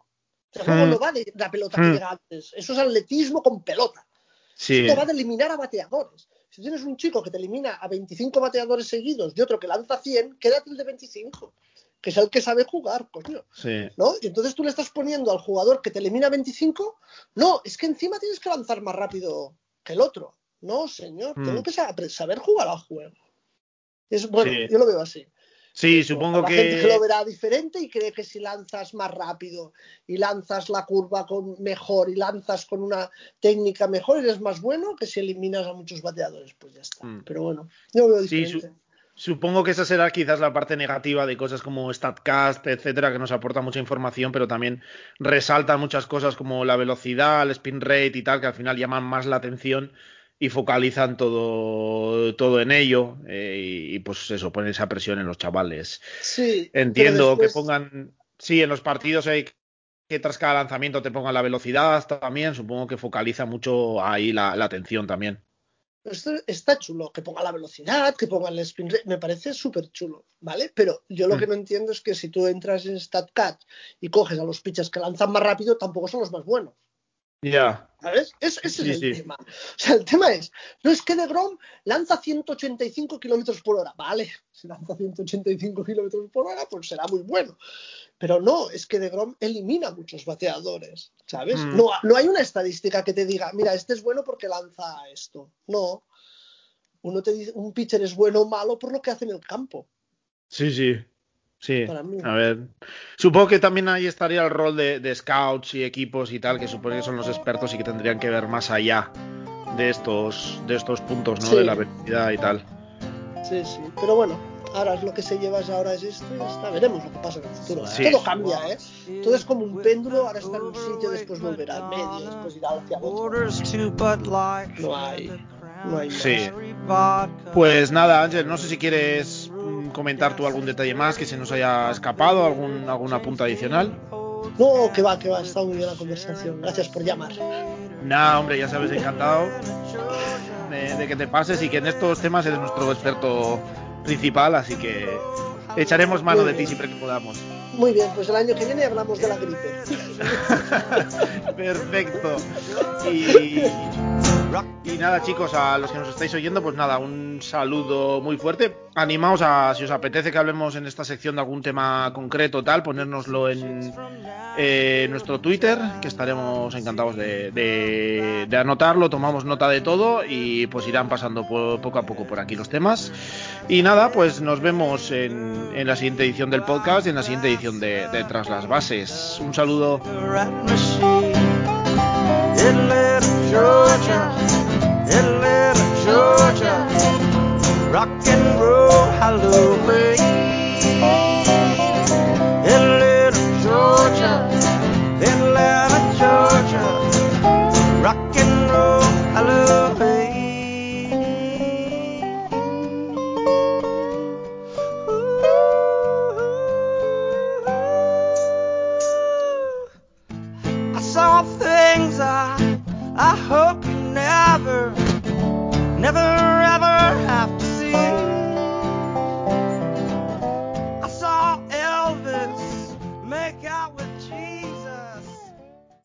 Este juego mm. no va de la pelota que llega antes. Eso es atletismo con pelota. Sí. Esto va de eliminar a bateadores. Si tienes un chico que te elimina a 25 bateadores seguidos y otro que lanza 100, quédate el de 25, que es el que sabe jugar, coño. Sí. ¿No? Y entonces tú le estás poniendo al jugador que te elimina a 25, no, es que encima tienes que lanzar más rápido que el otro. No, señor, Mm. tengo que saber, saber jugar al juego. Es, bueno, Sí. yo lo veo así. Sí, supongo la que. gente que lo verá diferente y cree que si lanzas más rápido y lanzas la curva con mejor y lanzas con una técnica mejor, eres más bueno que si eliminas a muchos bateadores. Pues ya está. Mm. Pero bueno, yo veo Sí, diferente. Supongo que esa será quizás la parte negativa de cosas como StatCast, etcétera, que nos aporta mucha información, pero también resalta muchas cosas como la velocidad, el spin rate y tal, que al final llaman más la atención y focalizan todo, todo en ello. eh, y, y, pues eso, ponen esa presión en los chavales. Sí, Entiendo después- que pongan. Sí, en los partidos hay que tras cada lanzamiento te pongan la velocidad también. Supongo que focaliza mucho ahí la, la atención también. Esto está chulo, que ponga la velocidad, que ponga el spin rate, me parece súper chulo, ¿vale? Pero yo lo Mm. que no entiendo es que si tú entras en StatCat y coges a los pitchers que lanzan más rápido, tampoco son los más buenos, Ya. ¿sabes? Es- ese Sí, es el sí. tema. O sea, el tema es, no es que de Grom lanza 185 kilómetros por hora, vale, si lanza 185 kilómetros por hora, pues será muy bueno. Pero no, es que de Grom elimina muchos bateadores, ¿sabes? Mm. No, no hay una estadística que te diga, mira, este es bueno porque lanza esto. No. Uno te dice, un pitcher es bueno o malo por lo que hace en el campo. Sí, sí. Sí, Para mí. a ver. Supongo que también ahí estaría el rol de, de scouts y equipos y tal, que supongo que son los expertos y que tendrían que ver más allá de estos, de estos puntos, ¿no? Sí. De la velocidad y tal. Sí, sí. Pero bueno, ahora es lo que se lleva ahora es esto y ya está. Veremos lo que pasa en el futuro. Sí. Todo cambia, ¿eh? Todo es como un péndulo, ahora está en un sitio, después volverá al medio, después irá hacia otro. No hay, no hay más. Sí. Pues nada, Ángel, no sé si quieres comentar tú algún detalle más que se nos haya escapado, algún, alguna punta adicional. No, que va, que va, está muy bien la conversación. Gracias por llamar. Nada, hombre, ya sabes, encantado de, de que te pases y que en estos temas eres nuestro experto principal, así que echaremos mano de ti siempre que podamos. Muy bien, pues el año que viene hablamos de la gripe. Perfecto. Y, y nada, chicos, a los que nos estáis oyendo, pues nada, un saludo muy fuerte. Animaos a, si os apetece que hablemos en esta sección de algún tema concreto, tal, ponérnoslo en eh, nuestro Twitter, que estaremos encantados de, de- de anotarlo. Tomamos nota de todo y pues irán pasando po- poco a poco por aquí los temas. Y nada, pues nos vemos en, en la siguiente edición del podcast y en la siguiente edición de, de Tras las Bases. Un saludo. Georgia, Atlanta, Georgia, rock and roll, hallelujah.